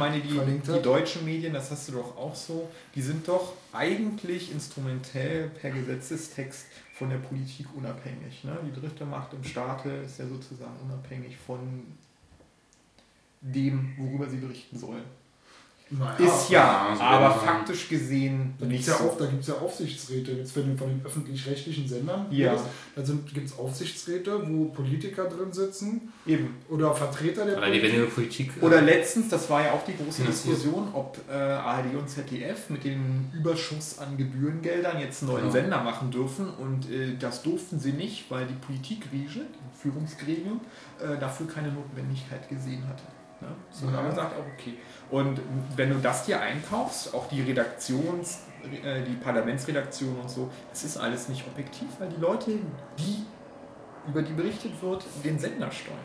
Meine, die, die deutschen Medien, das hast du doch auch so, die sind doch eigentlich instrumentell per Gesetzestext von der Politik unabhängig. Ne? Die dritte Macht im Staate ist ja sozusagen unabhängig von dem, worüber sie berichten sollen. Naja, ist ja, also aber faktisch gesehen da nicht. Ja so. da gibt es ja Aufsichtsräte. Jetzt, wenn du von den öffentlich-rechtlichen Sendern ja. da gibt es Aufsichtsräte, wo Politiker drin sitzen. Eben. Oder Vertreter der oder Politik. Die Politik oder äh, letztens, das war ja auch die große Diskussion, ob äh, ARD und ZDF mit dem Überschuss an Gebührengeldern jetzt einen neuen genau. Sender machen dürfen. Und äh, das durften sie nicht, weil die Politikriege, die Führungsgremium, äh, dafür keine Notwendigkeit gesehen hatte. Ne? So, ja. da haben wir gesagt, okay. Und wenn du das dir einkaufst, auch die Redaktions, äh, die Parlamentsredaktion und so, das ist alles nicht objektiv, weil die Leute, die über die berichtet wird, den Sender steuern.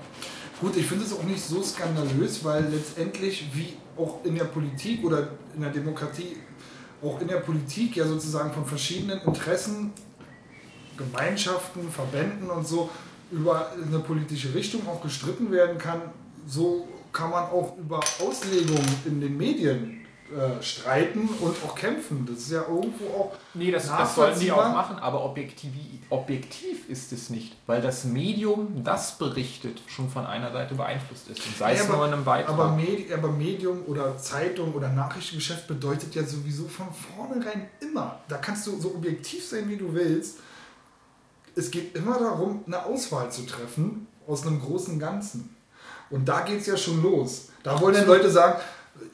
Gut, ich finde es auch nicht so skandalös, weil letztendlich, wie auch in der Politik oder in der Demokratie, auch in der Politik ja sozusagen von verschiedenen Interessen, Gemeinschaften, Verbänden und so über eine politische Richtung auch gestritten werden kann, so kann man auch über Auslegungen in den Medien äh, streiten und auch kämpfen. Das ist ja irgendwo auch. Nee, das, das sollen die auch machen, aber objektiv, objektiv ist es nicht, weil das Medium, das berichtet, schon von einer Seite beeinflusst ist. Und sei ja, es aber, nur in einem Beitrag. Aber, Medi aber Medium oder Zeitung oder Nachrichtengeschäft bedeutet ja sowieso von vornherein immer. Da kannst du so objektiv sein, wie du willst. Es geht immer darum, eine Auswahl zu treffen aus einem großen Ganzen. Und da geht es ja schon los. Da wollen dann Leute sagen,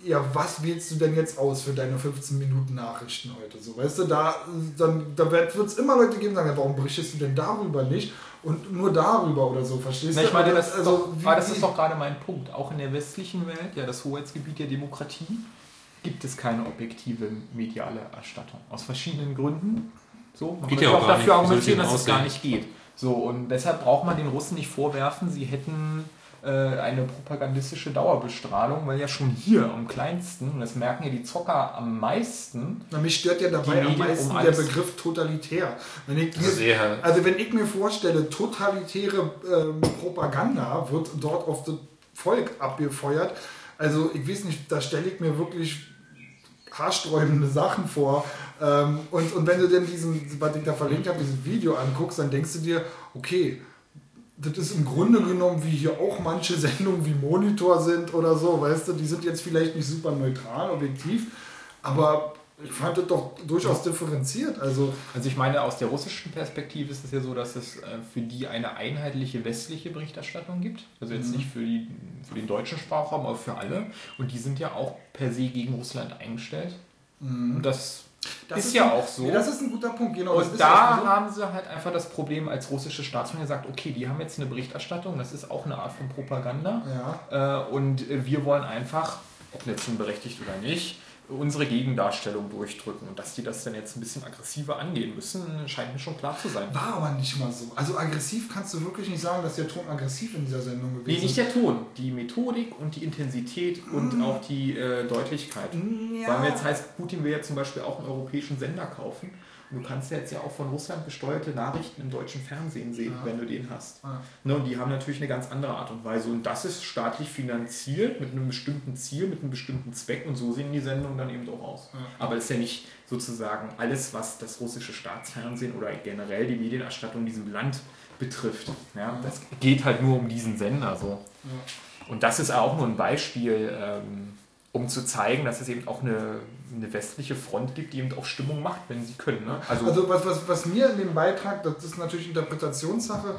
ja, was wählst du denn jetzt aus für deine 15 Minuten Nachrichten heute? So, weißt du, da, da wird es immer Leute geben, die sagen, ja, warum berichtest du denn darüber nicht? Und nur darüber oder so, verstehst Na, du? Ich meine, das, also, doch, wie, das ist doch gerade mein Punkt. Auch in der westlichen Welt, ja, das Hoheitsgebiet der Demokratie, gibt es keine objektive mediale Erstattung. Aus verschiedenen Gründen. So, man geht ja auch, auch dafür argumentieren, dass es gar nicht geht. So, und deshalb braucht man den Russen nicht vorwerfen, sie hätten eine propagandistische Dauerbestrahlung, weil ja schon hier am kleinsten, und das merken ja die Zocker am meisten. Na, mich stört ja dabei am meisten um der Begriff totalitär. Wenn ich mir, also wenn ich mir vorstelle, totalitäre äh, Propaganda wird dort auf das Volk abgefeuert, also ich weiß nicht, da stelle ich mir wirklich haarsträubende Sachen vor. Ähm, und, und wenn du denn diesen, was ich da verlinkt habe, dieses Video anguckst, dann denkst du dir, okay, das ist im Grunde genommen, wie hier auch manche Sendungen wie Monitor sind oder so, weißt du, die sind jetzt vielleicht nicht super neutral, objektiv, aber ich fand das doch durchaus differenziert. Also, also ich meine, aus der russischen Perspektive ist es ja so, dass es äh, für die eine einheitliche westliche Berichterstattung gibt. Also jetzt mhm. nicht für, die, für den deutschen Sprachraum, aber für alle. Und die sind ja auch per se gegen Russland eingestellt. Mhm. Und das das ist, ist ja ein, auch so. das ist ein guter Punkt, genau. Und da so. haben sie halt einfach das Problem als russische Staatsmann gesagt, okay, die haben jetzt eine Berichterstattung, das ist auch eine Art von Propaganda. Ja. Äh, und wir wollen einfach, ob jetzt berechtigt oder nicht, unsere Gegendarstellung durchdrücken. Und dass die das dann jetzt ein bisschen aggressiver angehen müssen, scheint mir schon klar zu sein. War aber nicht mal so. Also aggressiv kannst du wirklich nicht sagen, dass der Ton aggressiv in dieser Sendung gewesen ist. Nee, nicht der Ton. Die Methodik und die Intensität mm. und auch die äh, Deutlichkeit. Ja. Weil jetzt heißt, Putin will ja zum Beispiel auch einen europäischen Sender kaufen. Und du kannst ja jetzt ja auch von Russland gesteuerte Nachrichten im deutschen Fernsehen sehen, ja. wenn du den hast. Ja. Ne, und die haben natürlich eine ganz andere Art und Weise. Und das ist staatlich finanziert mit einem bestimmten Ziel, mit einem bestimmten Zweck. Und so sehen die Sendungen dann eben auch aus. Ja. Aber es ist ja nicht sozusagen alles, was das russische Staatsfernsehen oder generell die Medienerstattung in diesem Land betrifft. Ja, das geht halt nur um diesen Sender. So. Und das ist auch nur ein Beispiel. Ähm, um zu zeigen, dass es eben auch eine, eine westliche Front gibt, die eben auch Stimmung macht, wenn sie können. Ne? Also, also was, was, was mir in dem Beitrag, das ist natürlich Interpretationssache,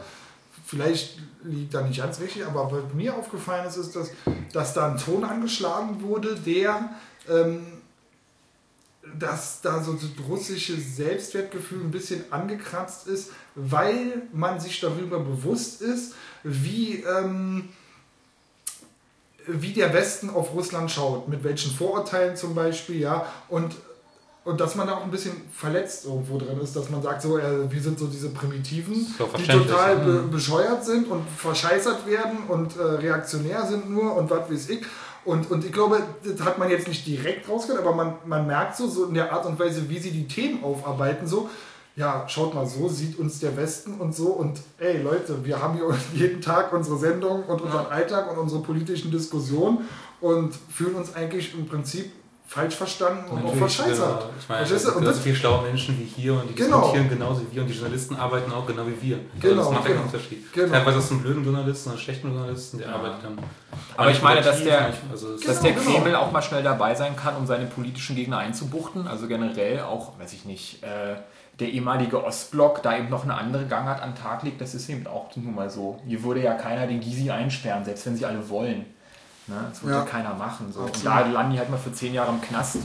vielleicht liegt da nicht ganz richtig, aber was mir aufgefallen ist, ist, dass, dass da ein Ton angeschlagen wurde, der ähm, dass da so das russische Selbstwertgefühl ein bisschen angekratzt ist, weil man sich darüber bewusst ist, wie, ähm, wie der Westen auf Russland schaut, mit welchen Vorurteilen zum Beispiel, ja, und und dass man da auch ein bisschen verletzt irgendwo drin ist, dass man sagt, so, äh, wir sind so diese Primitiven, die total be mhm. bescheuert sind und verscheißert werden und äh, reaktionär sind nur und was weiß ich. Und, und ich glaube, das hat man jetzt nicht direkt rausgehört, aber man, man merkt so, so in der Art und Weise, wie sie die Themen aufarbeiten, so, ja, schaut mal, so sieht uns der Westen und so. Und ey, Leute, wir haben hier jeden Tag unsere Sendung und unseren Alltag und unsere politischen Diskussionen und fühlen uns eigentlich im Prinzip falsch verstanden und auch verscheißert. Genau. Ich meine, es gibt so viele schlaue Menschen wie hier und die genau. diskutieren genauso wie wir und die Journalisten arbeiten auch genau wie wir. Also genau, das macht genau. keinen Unterschied. Genau. Teilweise ist es ein blöden Journalisten, ein schlechten Journalisten, der ja. arbeitet dann. Aber ich meine, dass der, also dass der genau, Kreml auch mal schnell dabei sein kann, um seine politischen Gegner einzubuchten. Also generell auch, weiß ich nicht, äh, der ehemalige Ostblock da eben noch eine andere Gangart an den Tag legt, das ist eben auch nun mal so. Hier würde ja keiner den Gysi einsperren, selbst wenn sie alle wollen. Ne? Das würde ja. keiner machen. So. Und da landen die halt mal für zehn Jahre im Knast.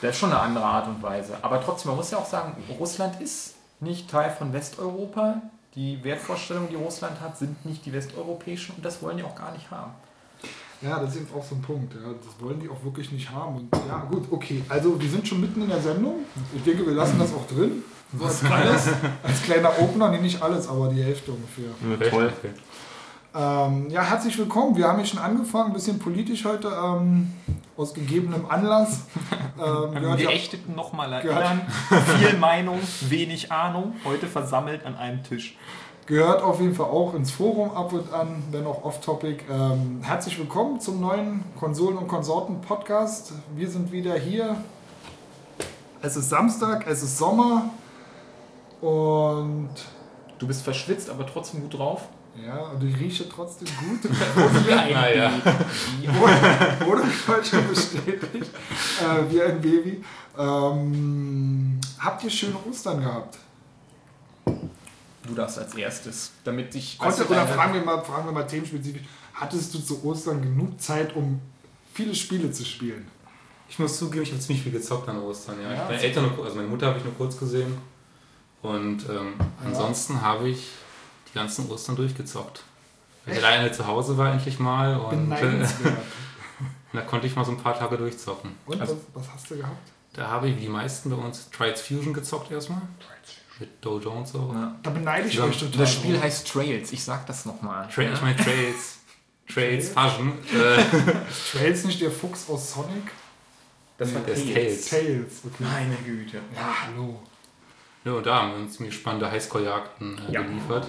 Das ist schon eine andere Art und Weise. Aber trotzdem, man muss ja auch sagen, Russland ist nicht Teil von Westeuropa. Die Wertvorstellungen, die Russland hat, sind nicht die westeuropäischen und das wollen die auch gar nicht haben. Ja, das ist eben auch so ein Punkt. Ja. Das wollen die auch wirklich nicht haben. Und ja, gut, okay. Also, wir sind schon mitten in der Sendung. Ich denke, wir lassen das auch drin. So als, kleines, als kleiner Opener, nee, nicht alles, aber die Hälfte ungefähr. Ja, toll. Ähm, ja, herzlich willkommen. Wir haben hier schon angefangen, ein bisschen politisch heute, ähm, aus gegebenem Anlass. Ähm, wir ächteten nochmal erinnern. Viel Meinung, wenig Ahnung, heute versammelt an einem Tisch. Gehört auf jeden Fall auch ins Forum ab und an, wenn auch off-topic. Ähm, herzlich willkommen zum neuen Konsolen- und Konsorten-Podcast. Wir sind wieder hier. Es ist Samstag, es ist Sommer und. Du bist verschwitzt, aber trotzdem gut drauf. Ja, und ich rieche trotzdem gut. wie ein naja. Wurde heute schon bestätigt. Äh, wie ein Baby. Ähm, habt ihr schöne Ostern gehabt? Du darfst als erstes, damit ich. Konnte, oder fragen wir, mal, fragen wir mal themenspezifisch. Hattest du zu Ostern genug Zeit, um viele Spiele zu spielen? Ich muss zugeben, ich habe ziemlich viel gezockt an Ostern. Ja. ja meine Eltern, also meine Mutter habe ich nur kurz gesehen. Und ähm, ja. ansonsten habe ich ganzen Ostern durchgezockt. Weil ich alleine zu Hause war endlich mal und da konnte ich mal so ein paar Tage durchzocken. Und also, was, hast du gehabt? Da habe ich wie die meisten bei uns Trials Fusion gezockt erstmal. Mit Doe Jones auch. Ja. Da beneide ich euch total. Das Spiel heißt Trails, ich sag das nochmal. Tra ja. Ich meine Trails. Trails, Fusion. Trails nicht der Fuchs aus Sonic? Das war Tails. Tails. Tails. Okay. Meine Güte. Ja, hallo. Ja, und da haben wir uns ziemlich spannende Highscore-Jagden äh, ja. geliefert.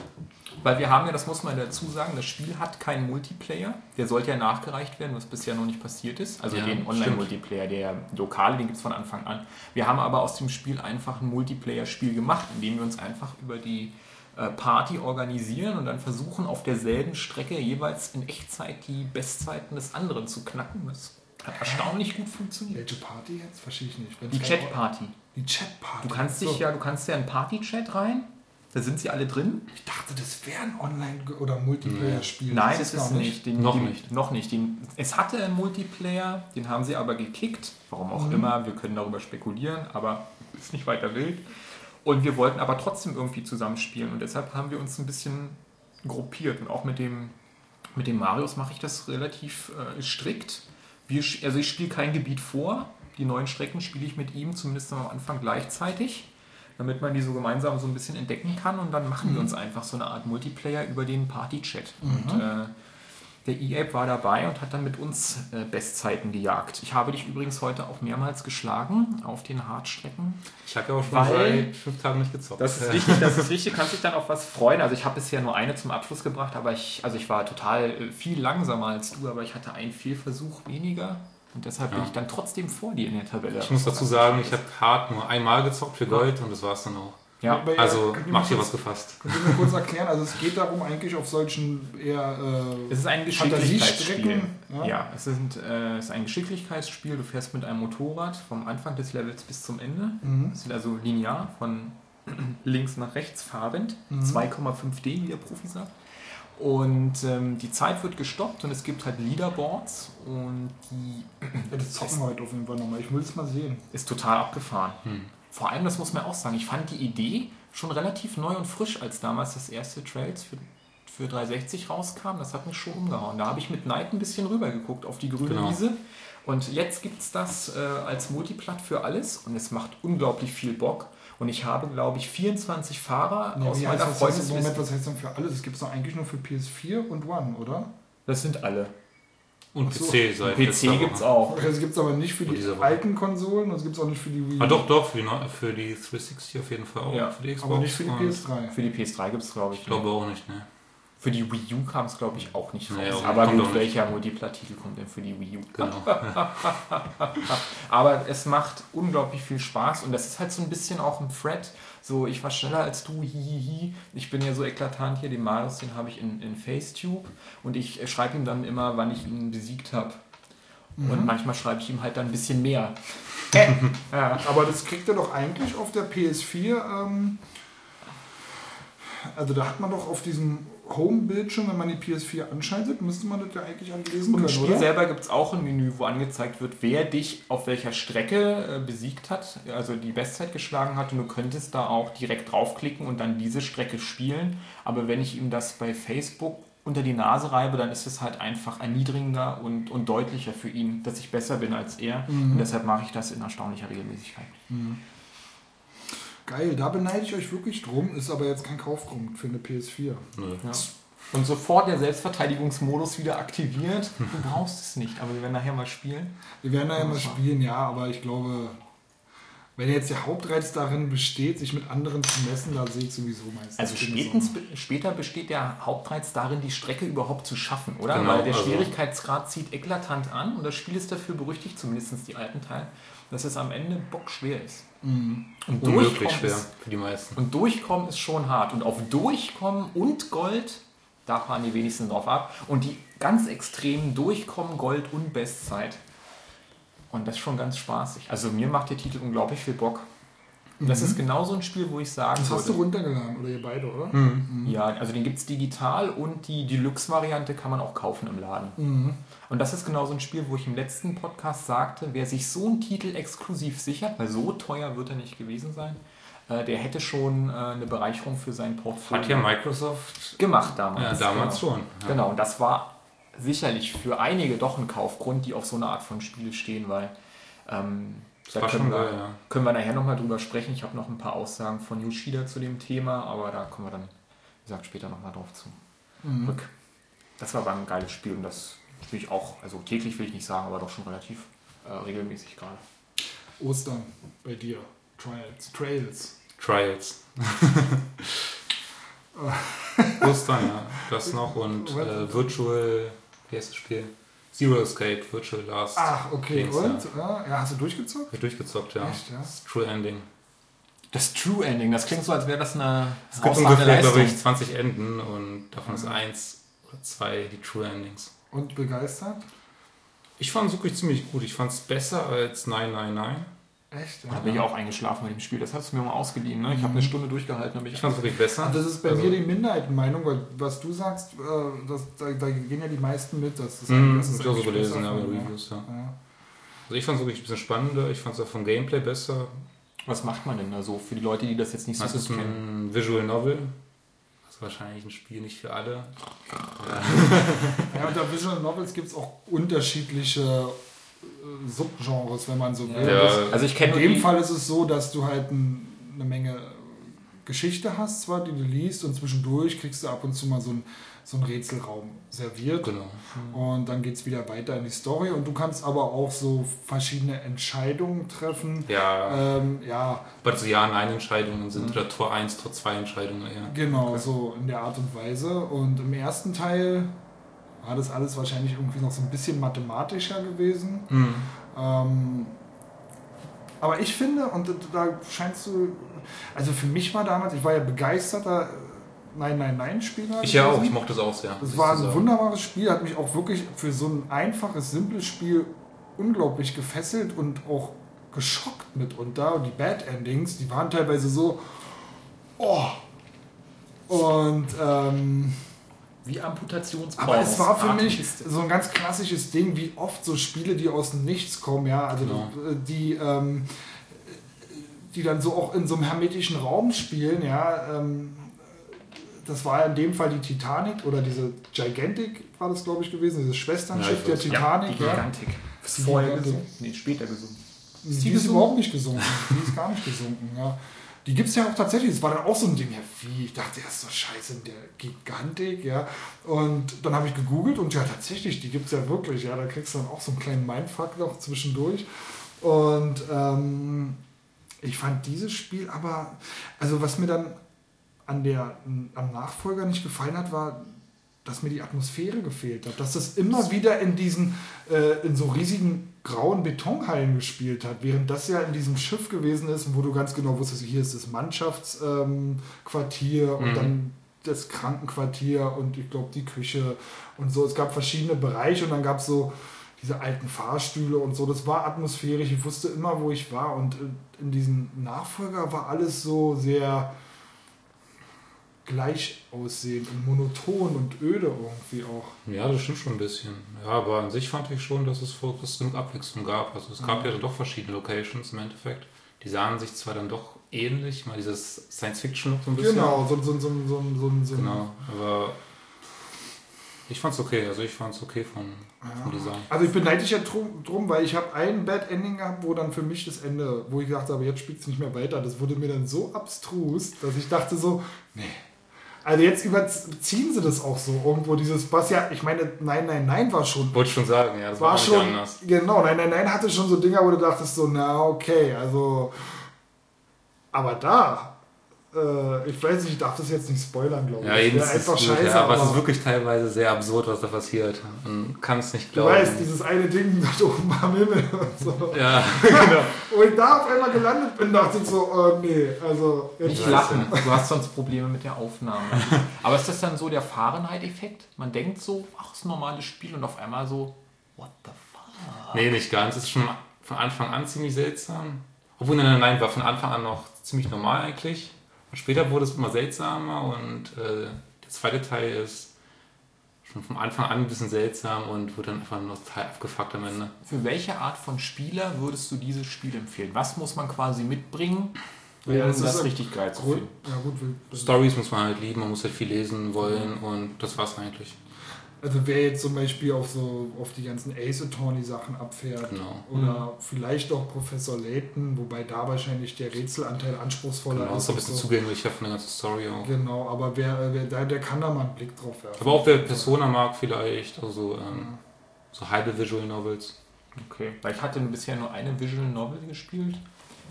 Weil wir haben ja, das muss man dazu sagen, das Spiel hat keinen Multiplayer. Der sollte ja nachgereicht werden, was bisher noch nicht passiert ist. Also ja, den Online-Multiplayer, der lokale, den gibt es von Anfang an. Wir haben aber aus dem Spiel einfach ein Multiplayer-Spiel gemacht, indem wir uns einfach über die äh, Party organisieren und dann versuchen, auf derselben Strecke jeweils in Echtzeit die Bestzeiten des anderen zu knacken. Das hat erstaunlich gut funktioniert. Welche Party jetzt? Verstehe ich nicht. Die Chat-Party. Die Chat-Party. Du kannst dich so. ja, du kannst ja in Party-Chat rein da sind sie alle drin. Ich dachte, das wäre ein Online- oder Multiplayer-Spiel. Nein, das ist es nicht. Den, noch den, nicht. Noch nicht. Den, es hatte einen Multiplayer, den haben sie aber gekickt. Warum auch mhm. immer, wir können darüber spekulieren, aber ist nicht weiter wild. Und wir wollten aber trotzdem irgendwie zusammenspielen und deshalb haben wir uns ein bisschen gruppiert. Und auch mit dem, mit dem Marius mache ich das relativ äh, strikt. Wir, also ich spiele kein Gebiet vor. Die neuen Strecken spiele ich mit ihm zumindest am Anfang gleichzeitig damit man die so gemeinsam so ein bisschen entdecken kann und dann machen mhm. wir uns einfach so eine Art Multiplayer über den Party-Chat. Mhm. Und äh, der E-Ape war dabei und hat dann mit uns äh, Bestzeiten gejagt. Ich habe dich übrigens heute auch mehrmals geschlagen auf den Hardstrecken. Ich habe ja auch schon seit fünf Tagen nicht gezockt. Das ist richtig, das ist richtig. Kannst dich dann auf was freuen. Also ich habe bisher nur eine zum Abschluss gebracht, aber ich, also ich war total äh, viel langsamer als du, aber ich hatte einen Fehlversuch weniger. Und deshalb ja. bin ich dann trotzdem vor dir in der Tabelle. Ich muss dazu sagen, ich habe hart nur einmal gezockt für Gold und das war es dann auch. Ja. Also macht hier was gefasst. Könnt ihr mir kurz erklären? Also es geht darum eigentlich auf solchen eher äh, Es ist ein Geschicklichkeitsspiel. Ja? ja, es, sind, äh, es ist ein Geschicklichkeitsspiel. Du fährst mit einem Motorrad vom Anfang des Levels bis zum Ende. Mhm. Es sind also linear von links nach rechts fahrend. Mhm. 2,5D, wie der Profi sagt. Und ähm, die Zeit wird gestoppt und es gibt halt Leaderboards und die. Ja, das zocken wir heute auf jeden Fall nochmal. Ich will es mal sehen. Ist total abgefahren. Hm. Vor allem, das muss man auch sagen, ich fand die Idee schon relativ neu und frisch, als damals das erste Trails für, für 360 rauskam. Das hat mich schon umgehauen. Da habe ich mit Neid ein bisschen rüber geguckt auf die grüne genau. Wiese. Und jetzt gibt es das äh, als Multiplat für alles und es macht unglaublich viel Bock. Und ich habe, glaube ich, 24 Fahrer ja, aus meiner Freundesliste. Moment, was heißt denn für alles? Das gibt es doch eigentlich nur für PS4 und One, oder? Das sind alle. Und so. PC seit PC gibt es auch. Das gibt es aber nicht für die alten Konsolen, das gibt es auch nicht für die Wii. Ah, doch, doch, für die, für die 360 auf jeden Fall auch. Ja. Für die Xbox aber nicht für die PS3. Für die PS3 gibt es, glaube ich. Ich glaube auch nicht, ne? Für die Wii U kam es, glaube ich, auch nicht raus. Nee, aber gut, welcher Multiplat-Titel kommt denn für die Wii U? Genau. aber es macht unglaublich viel Spaß und das ist halt so ein bisschen auch ein Thread. So, ich war schneller als du, hihihi. Ich bin ja so eklatant hier, den Marius, den habe ich in, in Facetube und ich äh, schreibe ihm dann immer, wann ich ihn besiegt habe. Mhm. Und manchmal schreibe ich ihm halt dann ein bisschen mehr. ja. Aber das kriegt er doch eigentlich auf der PS4. Ähm, also da hat man doch auf diesem Home-Bildschirm, wenn man die PS4 anschaltet, müsste man das ja eigentlich anlesen Und können, im Spiel oder? selber gibt es auch ein Menü, wo angezeigt wird, wer dich auf welcher Strecke äh, besiegt hat, also die Bestzeit geschlagen hat. Und du könntest da auch direkt draufklicken und dann diese Strecke spielen. Aber wenn ich ihm das bei Facebook unter die Nase reibe, dann ist es halt einfach erniedrigender und, und deutlicher für ihn, dass ich besser bin als er. Mhm. Und deshalb mache ich das in erstaunlicher Regelmäßigkeit. Mhm. Geil, da beneide ich euch wirklich drum, ist aber jetzt kein Kaufgrund für eine PS4. Nee. Ja. Und sofort der Selbstverteidigungsmodus wieder aktiviert. Du brauchst es nicht, aber wir werden nachher mal spielen. Wir werden nachher mal spielen, ja, aber ich glaube, wenn jetzt der Hauptreiz darin besteht, sich mit anderen zu messen, da sehe ich sowieso meistens. Also spätens, später besteht der Hauptreiz darin, die Strecke überhaupt zu schaffen, oder? Genau, Weil der also Schwierigkeitsgrad zieht eklatant an und das Spiel ist dafür berüchtigt, zumindest die alten Teile, dass es am Ende bockschwer ist. Mhm. Und Unmöglich schwer ist, für die meisten. Und durchkommen ist schon hart. Und auf Durchkommen und Gold, da fahren die wenigsten drauf ab. Und die ganz extremen Durchkommen, Gold und Bestzeit. Und das ist schon ganz spaßig. Also mir macht der Titel unglaublich viel Bock. Das mhm. ist genau so ein Spiel, wo ich sagen Das hast würde, du runtergeladen, oder ihr beide, oder? Mhm. mhm. Ja, also den gibt es digital und die Deluxe-Variante kann man auch kaufen im Laden. Mhm. Und das ist genau so ein Spiel, wo ich im letzten Podcast sagte, wer sich so einen Titel exklusiv sichert, weil so teuer wird er nicht gewesen sein, äh, der hätte schon äh, eine Bereicherung für sein Portfolio. Hat ja Microsoft gemacht damals. Ja, damals genau. schon. Ja. Genau, und das war sicherlich für einige doch ein Kaufgrund, die auf so eine Art von Spiel stehen, weil ähm, da können, wir, geil, ja. können wir nachher nochmal drüber sprechen. Ich habe noch ein paar Aussagen von Yoshida zu dem Thema, aber da kommen wir dann, wie gesagt, später nochmal drauf zu. Mhm. Das war aber ein geiles Spiel und das spiele ich auch, also täglich will ich nicht sagen, aber doch schon relativ äh, regelmäßig gerade. Ostern bei dir. Trials. Trails. Trials. Ostern, ja. Das noch und äh, Virtual, wie heißt das Spiel? Zero Escape, Virtual Last. Ach, okay. Games, und? Ja. ja. hast du durchgezockt? Ich durchgezockt, ja. Echt, ja? Das True Ending. Das True Ending, das klingt so, als wäre das eine Es gibt ungefähr, glaube ich, 20 Enden und davon ist eins oder zwei die True Endings. Und begeistert? Ich fand es wirklich ziemlich gut. Ich fand es besser als 999. Echt? Ja. Da bin ich auch eingeschlafen bei dem Spiel. Das hast du mir mal ausgeliehen. Ne? Ich habe eine mhm. Stunde durchgehalten. Ich, ich fand es wirklich besser. das ist bei also, mir die Minderheitenmeinung, weil was du sagst, äh, das, da, da, gehen ja die meisten mit. Das ist, mm, das ist ich auch so gelesen, ja, Reviews. Ja. ja. Also ich fand es wirklich ein bisschen spannender. Ich fand es auch vom Gameplay besser. Was macht man denn da so für die Leute, die das jetzt nicht so das ist kennen? ein Visual Novel. Ist wahrscheinlich ein Spiel nicht für alle. Ja, ja unter Visual Novels gibt es auch unterschiedliche Subgenres, wenn man so will. Ja. Also ich In dem Fall ist es so, dass du halt ein, eine Menge Geschichte hast, zwar, die du liest, und zwischendurch kriegst du ab und zu mal so ein so ein Rätselraum serviert. Genau. Und dann geht es wieder weiter in die Story. Und du kannst aber auch so verschiedene Entscheidungen treffen. Ja. Ähm, ja. So Ja-Nein-Entscheidungen sind mhm. oder Tor 1, Tor 2 Entscheidungen eher. Genau, okay. so in der Art und Weise. Und im ersten Teil war das alles wahrscheinlich irgendwie noch so ein bisschen mathematischer gewesen. Mhm. Ähm, aber ich finde, und da scheinst du, also für mich war damals, ich war ja begeisterter Nein, Nein, Nein-Spieler. Ich ja auch, ich mochte das auch sehr. Das war ein wunderbares Spiel, hat mich auch wirklich für so ein einfaches, simples Spiel unglaublich gefesselt und auch geschockt mitunter. Und die Bad Endings, die waren teilweise so, oh. Und ähm, wie Amputationspornos. Aber es war für mich so ein ganz klassisches Ding, wie oft so Spiele, die aus dem Nichts kommen, ja, also genau. die, ähm, die dann so auch in so einem hermetischen Raum spielen, ja. Ähm, das war ja in dem Fall die Titanic oder diese Gigantic war das, glaube ich, gewesen, dieses Schwesternschiff ja, der Titanic. Ja, die Gigantic. Ja. Vorher gesungen? Nee, später gesungen. Ist die, die ist überhaupt nicht gesunken. Die ist gar nicht gesunken, ja. Die gibt es ja auch tatsächlich. Das war dann auch so ein Ding, ja, wie? Ich dachte erst so, scheiße, der Gigantik, ja. Und dann habe ich gegoogelt und ja, tatsächlich, die gibt es ja wirklich, ja. Da kriegst du dann auch so einen kleinen Mindfuck noch zwischendurch. Und ähm, ich fand dieses Spiel aber, also was mir dann an der, am Nachfolger nicht gefallen hat, war, dass mir die Atmosphäre gefehlt hat. Dass das immer wieder in diesen, äh, in so riesigen grauen Betonhallen gespielt hat, während das ja in diesem Schiff gewesen ist, wo du ganz genau wusstest, hier ist das Mannschaftsquartier ähm, und mhm. dann das Krankenquartier und ich glaube die Küche und so. Es gab verschiedene Bereiche und dann gab es so diese alten Fahrstühle und so. Das war atmosphärisch. Ich wusste immer, wo ich war und in diesem Nachfolger war alles so sehr gleich aussehen und monoton und öde irgendwie auch. Ja, das stimmt schon ein bisschen. Ja, aber an sich fand ich schon, dass es, dass es genug Abwechslung gab. Also es gab ja. ja doch verschiedene Locations im Endeffekt. Die sahen sich zwar dann doch ähnlich, mal dieses Science-Fiction so ein bisschen. Genau, so, so, so, so, so, so. Genau, aber ich fand's okay. Also ich fand's okay von, ja. vom Design. Also ich beneide dich ja drum, drum weil ich habe ein Bad Ending gehabt, wo dann für mich das Ende, wo ich dachte, aber jetzt spielt es nicht mehr weiter. Das wurde mir dann so abstrus, dass ich dachte so, nee, also jetzt überziehen sie das auch so irgendwo, dieses, was ja, ich meine, Nein, Nein, Nein war schon. Wollte schon sagen, ja, das war, war schon anders. Genau, Nein, Nein, Nein hatte schon so Dinger, wo du dachtest so, na okay, also. Aber da, äh, ich weiß nicht, ich darf das jetzt nicht spoilern, glaube ich. Ja, eben ist einfach scheiße. Ja, aber, aber es ist wirklich teilweise sehr absurd, was da passiert. Man kann es nicht glauben. Du weißt, dieses eine Ding da oben am Himmel und so. Ja, genau. Wo ich da auf einmal gelandet bin, dachte ich so, oh nee, also. Nicht lachen, du hast sonst Probleme mit der Aufnahme. aber ist das dann so der Fahrenheit-Effekt? Man denkt so, ach, es ist ein normales Spiel und auf einmal so, what the fuck? Nee, nicht ganz. Es ist schon von Anfang an ziemlich seltsam. Obwohl, nein, nein, nein, war von Anfang an noch ziemlich normal eigentlich. Später wurde es immer seltsamer und äh, der zweite Teil ist schon vom Anfang an ein bisschen seltsam und wird dann einfach nur total abgefuckt am Ende. Für welche Art von Spieler würdest du dieses Spiel empfehlen? Was muss man quasi mitbringen, um ja, das, das richtig geil zu finden? Ja, gut, Stories muss man halt lieben, man muss halt viel lesen wollen und das war's eigentlich. Also wer jetzt zum Beispiel auf so auf die ganzen Ace Attorney Sachen abfährt genau. oder mhm. vielleicht auch Professor Layton, wobei da wahrscheinlich der Rätselanteil anspruchsvoller genau, ist. Ist ein bisschen so. zugänglicher von der ganzen Story auch. Genau, aber wer, wer der, der kann da mal einen Blick drauf werfen. Aber auch wer Persona mag vielleicht, also ähm, ja. so halbe Visual Novels. Okay, weil ich hatte bisher nur eine Visual Novel gespielt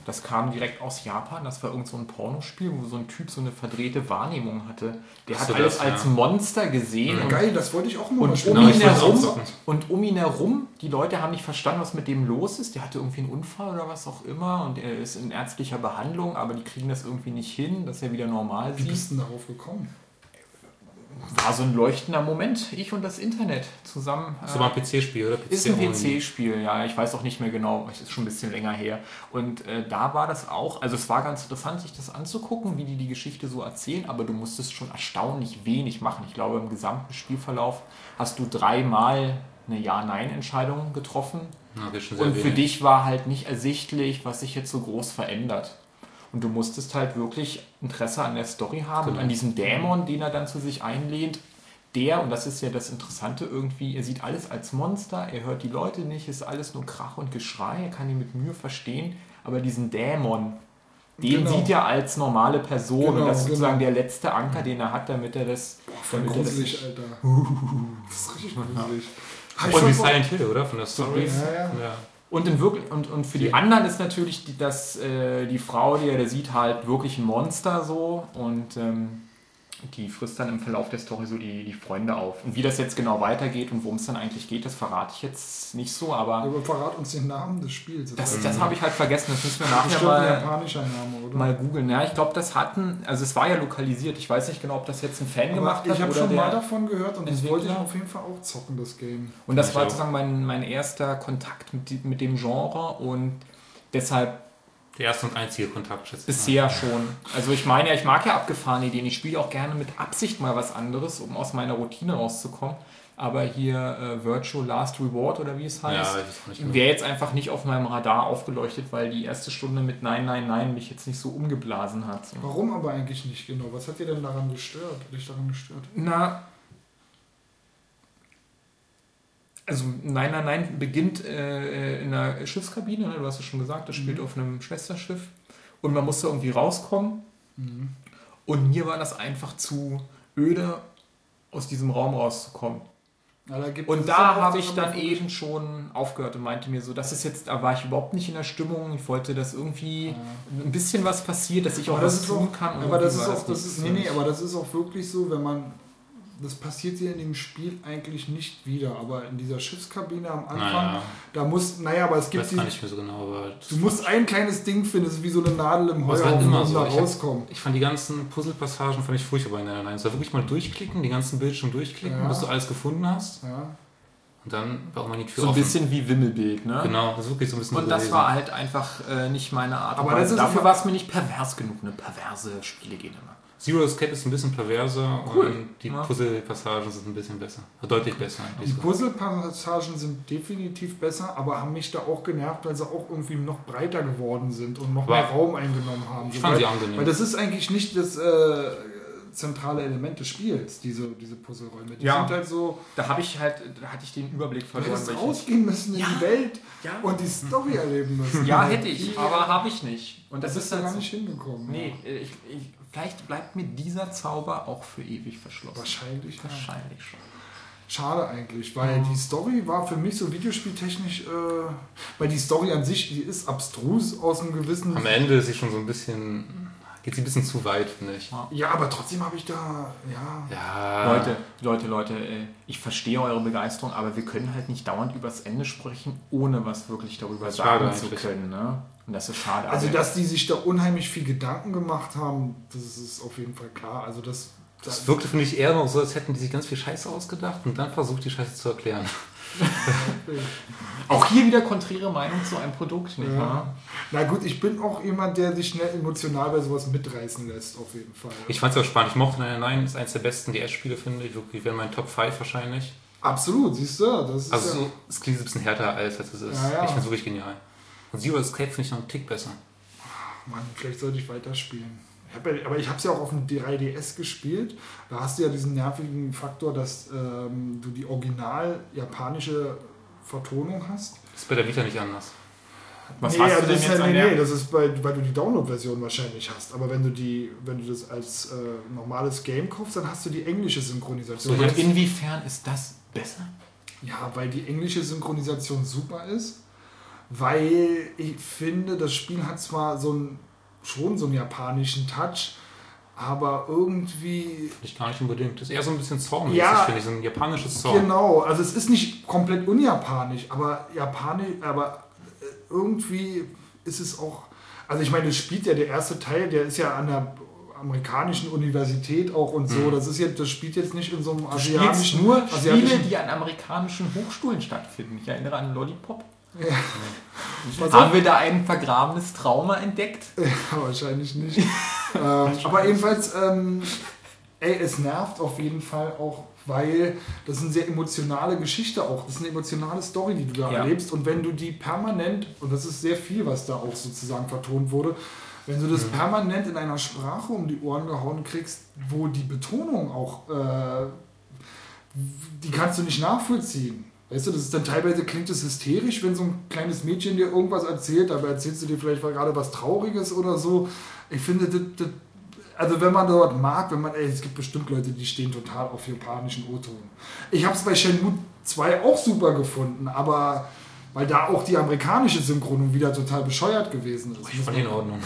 das kam direkt aus Japan. Das war irgend so ein Pornospiel, wo so ein Typ so eine verdrehte Wahrnehmung hatte. Der hat alles das, als ja. Monster gesehen. Ja, und, geil, das wollte ich auch mal und um, ihn herum, und um ihn herum, die Leute haben nicht verstanden, was mit dem los ist. Der hatte irgendwie einen Unfall oder was auch immer und er ist in ärztlicher Behandlung, aber die kriegen das irgendwie nicht hin, dass er wieder normal sieht. Wie bist du darauf gekommen? War so ein leuchtender Moment. Ich und das Internet zusammen. Ist aber ein PC-Spiel, oder? PC ist ein PC-Spiel, ja. Ich weiß auch nicht mehr genau. Es ist schon ein bisschen länger her. Und äh, da war das auch. Also, es war ganz interessant, sich das anzugucken, wie die die Geschichte so erzählen. Aber du musstest schon erstaunlich wenig machen. Ich glaube, im gesamten Spielverlauf hast du dreimal eine Ja-Nein-Entscheidung getroffen. Ja, und für dich war halt nicht ersichtlich, was sich jetzt so groß verändert. Und du musstest halt wirklich Interesse an der Story haben genau. und an diesem Dämon, den er dann zu sich einlehnt. Der, und das ist ja das Interessante irgendwie, er sieht alles als Monster, er hört die Leute nicht, ist alles nur Krach und Geschrei, er kann ihn mit Mühe verstehen, aber diesen Dämon, den genau. sieht er als normale Person genau, und das ist genau. sozusagen der letzte Anker, den er hat, damit er das. Boah, voll gruselig, Alter. das ist richtig gruselig. Und wie Silent Hill, oder? Von der Story. Ja, ja. ja. Und, in wirklich, und, und für die anderen ist natürlich dass, äh, die Frau, die, der sieht halt wirklich ein Monster so. Und ähm, die frisst dann im Verlauf der Story so die, die Freunde auf. Und wie das jetzt genau weitergeht und worum es dann eigentlich geht, das verrate ich jetzt nicht so, aber. Aber verrat uns den Namen des Spiels. Das, das habe ich halt vergessen, das müssen wir nachher mal, ein japanischer Name, oder? mal googeln. Ja, ich glaube, das hatten, also es war ja lokalisiert. Ich weiß nicht genau, ob das jetzt ein Fan aber gemacht hat. Ich habe schon mal davon gehört und das wollte ich auf jeden Fall auch zocken, das Game. Und das war sozusagen mein, mein erster Kontakt mit, mit dem Genre und deshalb Der erste und einzige Kontakt, schätze Bisher schon. Also ich meine ja, ich mag ja abgefahrene Ideen. Ich spiele auch gerne mit Absicht mal was anderes, um aus meiner Routine rauszukommen. Aber hier äh, Virtual Last Reward oder wie es heißt, ja, wäre jetzt einfach nicht auf meinem Radar aufgeleuchtet, weil die erste Stunde mit Nein, Nein, Nein mich jetzt nicht so umgeblasen hat. Warum aber eigentlich nicht genau? Was hat dir denn daran gestört? Dich daran gestört? Na, also Nein, Nein, Nein beginnt äh, in einer Schiffskabine, ne? du hast es schon gesagt, das spielt mhm. auf einem Schwesterschiff und man muss da irgendwie rauskommen. Mhm. Und mir war das einfach zu öde, aus diesem Raum rauszukommen. Ja, da und da habe ich dann eben schon aufgehört und meinte mir so, das ist jetzt, da war ich überhaupt nicht in der Stimmung. Ich wollte, dass irgendwie ja. ein bisschen was passiert, dass ich auch was tun auch, kann. Aber das ist auch, das ist, nee, nee, aber das ist auch wirklich so, wenn man das passiert hier in dem Spiel eigentlich nicht wieder, aber in dieser Schiffskabine am Anfang, naja. da muss, naja, aber es gibt ich weiß die, nicht mehr so genau, aber du musst ein kleines Ding finden, das ist wie so eine Nadel im Heuhaufen, immer um so. da rauskommen. Ich, ich, fand die ganzen Puzzlepassagen fand ich furchtbar in der Nein. Es war wirklich mal durchklicken, die ganzen Bildschirme durchklicken, ja. bis du alles gefunden hast. Ja. Und dann war auch mal die Tür So ein offen. bisschen wie Wimmelbild, ne? Genau, das ist wirklich so ein bisschen Und das war halt einfach äh, nicht meine Art. Aber dafür war es mir nicht pervers genug, eine perverse Spiele gehen immer. Zero Escape ist ein bisschen perverser cool. und die ja. Puzzle-Passagen sind ein bisschen besser. Deutlich besser. Die Puzzle-Passagen sind definitiv besser, aber haben mich da auch genervt, weil sie auch irgendwie noch breiter geworden sind und noch War, mehr Raum eingenommen haben. Ich so, fand weil, sie angenehm. Weil das ist eigentlich nicht das äh, zentrale Element des Spiels, diese, diese Puzzleräume. Die ja. sind halt so. Da habe ich halt, da hatte ich den Überblick verloren. Du hättest rausgehen müssen in ja. die Welt ja. und die Story erleben müssen. Ja, hätte ich, aber habe ich nicht. Und das, das ist dann gar nicht hingekommen. Nee, ich, ich Vielleicht bleibt mir dieser Zauber auch für ewig verschlossen. Wahrscheinlich. Wahrscheinlich schon. Schade eigentlich, weil die Story war für mich so videospieltechnisch, äh, weil die Story an sich, die ist abstrus aus einem gewissen. Am Ende ist sie schon so ein bisschen geht sie ein bisschen zu weit, finde ich. Ja, aber trotzdem habe ich da, ja. ja. Leute, Leute, Leute, äh, ich verstehe eure Begeisterung, aber wir können halt nicht dauernd übers Ende sprechen, ohne was wirklich darüber sagen zu können. Ne? Und das ist schade. Also, dass die sich da unheimlich viel Gedanken gemacht haben, das ist auf jeden Fall klar. Also, das. Das wirkte für mich eher noch so, als hätten die sich ganz viel Scheiße ausgedacht und dann versucht, die Scheiße zu erklären. auch hier wieder konträre Meinung zu einem Produkt, nicht ja. Na gut, ich bin auch jemand, der sich schnell emotional bei sowas mitreißen lässt, auf jeden Fall. Ich fand es auch spannend. Ich mochte Nein, Nein, ist eines der besten DS-Spiele, finde ich. Wirklich, wäre mein Top 5 wahrscheinlich. Absolut, siehst du. Das also, ja es klingt ein bisschen härter, als, als es ist. Ja, ja. Ich finde es wirklich genial. Zero Escape finde ich noch einen Tick besser. Mann, vielleicht sollte ich weiterspielen. Ich ja, aber ich habe es ja auch auf dem 3DS gespielt. Da hast du ja diesen nervigen Faktor, dass ähm, du die original japanische Vertonung hast. Das ist bei der Vita nicht anders. Was nee, hast du also denn jetzt ja, nee, nee, das ist bei, weil du die Download-Version wahrscheinlich hast. Aber wenn du die, wenn du das als äh, normales Game kaufst, dann hast du die englische Synchronisation. So, inwiefern ist das besser? Ja, weil die englische Synchronisation super ist. Weil ich finde, das Spiel hat zwar so ein, schon so einen japanischen Touch, aber irgendwie. Ich gar nicht unbedingt. Das ist eher so ein bisschen Song, ja, finde ich, so ein japanisches Song. Genau, also es ist nicht komplett unjapanisch, aber japanisch, aber äh, irgendwie ist es auch. Also ich meine, das spielt ja der erste Teil, der ist ja an der amerikanischen Universität auch und so. Mhm. Das ist jetzt, das spielt jetzt nicht in so einem asiatischen. nur asiatischen Spiele, die an amerikanischen Hochschulen stattfinden. Ich erinnere an Lollipop. Ja. Haben wir da ein vergrabenes Trauma entdeckt? Ja, wahrscheinlich nicht. ähm, aber jedenfalls, ähm, ey, es nervt auf jeden Fall auch, weil das ist eine sehr emotionale Geschichte auch. Das ist eine emotionale Story, die du da ja. erlebst. Und wenn du die permanent, und das ist sehr viel, was da auch sozusagen vertont wurde, wenn du das mhm. permanent in einer Sprache um die Ohren gehauen kriegst, wo die Betonung auch, äh, die kannst du nicht nachvollziehen. Weißt du, das ist dann teilweise klingt es hysterisch, wenn so ein kleines Mädchen dir irgendwas erzählt, aber erzählst du dir vielleicht gerade was Trauriges oder so. Ich finde, das, das, also wenn man dort mag, wenn man, ey, es gibt bestimmt Leute, die stehen total auf japanischen O-Ton. Ich habe es bei Shenmue 2 auch super gefunden, aber weil da auch die amerikanische Synchronung wieder total bescheuert gewesen ist. Ich fand in Ordnung.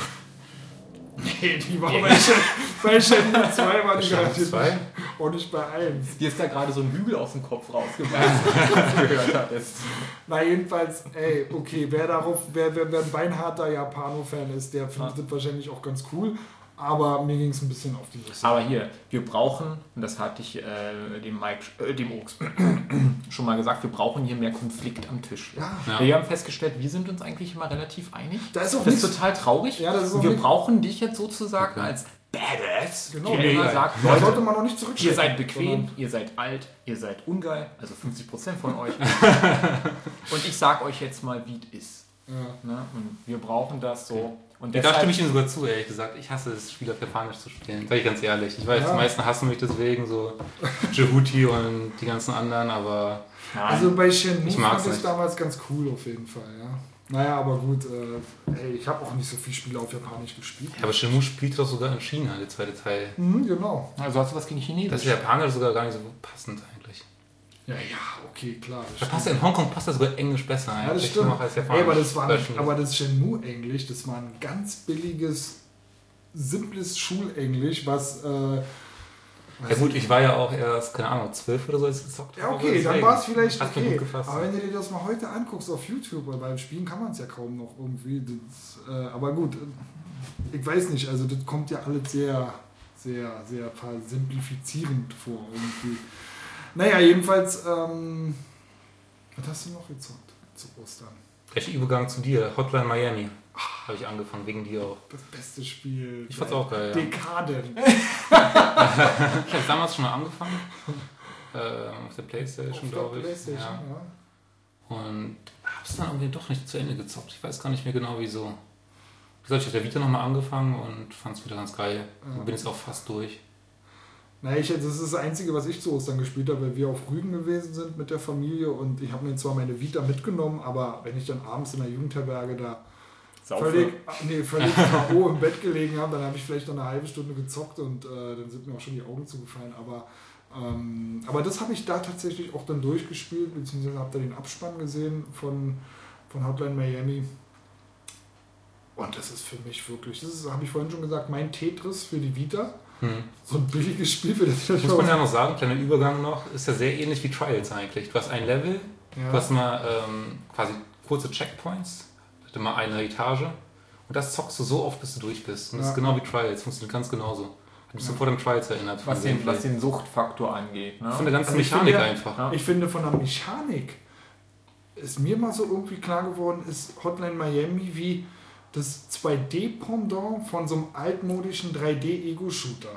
Nee, die war bei, bei Shenmue 2 war die garantiert zwei? und nicht bei 1. Dir ist da gerade so ein Hügel aus dem Kopf rausgekommen, gehört hattest. Na jedenfalls, ey, okay, wer darauf, wer, wer, wer ein beinharter Japano-Fan ist, der findet ja. das wahrscheinlich auch ganz cool. Aber mir ging es ein bisschen auf die Liste. Aber hier, wir brauchen, und das hatte ich äh, dem Mike, äh, dem Oaks schon mal gesagt, wir brauchen hier mehr Konflikt am Tisch. Ja. Ja. Wir haben festgestellt, wir sind uns eigentlich immer relativ einig. Da ist auch das ist total traurig. Ja, das ist auch wir brauchen dich jetzt sozusagen okay. als Badass, genau, der immer sagt, Leute, sollte man noch nicht ihr seid bequem, ihr seid alt, ihr seid ungeil, also 50% von euch. und ich sag euch jetzt mal, wie es ist. Ja. Ne? Und wir brauchen das so. Und da stimme ich Ihnen sogar zu, ehrlich gesagt. Ich hasse es, Spiel auf Japanisch zu spielen. Sag ich ganz ehrlich. Ich weiß, ja. die meisten hassen mich deswegen, so Jehuti und die ganzen anderen, aber. Nein. Also bei Shenmue fand ich es damals ganz cool auf jeden Fall, ja. Naja, aber gut, äh, ey, ich habe auch nicht so viele Spiele auf Japanisch gespielt. Ja, aber Shenmue spielt doch sogar in China, der zweite Teil. Mhm, genau. Also hast du was gegen Chinesisch? Das ist Japanisch sogar gar nicht so passend eigentlich. Ja, ja, okay, klar. Da passt in Hongkong passt das sogar Englisch besser. Ja, das stimmt. Als Ey, aber das war nicht, aber das Shenmue-Englisch, das war ein ganz billiges, simples Schulenglisch, was... Äh, ja gut, ich war ja auch erst, keine Ahnung, zwölf oder so, als ich gezockt habe. Ja, okay, dann war es vielleicht okay. Aber wenn du dir das mal heute anguckst auf YouTube, weil beim Spielen kann man es ja kaum noch irgendwie. Das, äh, aber gut, ich weiß nicht, also das kommt ja alles sehr, sehr, sehr simplifizierend vor irgendwie. Naja, jedenfalls, ähm, was hast du noch gezockt zu Ostern? Rechter Übergang zu dir, Hotline Miami. Habe ich angefangen, wegen dir auch. Das beste Spiel. Ich fand's auch geil. Dekaden. ich habe damals schon mal angefangen. Äh, auf der Playstation, glaube ich. Playstation, ja. ja. Und hab's dann irgendwie doch nicht zu Ende gezockt. Ich weiß gar nicht mehr genau wieso. Wie gesagt, ich habe der Vita nochmal angefangen und fand's wieder ganz geil. Ja. Bin jetzt auch fast durch. Naja, ich, das ist das Einzige, was ich zu Ostern gespielt habe, weil wir auf Rügen gewesen sind mit der Familie und ich habe mir zwar meine Vita mitgenommen, aber wenn ich dann abends in der Jugendherberge da Saufe. völlig, nee, völlig K.O. im Bett gelegen habe, dann habe ich vielleicht noch eine halbe Stunde gezockt und äh, dann sind mir auch schon die Augen zugefallen. Aber, ähm, aber das habe ich da tatsächlich auch dann durchgespielt, beziehungsweise habe da den Abspann gesehen von, von Hotline Miami. Und das ist für mich wirklich, das habe ich vorhin schon gesagt, mein Tetris für die Vita. Hm. So ein billiges Spiel für das Muss man ja noch sagen, kleiner Übergang noch, ist ja sehr ähnlich wie Trials eigentlich. Du hast ein Level, ja. du hast mal ähm, quasi kurze Checkpoints, du hast mal eine Etage und das zockst du so oft, bis du durch bist. Und das ja. ist genau wie Trials, funktioniert ganz genauso. Ich mich ja. sofort an Trials erinnert. Was den, was den Suchtfaktor angeht. Ne? Von der ganzen also Mechanik finde, einfach. Ich finde von der Mechanik ist mir mal so irgendwie klar geworden, ist Hotline Miami wie das 2D-Pendant von so einem altmodischen 3D-Ego-Shooter.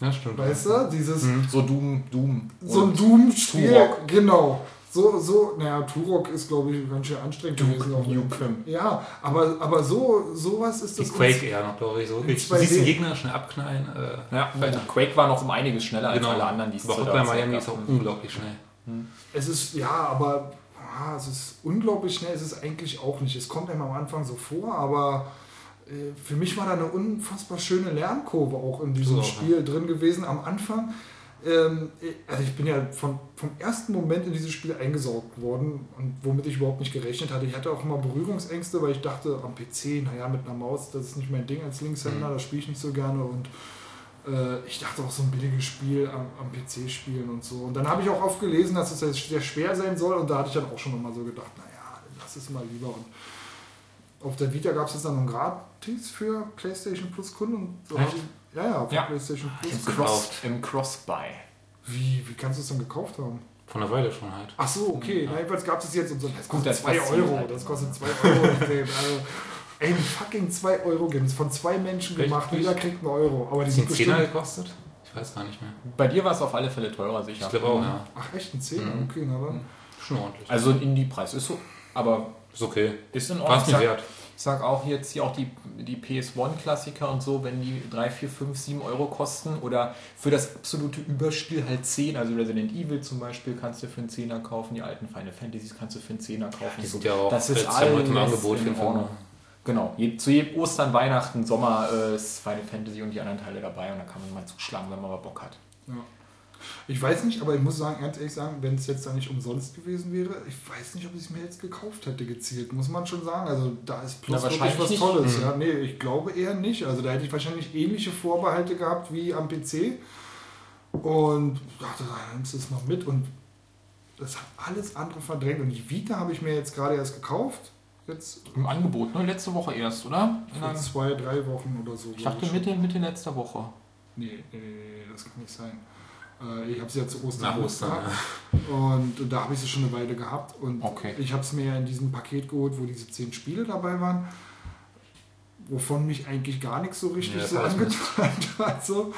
Ja, stimmt. Weißt du? Dieses. Mhm. So Doom. Doom. So ein Doom-Spiel. Genau. So, so, naja, Turok ist, glaube ich, ganz schön anstrengend Duke gewesen. Ja, aber, aber so, sowas ist das. Die Quake eher noch, glaube ich. So. Du siehst den Gegner schnell abknallen. Äh, ja, weil Quake war noch um einiges schneller genau. als alle anderen, die es Aber Hotline Miami ist auch unglaublich schnell. Hm. Es ist, ja, aber ah, es ist unglaublich schnell, es ist eigentlich auch nicht. Es kommt einem am Anfang so vor, aber äh, für mich war da eine unfassbar schöne Lernkurve auch in diesem so, Spiel ja. drin gewesen. Am Anfang, ähm, also ich bin ja von, vom ersten Moment in dieses Spiel eingesaugt worden und womit ich überhaupt nicht gerechnet hatte. Ich hatte auch immer Berührungsängste, weil ich dachte, am PC, naja, mit einer Maus, das ist nicht mein Ding als Linkshänder, mhm. das spiele ich nicht so gerne und äh, ich dachte auch so ein billiges Spiel am, am PC spielen und so. Und dann habe ich auch oft gelesen, dass es sehr schwer sein soll und da hatte ich dann auch schon immer so gedacht, naja, lass es mal lieber. Und auf der Vita gab es jetzt dann noch gratis für PlayStation Plus Kunden. So ja, ja, für ja. PlayStation Plus. Im, Cross, Im Cross-Buy. Wie, wie kannst du es dann gekauft haben? Von der Weile schon halt. Ach so, okay. Ja. Na, jedenfalls gab es jetzt und so. Das kostet 2 Euro. Halt das kostet 2 Euro. also, Ey, fucking 2 Euro Games von zwei Menschen gemacht, jeder kriegt einen Euro. Aber die sind bestimmt... 10 gekostet? Ich weiß gar nicht mehr. Bei dir war es auf alle Fälle teurer, sicher. Ich glaube auch, ja. Ach echt, ein 10? Mhm. Okay. Mhm. Schon ordentlich. Also ein Indie-Preis ist so, aber... Ist okay. Ist in Ordnung. Passt mir wert. Ich sag auch jetzt hier auch die, die PS1-Klassiker und so, wenn die 3, 4, 5, 7 Euro kosten oder für das absolute Überspiel halt 10, also Resident Evil zum Beispiel kannst du für einen 10er kaufen, die alten Final Fantasies kannst du für einen 10er kaufen. Die sind ja auch das ist alles im Angebot für Ordnung. Genau, zu jedem Ostern, Weihnachten, Sommer äh, ist Final Fantasy und die anderen Teile dabei und da kann man mal zuschlagen, wenn man mal Bock hat. Ja. Ich weiß nicht, aber ich muss sagen, ganz ehrlich sagen, wenn es jetzt da nicht umsonst gewesen wäre, ich weiß nicht, ob ich es mir jetzt gekauft hätte gezielt, muss man schon sagen. Also da ist plus Na, wirklich was Tolles. Mhm. Ja, nee, ich glaube eher nicht. Also da hätte ich wahrscheinlich ähnliche Vorbehalte gehabt wie am PC. Und dachte, da nimmst du es mal mit und das hat alles andere verdrängt. Und die Vita habe ich mir jetzt gerade erst gekauft Jetzt Im Angebot, ne? Letzte Woche erst, oder? Vor zwei, drei Wochen oder so. Ich dachte Mitte, Mitte letzter Woche. Nee, nee, nee, das kann nicht sein. Äh, ich habe sie ja zu Ostern Nach Ostern, ja. und, da habe ich sie schon eine Weile gehabt. Und okay. ich habe es mir ja in diesem Paket geholt, wo diese zehn Spiele dabei waren, wovon mich eigentlich gar nichts so richtig ja, so angetan hat. So.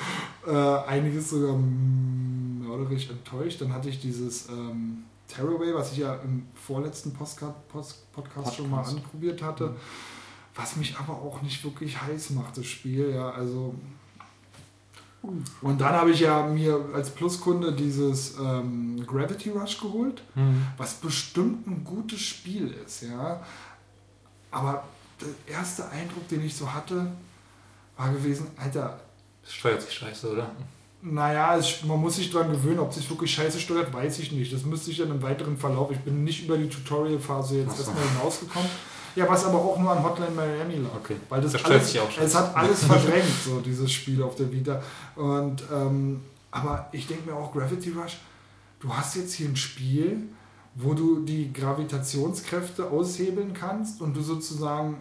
Äh, einiges sogar mörderisch enttäuscht. Dann hatte ich dieses ähm, Tearaway, was ich ja im vorletzten Postcard, Post, Podcast, Podcast, schon mal anprobiert hatte, mhm. was mich aber auch nicht wirklich heiß macht, das Spiel. Ja, also und dann habe ich ja mir als Pluskunde dieses ähm, Gravity Rush geholt, mhm. was bestimmt ein gutes Spiel ist, ja. Aber der erste Eindruck, den ich so hatte, war gewesen, Alter. Das steuert sich scheiße, oder? Naja, es, man muss sich daran gewöhnen, ob sich wirklich scheiße steuert, weiß ich nicht. Das müsste ich dann im weiteren Verlauf. Ich bin nicht über die Tutorial-Phase jetzt erstmal hinausgekommen. Ja, was aber auch nur an Hotline Miami lag. Okay. Weil das, das alles, es hat alles verdrängt, so dieses Spiel auf der Vita. Und, ähm, aber ich denke mir auch, Gravity Rush, du hast jetzt hier ein Spiel, wo du die Gravitationskräfte aushebeln kannst und du sozusagen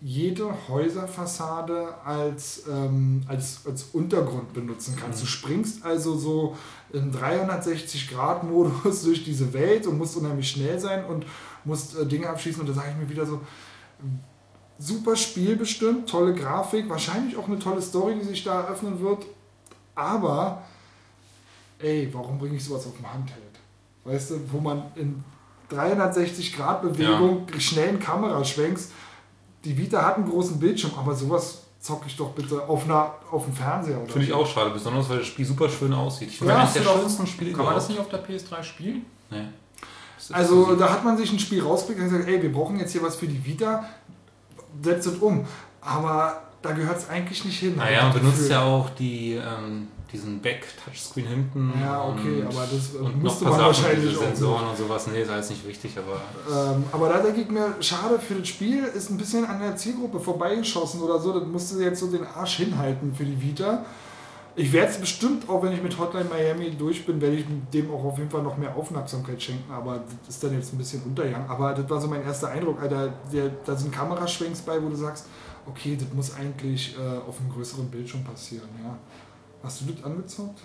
jede Häuserfassade als, ähm, als, als Untergrund benutzen kannst. Mhm. Du springst also so im 360-Grad-Modus durch diese Welt und musst unheimlich schnell sein und musst äh, Dinge abschießen und da sage ich mir wieder so, super Spiel bestimmt, tolle Grafik, wahrscheinlich auch eine tolle Story, die sich da eröffnen wird, aber ey, warum bringe ich sowas auf dem Handheld? Weißt du, wo man in 360 Grad Bewegung ja. schnellen Kamera schwenkst. Die Vita hat einen großen Bildschirm, aber sowas zocke ich doch bitte auf, einer, auf dem Fernseher. Finde ich auch schade, besonders weil das Spiel super schön aussieht. Ich finde ja, eines der schönsten Spiele Kann man das nicht auf der PS3 spielen? Nee. Also da hat man sich ein Spiel rausgekriegt und gesagt, ey, wir brauchen jetzt hier was für die Vita, setzt es um. Aber da gehört es eigentlich nicht hin. Naja, man benutzt ja auch die, ähm, diesen Back-Touchscreen hinten. Ja, okay, aber das äh, und musste man wahrscheinlich auch. Sensoren und sowas, nee, ist alles nicht wichtig, aber. Ähm, aber da denke ich mir, schade für das Spiel, ist ein bisschen an der Zielgruppe vorbeigeschossen oder so. Das musste jetzt so den Arsch hinhalten für die Vita. Ich werde es bestimmt, auch wenn ich mit Hotline Miami durch bin, werde ich dem auch auf jeden Fall noch mehr Aufmerksamkeit schenken. Aber das ist dann jetzt ein bisschen untergegangen. Aber das war so mein erster Eindruck. Alter, der, da sind Kameraschwenks bei, wo du sagst, okay, das muss eigentlich äh, auf einem größeren Bildschirm passieren. Ja. Hast du das angezockt?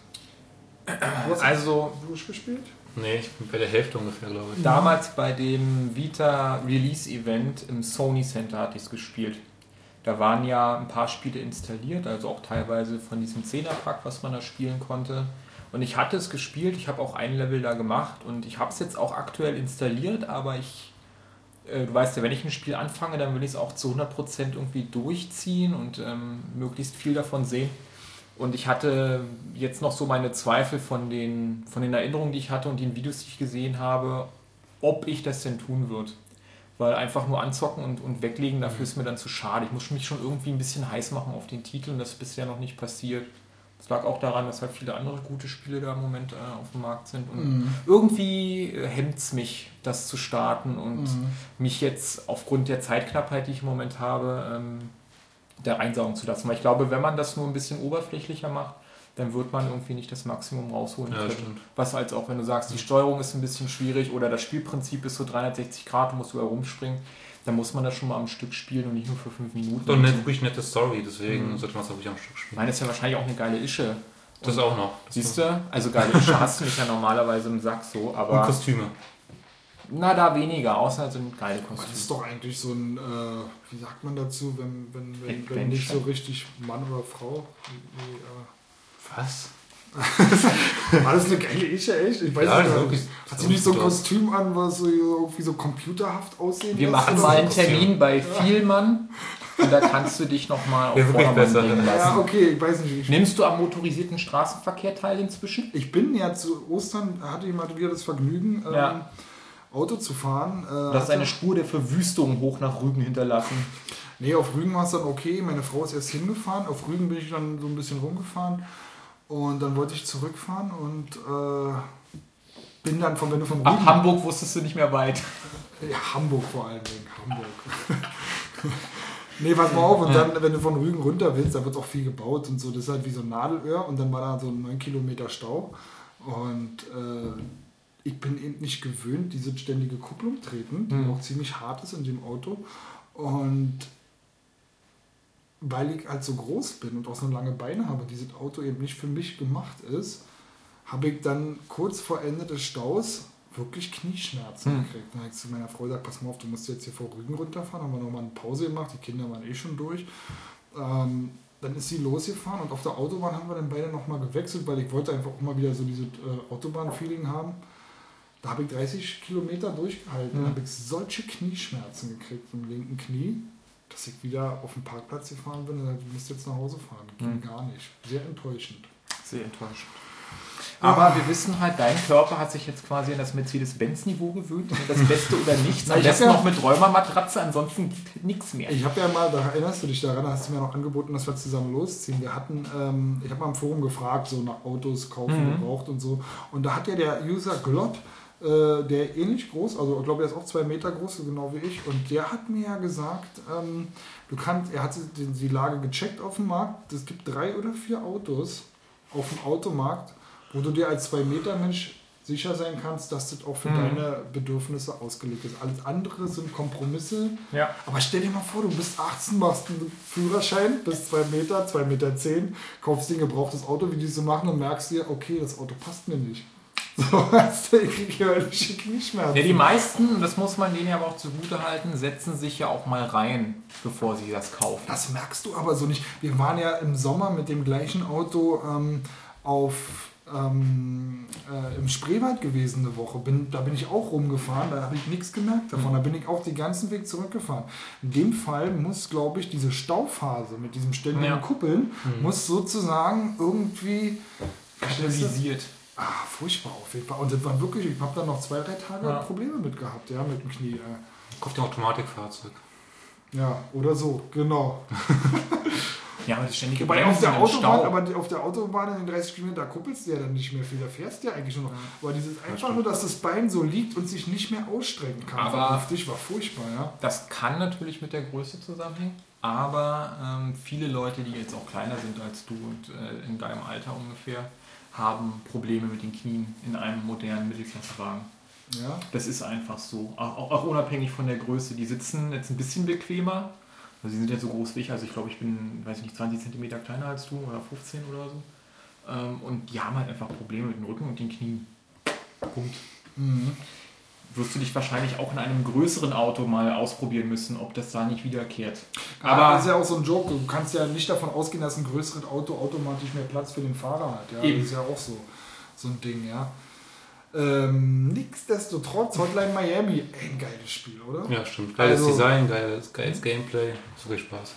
Du hast also durchgespielt? Nee, ich bin bei der Hälfte ungefähr, glaube ich. Damals bei dem Vita Release Event im Sony Center hatte ich es gespielt. Da waren ja ein paar Spiele installiert, also auch teilweise von diesem 10er-Pack, was man da spielen konnte. Und ich hatte es gespielt, ich habe auch ein Level da gemacht und ich habe es jetzt auch aktuell installiert, aber ich, äh, du weißt ja, wenn ich ein Spiel anfange, dann will ich es auch zu 100% irgendwie durchziehen und ähm, möglichst viel davon sehen. Und ich hatte jetzt noch so meine Zweifel von den, von den Erinnerungen, die ich hatte und den Videos, die ich gesehen habe, ob ich das denn tun würde. Weil einfach nur anzocken und, und weglegen, dafür mhm. ist mir dann zu schade. Ich muss mich schon irgendwie ein bisschen heiß machen auf den Titel und das ist bisher noch nicht passiert. Das lag auch daran, dass halt viele andere gute Spiele da im Moment äh, auf dem Markt sind. Und mhm. irgendwie äh, hemmt es mich, das zu starten und mhm. mich jetzt aufgrund der Zeitknappheit, die ich im Moment habe, ähm, da reinsaugen zu lassen. Weil ich glaube, wenn man das nur ein bisschen oberflächlicher macht, dann wird man irgendwie nicht das Maximum rausholen ja, können. Was als auch, wenn du sagst, die Steuerung ist ein bisschen schwierig oder das Spielprinzip ist so 360 Grad, du musst überall rumspringen, dann muss man das schon mal am Stück spielen und nicht nur für fünf Minuten. So eine wirklich nette Story, deswegen mhm. sollte man es auch wirklich am Stück spielen. Ich meine, das ist ja wahrscheinlich auch eine geile Ische. Das und, auch noch. Das siehst du? Also geile Ische hast du nicht ja normalerweise im Sack so, aber... Und Kostüme. Na, da weniger, außer sind geile Kostüme. Das ist doch eigentlich so ein, äh, wie sagt man dazu, wenn, wenn, wenn, wenn nicht so richtig Mann oder Frau. Wie, äh Was? War das eine geile Ische, echt? Ich weiß ja, nicht, wirklich, hat sie nicht so ein Kostüm an, was so irgendwie so computerhaft aussehen Wir machen mal einen Termin bei Vielmann und da kannst du dich nochmal auf Vordermann besser. bringen lassen. Ja, okay, ich weiß nicht. Nimmst du am motorisierten Straßenverkehr teil inzwischen? Ich bin ja zu Ostern, hatte ich mal wieder das Vergnügen, ja. ähm, Auto zu fahren. Äh, du hast eine Spur der Verwüstung hoch nach Rügen hinterlassen. Nee, auf Rügen war es dann okay. Meine Frau ist erst hingefahren. Auf Rügen bin ich dann so ein bisschen rumgefahren. Und dann wollte ich zurückfahren und äh, bin dann von, wenn du von Rügen... Ab Hamburg wusstest du nicht mehr weit. Ja, Hamburg vor allen Dingen. Hamburg. nee, pass mal auf. Und dann, wenn du von Rügen runter willst, da wird auch viel gebaut und so. Das ist halt wie so ein Nadelöhr. Und dann war da so ein 9 Kilometer Stau. Und... Äh, ich bin eben nicht gewöhnt, diese ständige Kupplung treten, die mhm. auch ziemlich hart ist in dem Auto. Und weil ich halt so groß bin und auch so lange Beine habe, dieses Auto eben nicht für mich gemacht ist, habe ich dann kurz vor Ende des Staus wirklich Knieschmerzen hm. gekriegt. Dann habe ich zu meiner Frau gesagt, pass mal auf, du musst jetzt hier vor Rügen runterfahren. Haben wir nochmal eine Pause gemacht, die Kinder waren eh schon durch. Ähm, dann ist sie losgefahren und auf der Autobahn haben wir dann beide nochmal gewechselt, weil ich wollte einfach auch mal wieder so dieses äh, Autobahn-Feeling haben. Da habe ich 30 Kilometer durchgehalten. Mhm. Dann habe ich solche Knieschmerzen gekriegt im linken Knie, dass ich wieder auf den Parkplatz gefahren bin und du musst jetzt nach Hause fahren. Ging mhm. gar nicht. Sehr enttäuschend. Sehr enttäuschend. Aber wir wissen halt, dein Körper hat sich jetzt quasi an das Mercedes-Benz-Niveau gewöhnt. Das Beste oder nichts. Am besten ja, noch mit Räumermatratze, ansonsten nichts mehr. Ich habe ja mal, da erinnerst du dich daran, hast du mir noch angeboten, dass wir zusammen losziehen. Wir hatten, ähm, ich habe mal im Forum gefragt, so nach Autos kaufen, mhm. gebraucht und so. Und da hat ja der User Glott, äh, der ähnlich groß, also ich glaube, er ist auch zwei Meter groß, so genau wie ich. Und der hat mir ja gesagt, ähm, du kannst, er hat die, die Lage gecheckt auf dem Markt. Es gibt drei oder vier Autos auf dem Automarkt wo du dir als zwei Meter Mensch sicher sein kannst, dass das auch für mhm. deine Bedürfnisse ausgelegt ist. Alles andere sind Kompromisse. Ja. Aber stell dir mal vor, du bist 18, machst einen Führerschein, bist zwei Meter, zwei Meter zehn, kaufst dir ein gebrauchtes Auto, wie die so machen und merkst dir, okay, das Auto passt mir nicht. So, hast du, ich höllische Knieschmerzen. Ja, die meisten, das muss man denen ja aber auch zugute halten, setzen sich ja auch mal rein, bevor sie das kaufen. Das merkst du aber so nicht. Wir waren ja im Sommer mit dem gleichen Auto ähm, auf ähm, äh, im Spreewald gewesen eine Woche. Bin, da bin ich auch rumgefahren, da habe ich nichts gemerkt davon. Da bin ich auch den ganzen Weg zurückgefahren. In dem Fall muss, glaube ich, diese Stauphase mit diesem ständigen ja. Kuppeln, mhm. muss sozusagen irgendwie stabilisiert. Ah, furchtbar auf jeden Fall. Und das war wirklich, ich habe da noch zwei, drei Tage ja. Probleme mit gehabt, ja, mit dem Knie. Äh. Kauft ein Automatikfahrzeug. Ja, oder so, genau. Ja, aber das ständige Wobei auf der Autobahn, aber auf der Autobahn in den 30 Kilometer kuppelst du ja dann nicht mehr viel, da fährst du ja eigentlich nur noch. Aber dieses einfach nur, dass das Bein so liegt und sich nicht mehr ausstrecken kann. Aber vernünftig war furchtbar, ja. Das kann natürlich mit der Größe zusammenhängen, aber ähm, viele Leute, die jetzt auch kleiner sind als du und äh, in deinem Alter ungefähr, haben Probleme mit den Knien in einem modernen Mittelklassewagen. Ja. Das ist einfach so. Auch, auch, unabhängig von der Größe. Die sitzen jetzt ein bisschen bequemer, also sie sind jetzt so groß wie ich, also ich glaube, ich bin, weiß nicht, 20 cm kleiner als du oder 15 oder so. Ähm, und die haben halt einfach Probleme mit dem Rücken und den Knien. Punkt. Mhm. Wirst du dich wahrscheinlich auch in einem größeren Auto mal ausprobieren müssen, ob das da nicht wiederkehrt. Aber ja, das ist ja auch so ein Joke. Du kannst ja nicht davon ausgehen, dass ein größeres Auto automatisch mehr Platz für den Fahrer hat. Ja, Eben. das ist ja auch so, so ein Ding, ja. Ähm, nichtsdestotrotz, Hotline Miami, ein geiles Spiel, oder? Ja, stimmt. Geiles also, Design, geiles, geiles Gameplay, so viel Spaß.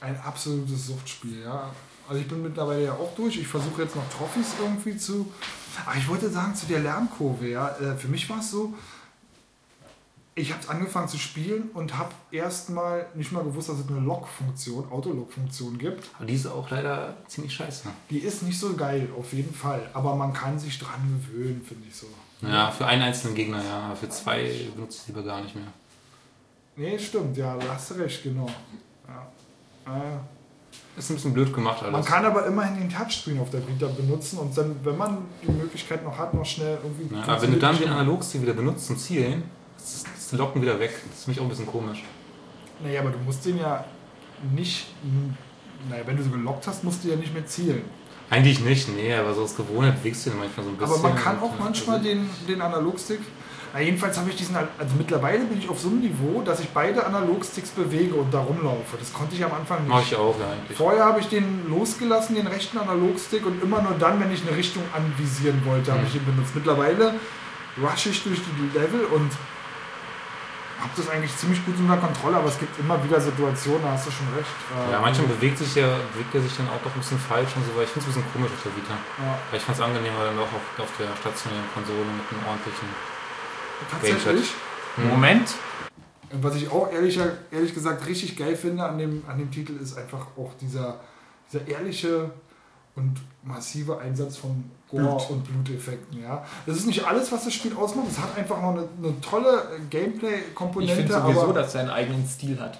Ein absolutes Suchtspiel, ja. Also ich bin mittlerweile ja auch durch. Ich versuche jetzt noch Trophys irgendwie zu. Aber ich wollte sagen, zu der Lernkurve, ja. Äh, für mich war es so, ich habe angefangen zu spielen und habe erstmal nicht mal gewusst, dass es eine Log-Funktion, Autolog-Funktion gibt. Aber die ist auch leider ziemlich scheiße. Die ist nicht so geil, auf jeden Fall. Aber man kann sich dran gewöhnen, finde ich so. Ja, für einen einzelnen Gegner, ja. Aber für zwei benutze ich lieber gar nicht mehr. Nee, stimmt, ja, du hast recht, genau. Ja. Äh, ist ein bisschen blöd gemacht alles. Man kann aber immerhin den Touchscreen auf der Vita benutzen und dann, wenn man die Möglichkeit noch hat, noch schnell irgendwie. Ja, aber wenn du dann den Analogstick wieder benutzt zum Zielen, das ist Locken wieder weg. Das ist für mich auch ein bisschen komisch. Naja, aber du musst den ja nicht. Naja, wenn du so gelockt hast, musst du ja nicht mehr zielen. Eigentlich nicht, nee, aber so als Gewohnheit wächst du den manchmal so ein bisschen. Aber man kann auch manchmal den, den Analogstick. Na, jedenfalls habe ich diesen, also mittlerweile bin ich auf so einem Niveau, dass ich beide Analogsticks bewege und da rumlaufe. Das konnte ich am Anfang nicht. Mach ich auch, ja, eigentlich. Vorher habe ich den losgelassen, den rechten Analogstick, und immer nur dann, wenn ich eine Richtung anvisieren wollte, habe mhm. ich ihn benutzt. Mittlerweile rush ich durch die Level und habe das eigentlich ziemlich gut unter Kontrolle, aber es gibt immer wieder Situationen, da hast du schon recht. Ja, manchmal bewegt sich ja, bewegt er sich dann auch doch ein bisschen falsch und so, weil ich finde es ein bisschen komisch auf der Vita. Ja. Weil ich fand es angenehmer dann auch auf, auf der stationären Konsole mit einem ordentlichen Tatsächlich? Hm. Moment. Was ich auch ehrlich, ehrlich gesagt richtig geil finde an dem, an dem Titel ist einfach auch dieser, dieser ehrliche und massive Einsatz von Gore Blut. und Bluteffekten. Ja. Das ist nicht alles, was das Spiel ausmacht. Es hat einfach noch eine, eine tolle Gameplay-Komponente. Ich finde sowieso, aber dass er einen eigenen Stil hat.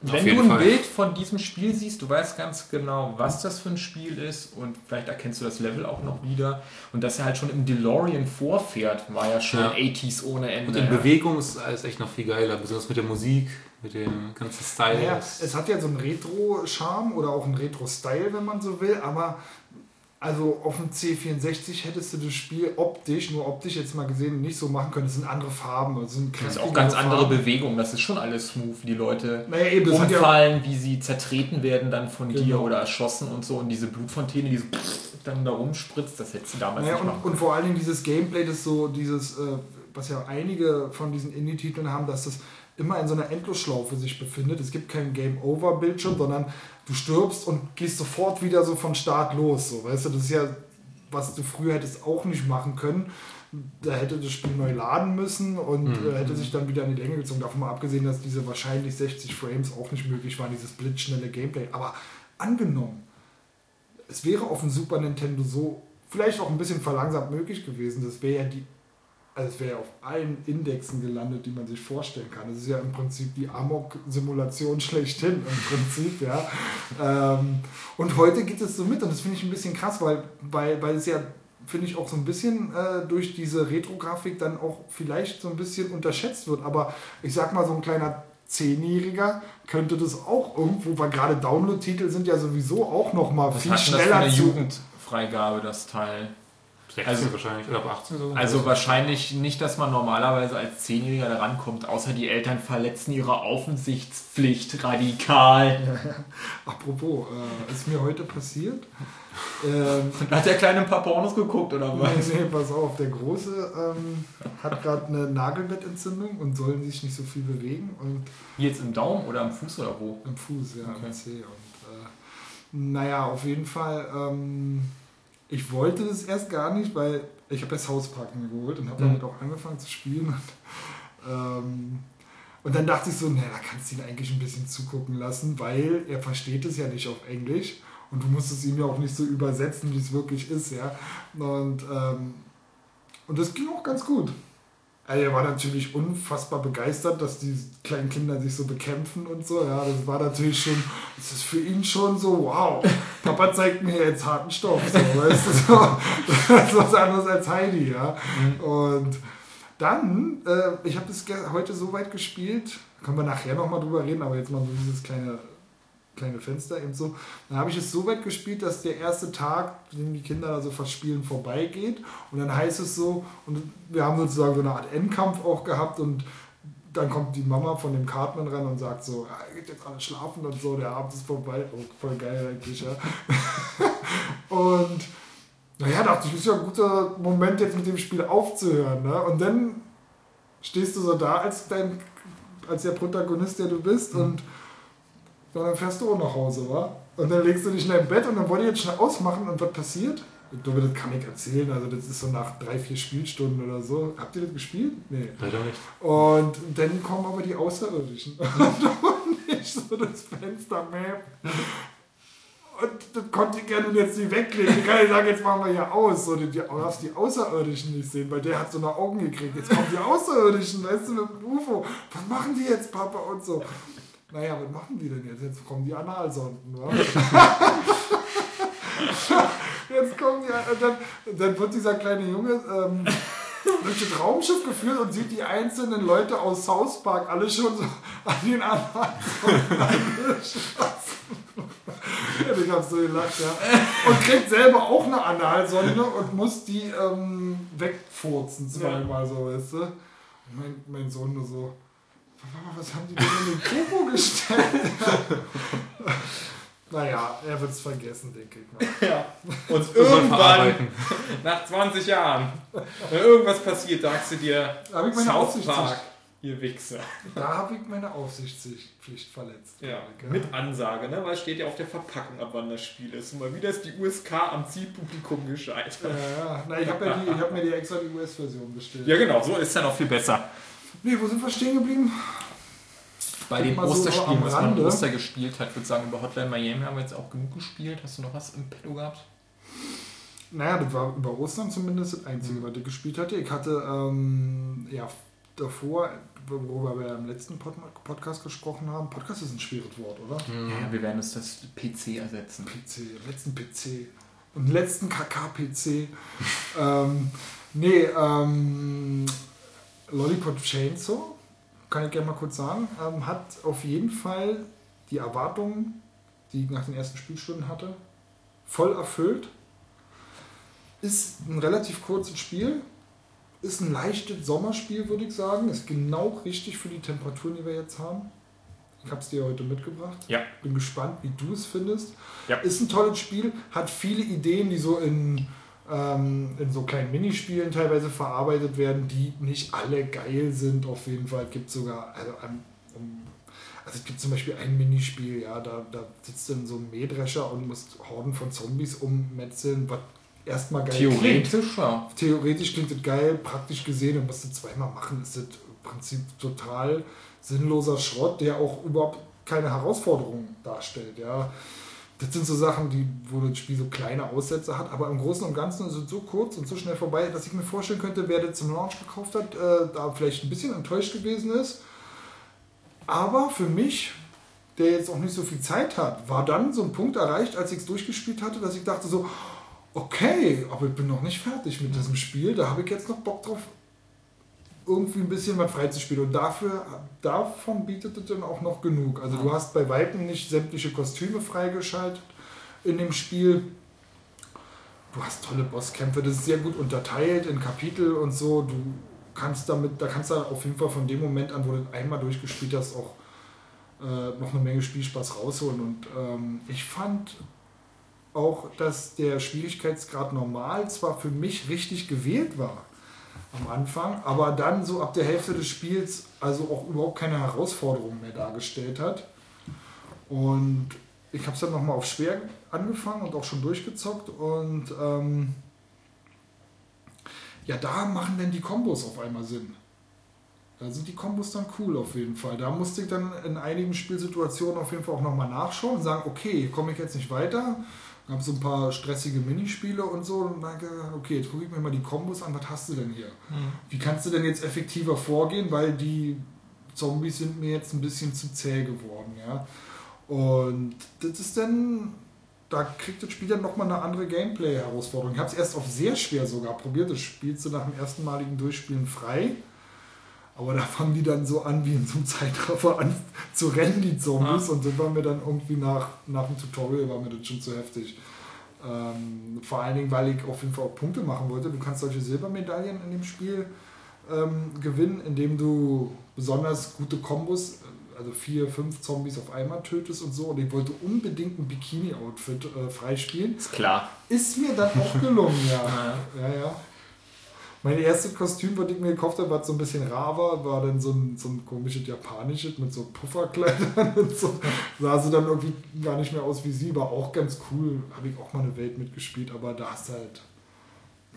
Wenn du ein Fall. Bild von diesem Spiel siehst, du weißt ganz genau, was das für ein Spiel ist und vielleicht erkennst du das Level auch noch wieder. Und dass er halt schon im DeLorean vorfährt, war ja schon ja. 80s ohne Ende. Und in Bewegung ist alles echt noch viel geiler, besonders mit der Musik, mit dem ganzen Style. Ja, es hat ja so einen Retro-Charme oder auch einen Retro-Style, wenn man so will, aber also auf dem C64 hättest du das Spiel optisch, nur optisch jetzt mal gesehen, nicht so machen können. Es sind andere Farben. Es sind das ist auch ganz Farben. andere Bewegungen. Das ist schon alles smooth, wie die Leute naja, eben, umfallen, ja wie sie zertreten werden dann von genau. dir oder erschossen und so. Und diese Blutfontäne, die so dann da rumspritzt, das hättest du damals naja, nicht und, machen und vor allen Dingen dieses Gameplay, das so dieses, äh, was ja einige von diesen Indie-Titeln haben, dass das immer in so einer Endlosschlaufe sich befindet. Es gibt keinen Game-Over-Bildschirm, sondern du stirbst und gehst sofort wieder so von Start los. So, weißt du, das ist ja, was du früher hättest auch nicht machen können. Da hätte das Spiel neu laden müssen und mhm. hätte sich dann wieder in die Länge gezogen. Davon mal abgesehen, dass diese wahrscheinlich 60 Frames auch nicht möglich waren, dieses blitzschnelle Gameplay. Aber angenommen, es wäre auf dem Super Nintendo so vielleicht auch ein bisschen verlangsamt möglich gewesen. Das wäre ja die also es wäre ja auf allen Indexen gelandet, die man sich vorstellen kann. Das ist ja im Prinzip die Amok-Simulation schlechthin im Prinzip, ja. Ähm, und heute geht es so mit und das finde ich ein bisschen krass, weil, weil, weil es ja, finde ich, auch so ein bisschen äh, durch diese Retro-Grafik dann auch vielleicht so ein bisschen unterschätzt wird. Aber ich sag mal, so ein kleiner Zehnjähriger könnte das auch irgendwo, weil gerade Download-Titel sind ja sowieso auch noch mal Was viel schneller das für eine Jugendfreigabe, das Teil. 16 also, wahrscheinlich, oder ab 18 sogar. Also wahrscheinlich nicht, dass man normalerweise als Zehnjähriger da rankommt, außer die Eltern verletzen ihre Aufsichtspflicht radikal. Apropos, äh, ist mir heute passiert. Ähm, hat der Kleine ein paar Pornos geguckt oder was? Nee, nee, pass auf, der Große ähm, hat gerade eine Nagelbettentzündung und soll sich nicht so viel bewegen. Und Jetzt im Daumen oder am Fuß oder wo? Im Fuß, ja, okay. am C. Und äh, naja, auf jeden Fall. Ähm, ich wollte das erst gar nicht, weil ich habe das Hausparken geholt und habe mhm. damit auch angefangen zu spielen. Und, ähm, und dann dachte ich so, naja, da kannst du ihn eigentlich ein bisschen zugucken lassen, weil er versteht es ja nicht auf Englisch und du musst es ihm ja auch nicht so übersetzen, wie es wirklich ist, ja. Und, ähm, und das ging auch ganz gut. Also er war natürlich unfassbar begeistert, dass die kleinen Kinder sich so bekämpfen und so. Ja, das war natürlich schon, das ist für ihn schon so, wow, Papa zeigt mir jetzt harten Stoff. So, weißt du, so, das ist was anderes als Heidi, ja. Mhm. Und dann, äh, ich habe das heute so weit gespielt, können wir nachher nochmal drüber reden, aber jetzt mal so dieses kleine kleine Fenster eben so. Dann habe ich es so weit gespielt, dass der erste Tag, den die Kinder da so verspielen, vorbeigeht. Und dann heißt es so, und wir haben sozusagen so eine Art Endkampf auch gehabt und dann kommt die Mama von dem Cartman ran und sagt so, ja, geht jetzt alle schlafen und so, der Abend ist vorbei. Oh, voll geil eigentlich, ja. und naja, dachte ich, ist ja ein guter Moment jetzt mit dem Spiel aufzuhören. Ne? Und dann stehst du so da als dein als der Protagonist, der du bist mhm. und dann fährst du auch nach Hause, wa? Und dann legst du dich schnell im Bett und dann wollte ich jetzt schnell ausmachen und was passiert? Ich glaube, das kann ich erzählen. Also, das ist so nach drei, vier Spielstunden oder so. Habt ihr das gespielt? Nee. Leider nicht. Und dann kommen aber die Außerirdischen. und ich so das Fenster Map. Und das konnte ich gerne jetzt nicht weglegen. Ich kann nicht sagen, jetzt machen wir hier aus. So, du darfst die Außerirdischen nicht sehen, weil der hat so eine Augen gekriegt. Jetzt kommen die Außerirdischen, weißt du, mit dem UFO. Was machen die jetzt, Papa? Und so. Naja, was machen die denn jetzt? Jetzt kommen die Analsonden, wa? jetzt kommen die, und dann, dann wird dieser kleine Junge ähm, durch das Raumschiff geführt und sieht die einzelnen Leute aus South Park alle schon so an den Analsonden ich hab so gelacht, ja. Und kriegt selber auch eine Analsonde und muss die ähm, wegfurzen zweimal ja. so, weißt du? Mein, mein Sohn nur so, was haben die denn in den Kubo gestellt? naja, er wird es vergessen, denke ich mal. Ja. Und irgendwann, nach 20 Jahren, wenn irgendwas passiert, sagst du dir, South Park, ihr Wichser. Da habe ich meine Aufsichtspflicht verletzt. Ja, mit Ansage, ne? weil es steht ja auf der Verpackung, ab wann das Spiel ist. Und mal wieder ist die USK am Zielpublikum gescheitert. Ja, ja. Na, ich habe ja hab mir die extra die US-Version bestellt. Ja, genau, so ist es ja noch viel besser. Nee, wo sind wir stehen geblieben? Bei den Osterspielen, so was man Oster gespielt hat, würde ich sagen, über Hotline Miami haben wir jetzt auch genug gespielt. Hast du noch was im Petto gehabt? Naja, das war über Ostern zumindest das Einzige, mhm. was ich gespielt hatte. Ich hatte ähm, ja davor, worüber wir im letzten Pod Podcast gesprochen haben. Podcast ist ein schweres Wort, oder? Ja, wir werden uns das PC ersetzen. PC, letzten PC. Und letzten KK-PC. ähm, nee, ähm, Lollipop Chainsaw, kann ich gerne mal kurz sagen, ähm, hat auf jeden Fall die Erwartungen, die ich nach den ersten Spielstunden hatte, voll erfüllt. Ist ein relativ kurzes Spiel, ist ein leichtes Sommerspiel, würde ich sagen. Ist genau richtig für die Temperaturen, die wir jetzt haben. Ich habe es dir heute mitgebracht. Ja. Bin gespannt, wie du es findest. Ja. Ist ein tolles Spiel, hat viele Ideen, die so in, ähm, in so kleinen Minispielen teilweise verarbeitet werden, die nicht alle geil sind. Auf jeden Fall Es gibt sogar, also, um, also es gibt zum Beispiel ein Minispiel, ja, da, da sitzt dann so ein Mähdrescher und muss Horden von Zombies ummetzeln, was erstmal geil Theoretisch, klingt. ja. Theoretisch klingt das geil, praktisch gesehen, und musst du zweimal machen, ist das im Prinzip total sinnloser Schrott, der auch überhaupt keine Herausforderung darstellt. Ja. Das sind so Sachen, die, wo das Spiel so kleine Aussätze hat, aber im Großen und Ganzen ist es so kurz und so schnell vorbei, dass ich mir vorstellen könnte, wer das zum Launch gekauft hat, äh, da vielleicht ein bisschen enttäuscht gewesen ist. Aber für mich, der jetzt auch nicht so viel Zeit hat, war dann so ein Punkt erreicht, als ich es durchgespielt hatte, dass ich dachte so, okay, aber ich bin noch nicht fertig mit diesem Spiel, da habe ich jetzt noch Bock drauf, irgendwie ein bisschen was freizuspielen. Und dafür, davon bietet es dann auch noch genug. Also du hast bei Weitem nicht sämtliche Kostüme freigeschaltet in dem Spiel. Du hast tolle Bosskämpfe, das ist sehr gut unterteilt in Kapitel und so. Du kannst damit, da kannst du auf jeden Fall von dem Moment an, wo du einmal durchgespielt hast, auch äh, noch eine Menge Spielspaß rausholen. Und ähm, ich fand auch, dass der Schwierigkeitsgrad normal zwar für mich richtig gewählt war am Anfang, aber dann so ab der Hälfte des Spiels also auch überhaupt keine Herausforderung mehr dargestellt hat. Und ich habe es dann nochmal auf schwer angefangen und auch schon durchgezockt und ähm, ja, da machen dann die Kombos auf einmal Sinn. Da sind die Kombos dann cool auf jeden Fall. Da musste ich dann in einigen Spielsituationen auf jeden Fall auch nochmal nachschauen und sagen, okay, komme ich jetzt nicht weiter gab so ein paar stressige Minispiele und so und dann gedacht, okay, jetzt gucke ich mir mal die Kombos an, was hast du denn hier? Mhm. Wie kannst du denn jetzt effektiver vorgehen, weil die Zombies sind mir jetzt ein bisschen zu zäh geworden, ja. Und das ist dann, da kriegt das Spiel dann nochmal eine andere Gameplay-Herausforderung. Ich habe es erst auf sehr schwer sogar probiert, das spielst du nach dem ersten maligen Durchspielen frei. Aber da fangen die dann so an, wie in so einem Zeitraffer an zu rennen, die Zombies. Ja. Und das war mir dann irgendwie nach, nach dem Tutorial, war mir das schon zu heftig. Ähm, vor allen Dingen, weil ich auf jeden Fall auch Punkte machen wollte. Du kannst solche Silbermedaillen in dem Spiel ähm, gewinnen, indem du besonders gute Kombos, also vier, fünf Zombies auf einmal tötest und so. Und ich wollte unbedingt ein Bikini-Outfit äh, freispielen. Ist klar. Ist mir dann auch gelungen, ja. ja, ja. Mein erstes Kostüm, was ich mir gekauft habe, war so ein bisschen Rava, war dann so ein, so ein komisches japanisches mit so Pufferkleidern und so. Sah sie dann irgendwie gar nicht mehr aus wie sie, war auch ganz cool. Habe ich auch mal eine Welt mitgespielt, aber da hast du halt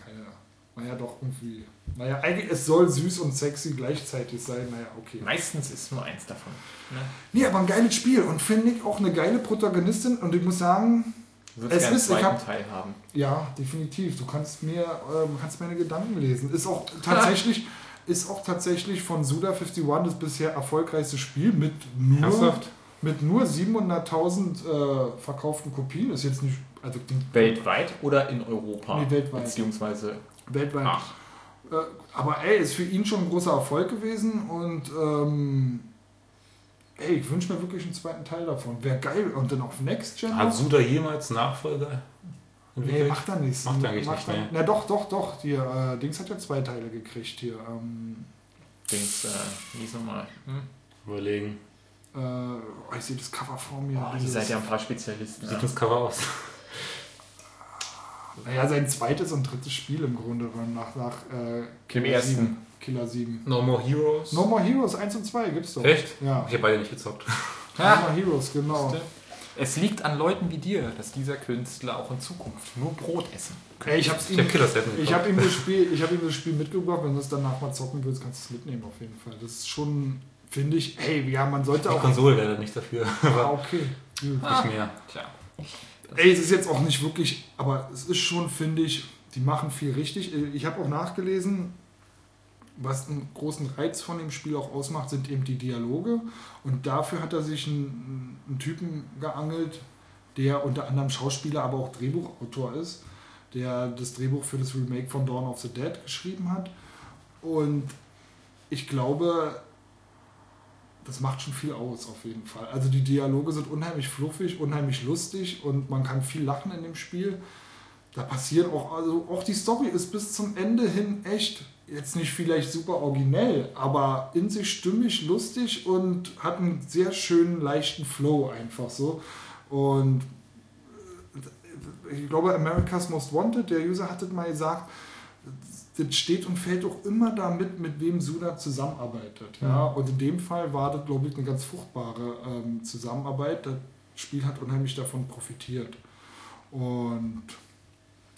keine. Naja, doch irgendwie. Naja, eigentlich, es soll süß und sexy gleichzeitig sein. Naja, okay. Meistens ist nur eins davon. Ne? Nee, aber ein geiles Spiel und finde ich auch eine geile Protagonistin und ich muss sagen, es ist, einen hab, Teil haben. Ja, definitiv. Du kannst mir, ähm, kannst meine Gedanken lesen. Ist auch tatsächlich, ist auch tatsächlich von Suda51 das bisher erfolgreichste Spiel mit nur, mit nur 700.000 äh, verkauften Kopien. Ist jetzt nicht. Also weltweit oder in Europa? Nee, weltweit. Beziehungsweise. Weltweit. Ach. Äh, aber ey, ist für ihn schon ein großer Erfolg gewesen und ähm, ey, ich wünsche mir wirklich einen zweiten Teil davon. Wäre geil. Und dann auf Next Gen. Hat Suda jemals Nachfolger? Nee, macht er nicht. Macht er eigentlich macht nicht, nee. Na doch, doch, doch. Hier, äh, Dings hat ja zwei Teile gekriegt hier. Ähm, Dings, äh, wie ist nochmal? Hm? Überlegen. Äh, oh, ich sehe das Cover vor mir. Oh, ihr seid ja ein paar Spezialisten. Wie sieht das Cover aus? Naja, sein zweites und drittes Spiel im Grunde nach, nach äh, Dem ersten. Killer 7. No More Heroes? No More Heroes 1 und 2 gibt's doch. Echt? Ja. Ich habe beide nicht gezockt. no More Heroes, genau. Es liegt an Leuten wie dir, dass dieser Künstler auch in Zukunft nur Brot essen Ey, ich hab's ihm, ich habe ihm, das Spiel, ich hab ihm das Spiel mitgebracht. Wenn du es danach mal zocken willst, kannst du es mitnehmen auf jeden Fall. Das ist schon, finde ich, hey, ja, man sollte Die auch... Konsole wäre nicht dafür. ah, okay. Ah, nicht mehr. Tja. Ey, es ist jetzt auch nicht wirklich, aber es ist schon, finde ich, die machen viel richtig. Ich habe auch nachgelesen, was einen großen Reiz von dem Spiel auch ausmacht, sind eben die Dialoge. Und dafür hat er sich einen, einen Typen geangelt, der unter anderem Schauspieler, aber auch Drehbuchautor ist, der das Drehbuch für das Remake von Dawn of the Dead geschrieben hat. Und ich glaube, das macht schon viel aus, auf jeden Fall. Also die Dialoge sind unheimlich fluffig, unheimlich lustig und man kann viel lachen in dem Spiel. Da passiert auch, also auch die Story ist bis zum Ende hin echt jetzt nicht vielleicht super originell, aber in sich stimmig, lustig und hat einen sehr schönen, leichten Flow einfach so. Und äh, ich glaube, America's Most Wanted, der User hat das mal gesagt, das steht und fällt auch immer damit, mit wem Suda zusammenarbeitet. Ja? Und in dem Fall war das, glaube ich, eine ganz fruchtbare ähm, Zusammenarbeit. Das Spiel hat unheimlich davon profitiert. Und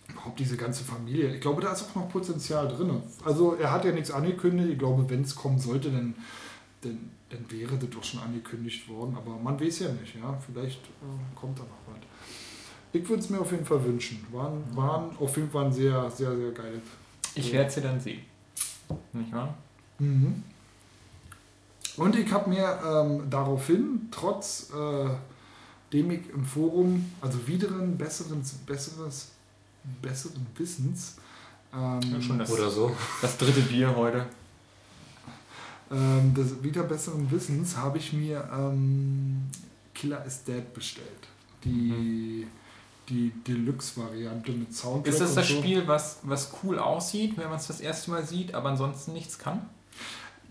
überhaupt diese ganze Familie. Ich glaube, da ist auch noch Potenzial drin. Also er hat ja nichts angekündigt. Ich glaube, wenn es kommen sollte, dann, dann, dann wäre das doch schon angekündigt worden. Aber man weiß ja nicht. Ja? Vielleicht äh, kommt da noch was. Ich würde es mir auf jeden Fall wünschen. Waren, waren auf jeden Fall ein sehr, sehr, sehr geil. Ich werde sie dann sehen. Nicht wahr? Mhm. Und ich habe mir ähm, daraufhin, trotz äh, dem ich im Forum, also wieder ein besseres, besseres besseren Wissens. Ähm, ja, schon das, Oder so. Das dritte Bier heute. Ähm, das wieder besseren Wissens habe ich mir ähm, Killer is Dead bestellt. Die, mhm. die Deluxe-Variante mit Soundtrack. Ist das das so. Spiel, was, was cool aussieht, wenn man es das erste Mal sieht, aber ansonsten nichts kann?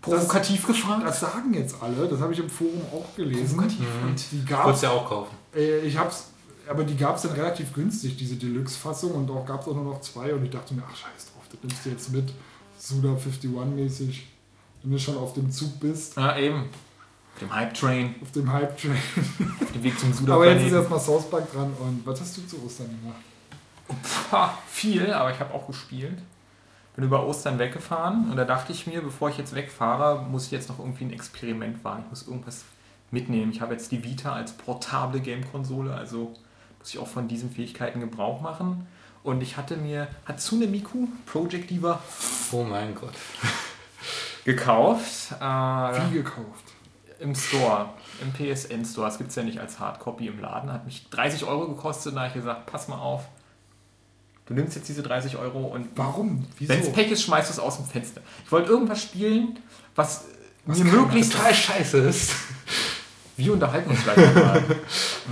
Provokativ das, gefragt? Das sagen jetzt alle, das habe ich im Forum auch gelesen. Provokativ. Mhm. Und die gab es ja auch kaufen. Äh, ich habe es aber die gab es dann relativ günstig, diese Deluxe-Fassung, und auch gab es auch nur noch zwei. Und ich dachte mir, ach scheiß drauf, das nimmst du jetzt mit, Suda 51-mäßig, wenn du schon auf dem Zug bist. Ah, eben. Auf dem Hype-Train. Auf dem Hype-Train. auf dem Weg zum Suda Aber jetzt ist erstmal South Park dran. Und was hast du zu Ostern gemacht? Ha, viel, aber ich habe auch gespielt. Bin über Ostern weggefahren und da dachte ich mir, bevor ich jetzt wegfahre, muss ich jetzt noch irgendwie ein Experiment wagen. Ich muss irgendwas mitnehmen. Ich habe jetzt die Vita als portable Game-Konsole, also muss ich auch von diesen Fähigkeiten Gebrauch machen. Und ich hatte mir Hatsune Miku Project Diva oh mein Gott gekauft. Äh, Wie gekauft? Im Store, im PSN Store. Das gibt es ja nicht als Hardcopy im Laden. Hat mich 30 Euro gekostet. Da habe ich gesagt, pass mal auf. Du nimmst jetzt diese 30 Euro und. Warum? Wenn es Pech ist, schmeißt du es aus dem Fenster. Ich wollte irgendwas spielen, was, was mir möglichst total scheiße ist. Wir unterhalten uns gleich mal.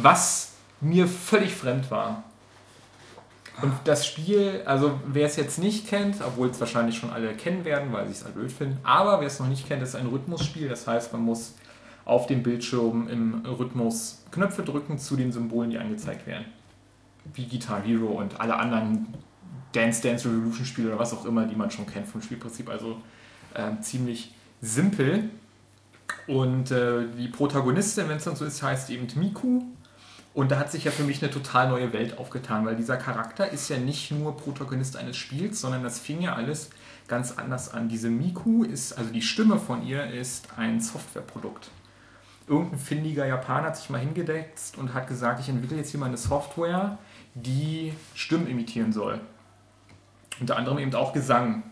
Was mir völlig fremd war. Und das Spiel, also wer es jetzt nicht kennt, obwohl es wahrscheinlich schon alle kennen werden, weil sie es halt blöd finden, aber wer es noch nicht kennt, ist ein Rhythmusspiel. Das heißt, man muss auf dem Bildschirm im Rhythmus Knöpfe drücken zu den Symbolen, die angezeigt werden. Wie Guitar Hero und alle anderen Dance Dance Revolution Spiele oder was auch immer, die man schon kennt vom Spielprinzip. Also äh, ziemlich simpel. Und äh, die Protagonistin, wenn es dann so ist, heißt eben Miku. Und da hat sich ja für mich eine total neue Welt aufgetan, weil dieser Charakter ist ja nicht nur Protagonist eines Spiels, sondern das fing ja alles ganz anders an. Diese Miku ist, also die Stimme von ihr ist ein Softwareprodukt. Irgendein findiger Japaner hat sich mal hingedeckt und hat gesagt, ich entwickle jetzt hier mal eine Software, die Stimmen imitieren soll. Unter anderem eben auch Gesang.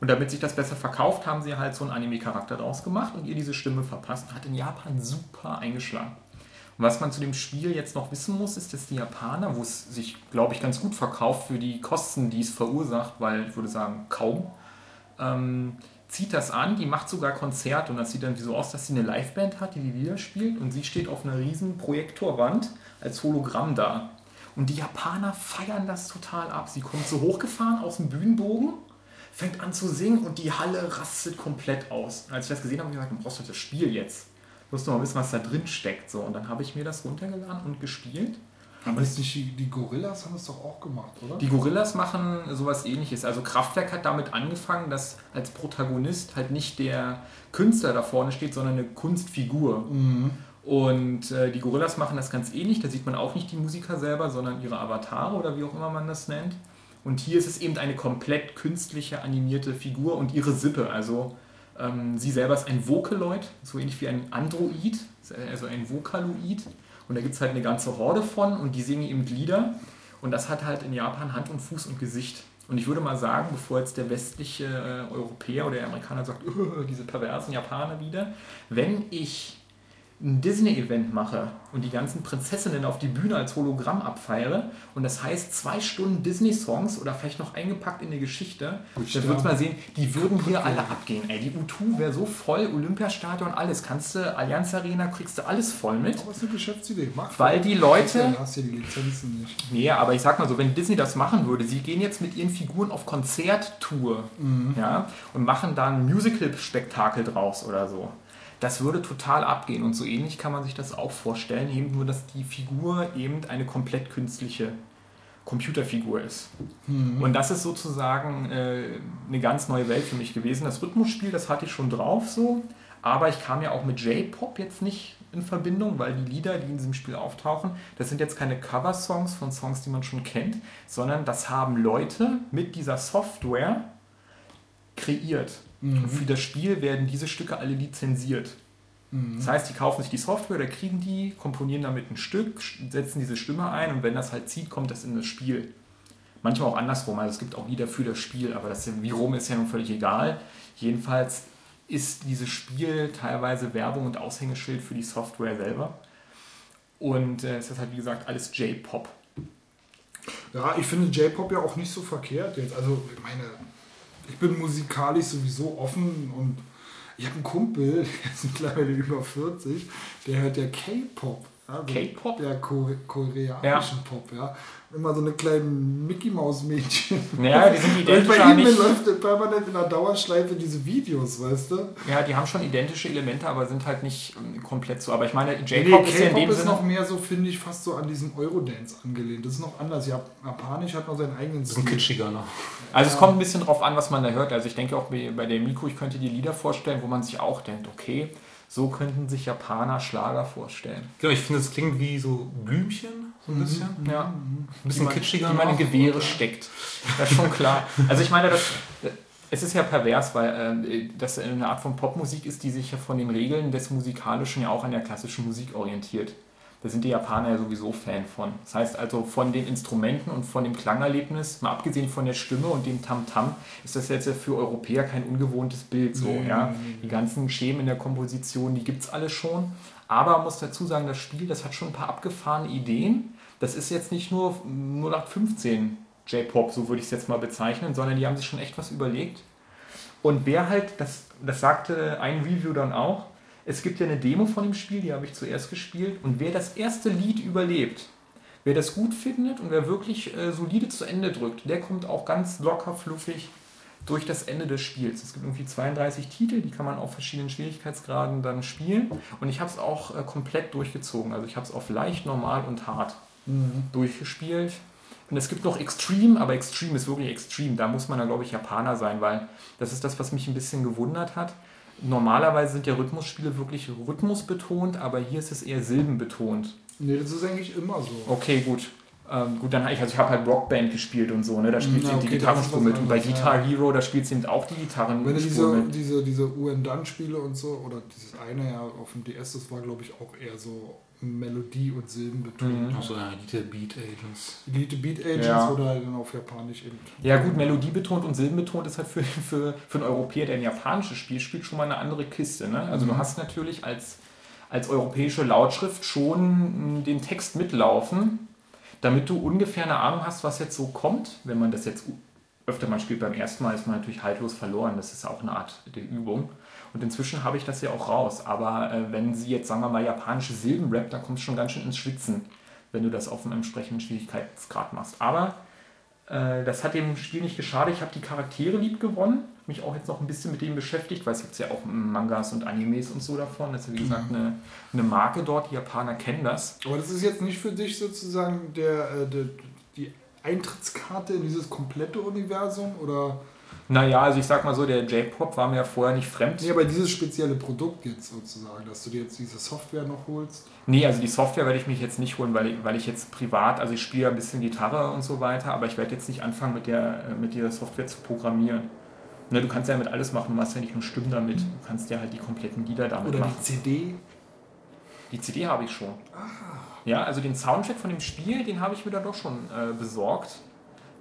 Und damit sich das besser verkauft, haben sie halt so einen Anime-Charakter draus gemacht und ihr diese Stimme verpasst hat in Japan super eingeschlagen. Was man zu dem Spiel jetzt noch wissen muss, ist, dass die Japaner, wo es sich, glaube ich, ganz gut verkauft für die Kosten, die es verursacht, weil ich würde sagen, kaum, ähm, zieht das an, die macht sogar Konzerte und das sieht dann so aus, dass sie eine Liveband hat, die die Lieder spielt und sie steht auf einer riesen Projektorwand als Hologramm da. Und die Japaner feiern das total ab. Sie kommt so hochgefahren aus dem Bühnenbogen fängt an zu singen und die Halle rastet komplett aus. Und als ich das gesehen habe, habe ich gesagt, du brauchst du das Spiel jetzt. Du musst doch mal wissen, was da drin steckt. So. Und dann habe ich mir das runtergeladen und gespielt. Aber ist nicht die, die Gorillas haben es doch auch gemacht, oder? Die Gorillas machen sowas ähnliches. Also Kraftwerk hat damit angefangen, dass als Protagonist halt nicht der Künstler da vorne steht, sondern eine Kunstfigur. Mhm. Und äh, die Gorillas machen das ganz ähnlich. Da sieht man auch nicht die Musiker selber, sondern ihre Avatare oder wie auch immer man das nennt. Und hier ist es eben eine komplett künstliche animierte Figur und ihre Sippe. Also sie selber ist ein Vocaloid, so ähnlich wie ein Android, also ein Vocaloid. Und da gibt es halt eine ganze Horde von und die singen eben Lieder. Und das hat halt in Japan Hand und Fuß und Gesicht. Und ich würde mal sagen, bevor jetzt der westliche äh, Europäer oder der Amerikaner sagt, diese perversen Japaner wieder, wenn ich ein Disney-Event mache und die ganzen Prinzessinnen auf die Bühne als Hologramm abfeiere und das heißt zwei Stunden Disney-Songs oder vielleicht noch eingepackt in eine Geschichte, Gut, dann würdest du mal sehen, die würden hier alle abgehen. Ey, die U2 wäre so voll, Olympiastadion, alles. Kannst du, Allianz Arena, kriegst du alles voll mit. Aber ist eine Geschäftsidee. Mach weil die Leute... Hast du die Lizenzen nicht. Nee, aber ich sag mal so, wenn Disney das machen würde, sie gehen jetzt mit ihren Figuren auf Konzerttour mhm. ja, und machen da ein Musical-Spektakel draus oder so das würde total abgehen. Und so ähnlich kann man sich das auch vorstellen, eben nur, dass die Figur eben eine komplett künstliche Computerfigur ist. Mhm. Und das ist sozusagen äh, eine ganz neue Welt für mich gewesen. Das Rhythmusspiel, das hatte ich schon drauf so, aber ich kam ja auch mit J-Pop jetzt nicht in Verbindung, weil die Lieder, die in diesem Spiel auftauchen, das sind jetzt keine Cover-Songs von Songs, die man schon kennt, sondern das haben Leute mit dieser Software kreiert. Mhm. Für das Spiel werden diese Stücke alle lizenziert. Mhm. Das heißt, die kaufen sich die Software oder kriegen die, komponieren damit ein Stück, setzen diese Stimme ein und wenn das halt zieht, kommt das in das Spiel. Manchmal auch andersrum, also es gibt auch Lieder für das Spiel, aber das wie rum ist ja nun völlig egal. Jedenfalls ist dieses Spiel teilweise Werbung und Aushängeschild für die Software selber. Und äh, es ist halt wie gesagt alles J-Pop. Ja, ich finde J-Pop ja auch nicht so verkehrt jetzt. Also, ich meine, ich bin musikalisch sowieso offen und ich habe einen Kumpel, der ist mittlerweile über 40, der hört ja K-Pop. Ja, K-Pop? Ja, koreanischen ja. Pop, ja immer so eine kleine Mickey Maus Mädchen. Ja, die sind identisch. Und bei ihm nicht. läuft permanent in der Dauerschleife diese Videos, weißt du? Ja, die haben schon identische Elemente, aber sind halt nicht ähm, komplett so. Aber ich meine, J-Pop nee, ist ja in dem ist Sinne noch mehr so, finde ich, fast so an diesen Eurodance angelehnt. Das ist noch anders. Japanisch hat noch seinen eigenen Stil. Das ist ein kitschiger noch. Also ja. es kommt ein bisschen drauf an, was man da hört. Also ich denke auch bei der Mikro, ich könnte dir Lieder vorstellen, wo man sich auch denkt, okay, so könnten sich Japaner Schlager vorstellen. Genau, ich finde, es klingt wie so Blümchen, so ein mhm. bisschen. Ja. Ein bisschen die kitschiger. Die man in Gewehre oder? steckt. Das ist schon klar. Also ich meine, das, es ist ja pervers, weil äh, das eine Art von Popmusik ist, die sich ja von den Regeln des Musikalischen ja auch an der klassischen Musik orientiert. Da sind die Japaner ja sowieso Fan von. Das heißt also von den Instrumenten und von dem Klangerlebnis, mal abgesehen von der Stimme und dem Tamtam, -Tam, ist das jetzt für Europäer kein ungewohntes Bild. So, mhm. ja. Die ganzen Schemen in der Komposition, die gibt es alle schon. Aber man muss dazu sagen, das Spiel, das hat schon ein paar abgefahrene Ideen. Das ist jetzt nicht nur 0815 J-Pop, so würde ich es jetzt mal bezeichnen, sondern die haben sich schon echt was überlegt. Und wer halt, das, das sagte ein Review dann auch, es gibt ja eine Demo von dem Spiel, die habe ich zuerst gespielt. Und wer das erste Lied überlebt, wer das gut findet und wer wirklich äh, solide zu Ende drückt, der kommt auch ganz locker, fluffig durch das Ende des Spiels. Es gibt irgendwie 32 Titel, die kann man auf verschiedenen Schwierigkeitsgraden dann spielen. Und ich habe es auch äh, komplett durchgezogen. Also ich habe es auf leicht, normal und hart mhm. durchgespielt. Und es gibt noch Extreme, aber Extreme ist wirklich Extreme. Da muss man dann, glaube ich, Japaner sein, weil das ist das, was mich ein bisschen gewundert hat normalerweise sind ja Rhythmusspiele wirklich rhythmusbetont, aber hier ist es eher silbenbetont. Nee, das ist eigentlich immer so. Okay, gut. Ähm, gut, dann ich, also ich habe halt Rockband gespielt und so, ne? Da spielt sie okay, die Gitarrenspur mit. Und bei Guitar ja. Hero, da spielt sie eben auch die Gitarrenspur Wenn du diese, mit. diese, diese UN-Dun-Spiele und so, oder dieses eine ja auf dem DS, das war glaube ich auch eher so Melodie und Silben betont. Mhm. Achso, ja, Elite Beat Agents. Elite Beat Agents ja. oder dann auf Japanisch eben. Ja gut, Melodie betont und Silben betont ist halt für, für, für einen Europäer, der ein japanisches Spiel spielt, schon mal eine andere Kiste. Ne? Also mhm. du hast natürlich als, als europäische Lautschrift schon den Text mitlaufen, damit du ungefähr eine Ahnung hast, was jetzt so kommt. Wenn man das jetzt öfter mal spielt, beim ersten Mal ist man natürlich haltlos verloren. Das ist auch eine Art der Übung. Und inzwischen habe ich das ja auch raus. Aber äh, wenn sie jetzt, sagen wir mal, japanische Silben rappt, dann kommst du schon ganz schön ins Schwitzen, wenn du das auf einem entsprechenden Schwierigkeitsgrad machst. Aber äh, das hat dem Spiel nicht geschadet. Ich habe die Charaktere lieb gewonnen, mich auch jetzt noch ein bisschen mit denen beschäftigt, weil es gibt ja auch Mangas und Animes und so davon. Das ist ja wie gesagt eine, eine Marke dort. Die Japaner kennen das. Aber das ist jetzt nicht für dich sozusagen der, äh, der die Eintrittskarte in dieses komplette Universum oder? Naja, also ich sag mal so, der J-Pop war mir ja vorher nicht fremd. Nee, aber dieses spezielle Produkt jetzt sozusagen, dass du dir jetzt diese Software noch holst? Nee, also die Software werde ich mich jetzt nicht holen, weil ich, weil ich jetzt privat, also ich spiele ein bisschen Gitarre und so weiter, aber ich werde jetzt nicht anfangen, mit, der, mit dieser Software zu programmieren. Ne, du kannst ja mit alles machen, du machst ja nicht nur Stimmen damit, du kannst ja halt die kompletten Lieder damit Oder machen. Oder die CD? Die CD habe ich schon. Ah. Ja, also den Soundtrack von dem Spiel, den habe ich mir da doch schon äh, besorgt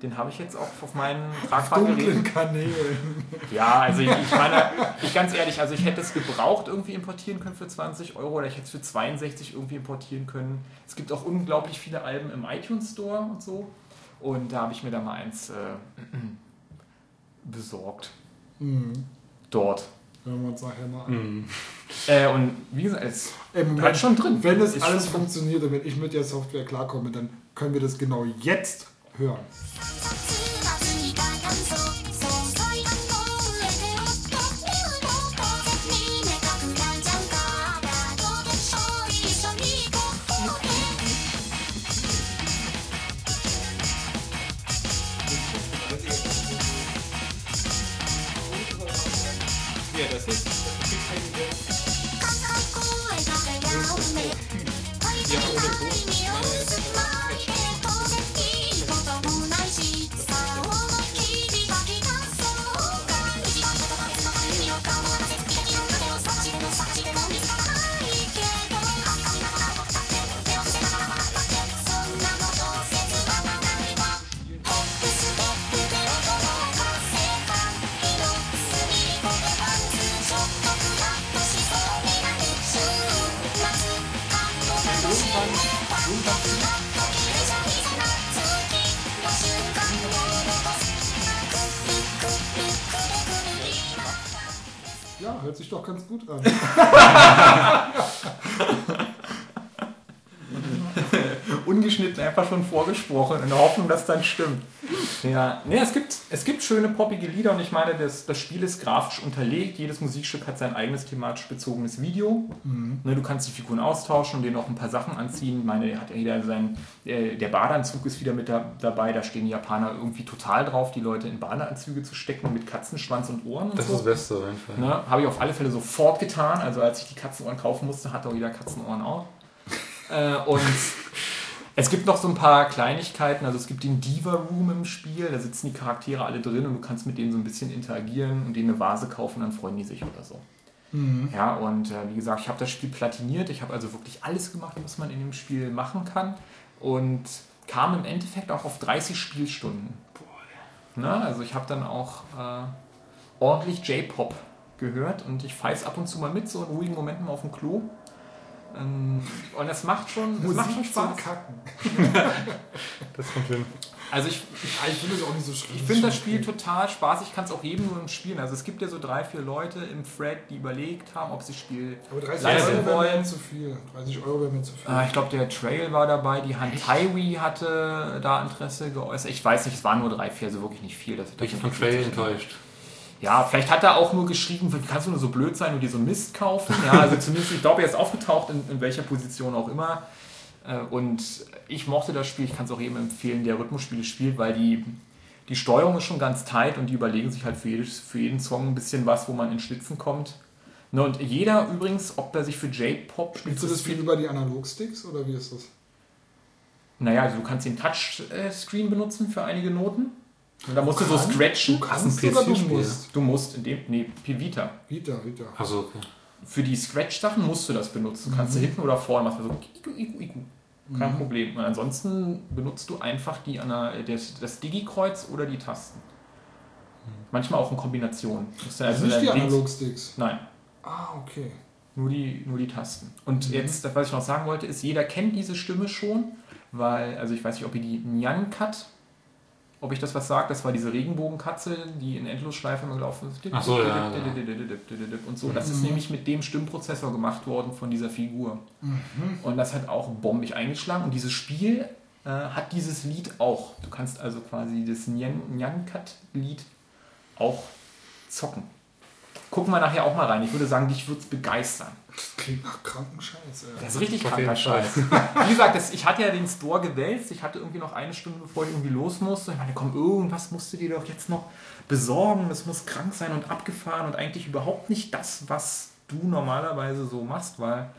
Den habe ich jetzt auch auf meinen Tragfahrgeräten. Kanälen. Ja, also ich, ich meine, ich ganz ehrlich, also ich hätte es gebraucht irgendwie importieren können für 20 Euro oder ich hätte es für 62 irgendwie importieren können. Es gibt auch unglaublich viele Alben im iTunes Store und so. Und da habe ich mir da mal eins äh, besorgt. Mhm. Dort. Hören wir uns nachher mal an. Mhm. Äh, und wie gesagt, es ist halt schon drin. Wenn das alles funktioniert und wenn ich mit der Software klarkomme, dann können wir das genau jetzt hören. Peace. Ungeschnitten einfach schon vorgesprochen, in der Hoffnung, dass dann stimmt. Ja, nee, es gibt schöne poppige Lieder und ich meine, das, das Spiel ist grafisch unterlegt. Jedes Musikstück hat sein eigenes thematisch bezogenes Video. Mhm. Ne, du kannst die Figuren austauschen und denen auch ein paar Sachen anziehen. Ich meine, hat jeder sein, äh, der Badeanzug ist wieder mit da, dabei. Da stehen die Japaner irgendwie total drauf, die Leute in Badeanzüge zu stecken mit Katzenschwanz und Ohren. Und das so. ist das Beste auf jeden Fall. Ne, Habe ich auf alle Fälle sofort getan. Also als ich die Katzenohren kaufen musste, hatte auch jeder Katzenohren auch. äh, und es gibt noch so ein paar Kleinigkeiten, also es gibt den Diva Room im Spiel, da sitzen die Charaktere alle drin und du kannst mit denen so ein bisschen interagieren und denen eine Vase kaufen, dann freuen die sich oder so. Mhm. Ja, und äh, wie gesagt, ich habe das Spiel platiniert, ich habe also wirklich alles gemacht, was man in dem Spiel machen kann und kam im Endeffekt auch auf 30 Spielstunden. Na, also ich habe dann auch äh, ordentlich J-Pop gehört und ich feiß ab und zu mal mit, so in ruhigen Momenten mal auf dem Klo. Ähm, und das macht schon, das macht schon Spaß. Kacken. das kommt hin. Also ich, ich, ich finde es auch nicht so schlimm. Ich finde das Spiel total Spaß. Ich kann es auch jedem nur spielen. Also es gibt ja so drei, vier Leute im Thread, die überlegt haben, ob sie das Spiel Aber 30 Euro wollen. Wäre zu viel. 30 Euro wäre mir zu viel. Äh, ich glaube, der Trail war dabei. Die Hand Highway hatte da Interesse geäußert. Ich weiß nicht, es waren nur drei, vier, also wirklich nicht viel. Das, ich bin von Trail enttäuscht. Ja, vielleicht hat er auch nur geschrieben, kannst du nur so blöd sein und dir so Mist kaufen. Ja, also zumindest, ich glaube, er ist aufgetaucht, in, in welcher Position auch immer. Äh, und ich mochte das Spiel, ich kann es auch jedem empfehlen, der Rhythmusspiele spielt, weil die, die Steuerung ist schon ganz tight und die überlegen sich halt für, jedes, für jeden Song ein bisschen was, wo man in Schlitzen kommt. Ne, und jeder übrigens, ob er sich für J-Pop spielt. Spielst du das viel über die Analogsticks oder wie ist das? Naja, also du kannst den Touchscreen benutzen für einige Noten. Und da musst du, du so scratchen. Du kannst oder du musst? Du musst in dem, nee, Vita. Vita, Vita. Achso, okay. Für die Scratch-Sachen musst du das benutzen. Du kannst mhm. du hinten oder vorne machen. So, iku, iku, iku. Kein mhm. Problem. Und ansonsten benutzt du einfach die, das, das Digi-Kreuz oder die Tasten. Manchmal auch in Kombination. Das also nicht die Analog-Sticks? Nein. Ah, okay. Nur die, nur die Tasten. Und mhm. jetzt, was ich noch sagen wollte, ist, jeder kennt diese Stimme schon, weil, also ich weiß nicht, ob ihr die Nyan Cut ob ich das was sage, das war diese Regenbogenkatze, die in Endlosschleife immer gelaufen ist. Ach so, ja. Und so. Das ist nämlich mit dem Stimmprozessor gemacht worden von dieser Figur. Mhm. Und das hat auch bombig eingeschlagen. Und dieses Spiel äh, hat dieses Lied auch. Du kannst also quasi das Nyan-Kat-Lied auch zocken. Gucken wir nachher auch mal rein. Ich würde sagen, dich würde es begeistern. Das klingt nach kranken Scheiß. Ey. Das ist richtig kranker Scheiß. Wie gesagt, das, ich hatte ja den Store gewälzt. Ich hatte irgendwie noch eine Stunde, bevor ich irgendwie los musste. Ich meine, komm, irgendwas musst du dir doch jetzt noch besorgen. Das muss krank sein und abgefahren und eigentlich überhaupt nicht das, was du normalerweise so machst, weil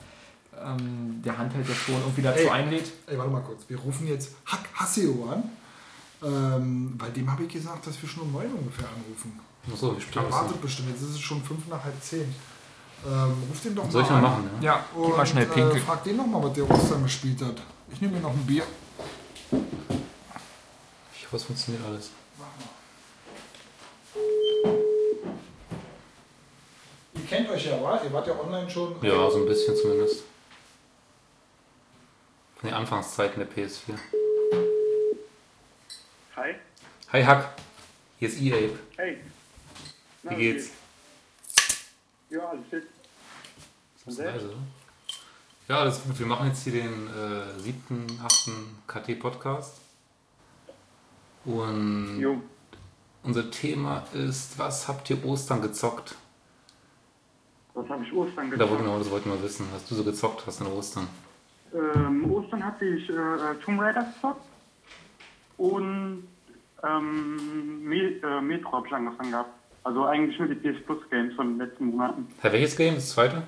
ähm, der Handheld ja schon irgendwie dazu ey, einlädt. Ey, warte mal kurz. Wir rufen jetzt Hack Hassio an. Ähm, bei dem habe ich gesagt, dass wir schon um 9 ungefähr anrufen. Achso, ich wartet bestimmt. Jetzt ist es schon 5 nach halb 10. Ähm, ruf den doch mal Soll ich mal machen, ja? Ja, und, mal schnell pinkeln. Äh, frag den noch mal, was der Ostern gespielt hat. Ich nehme mir noch ein Bier. Ich hoffe, es funktioniert alles. Ihr kennt euch ja, wa? Ihr wart ja online schon. Ja, so ein bisschen zumindest. Von den Anfangszeiten der PS4. Hi. Hi Hack. Hier ist E-Ape. Hey. Na, Wie geht's? Ja, alles fit. Ist das leise, Ja, alles gut. Wir machen jetzt hier den äh, siebten, achten KT-Podcast. Und jo. unser Thema ist, was habt ihr Ostern gezockt? Was habe ich Ostern gezockt? Da genau, das wollten wir wissen. Was du so gezockt hast an Ostern? Ähm, Ostern hatte ich äh, Tomb Raider gezockt und ähm, äh, Metro habe ich angefangen gehabt. Also eigentlich nur die PS Plus Games von den letzten Monaten. Herr, welches Game? Das zweite?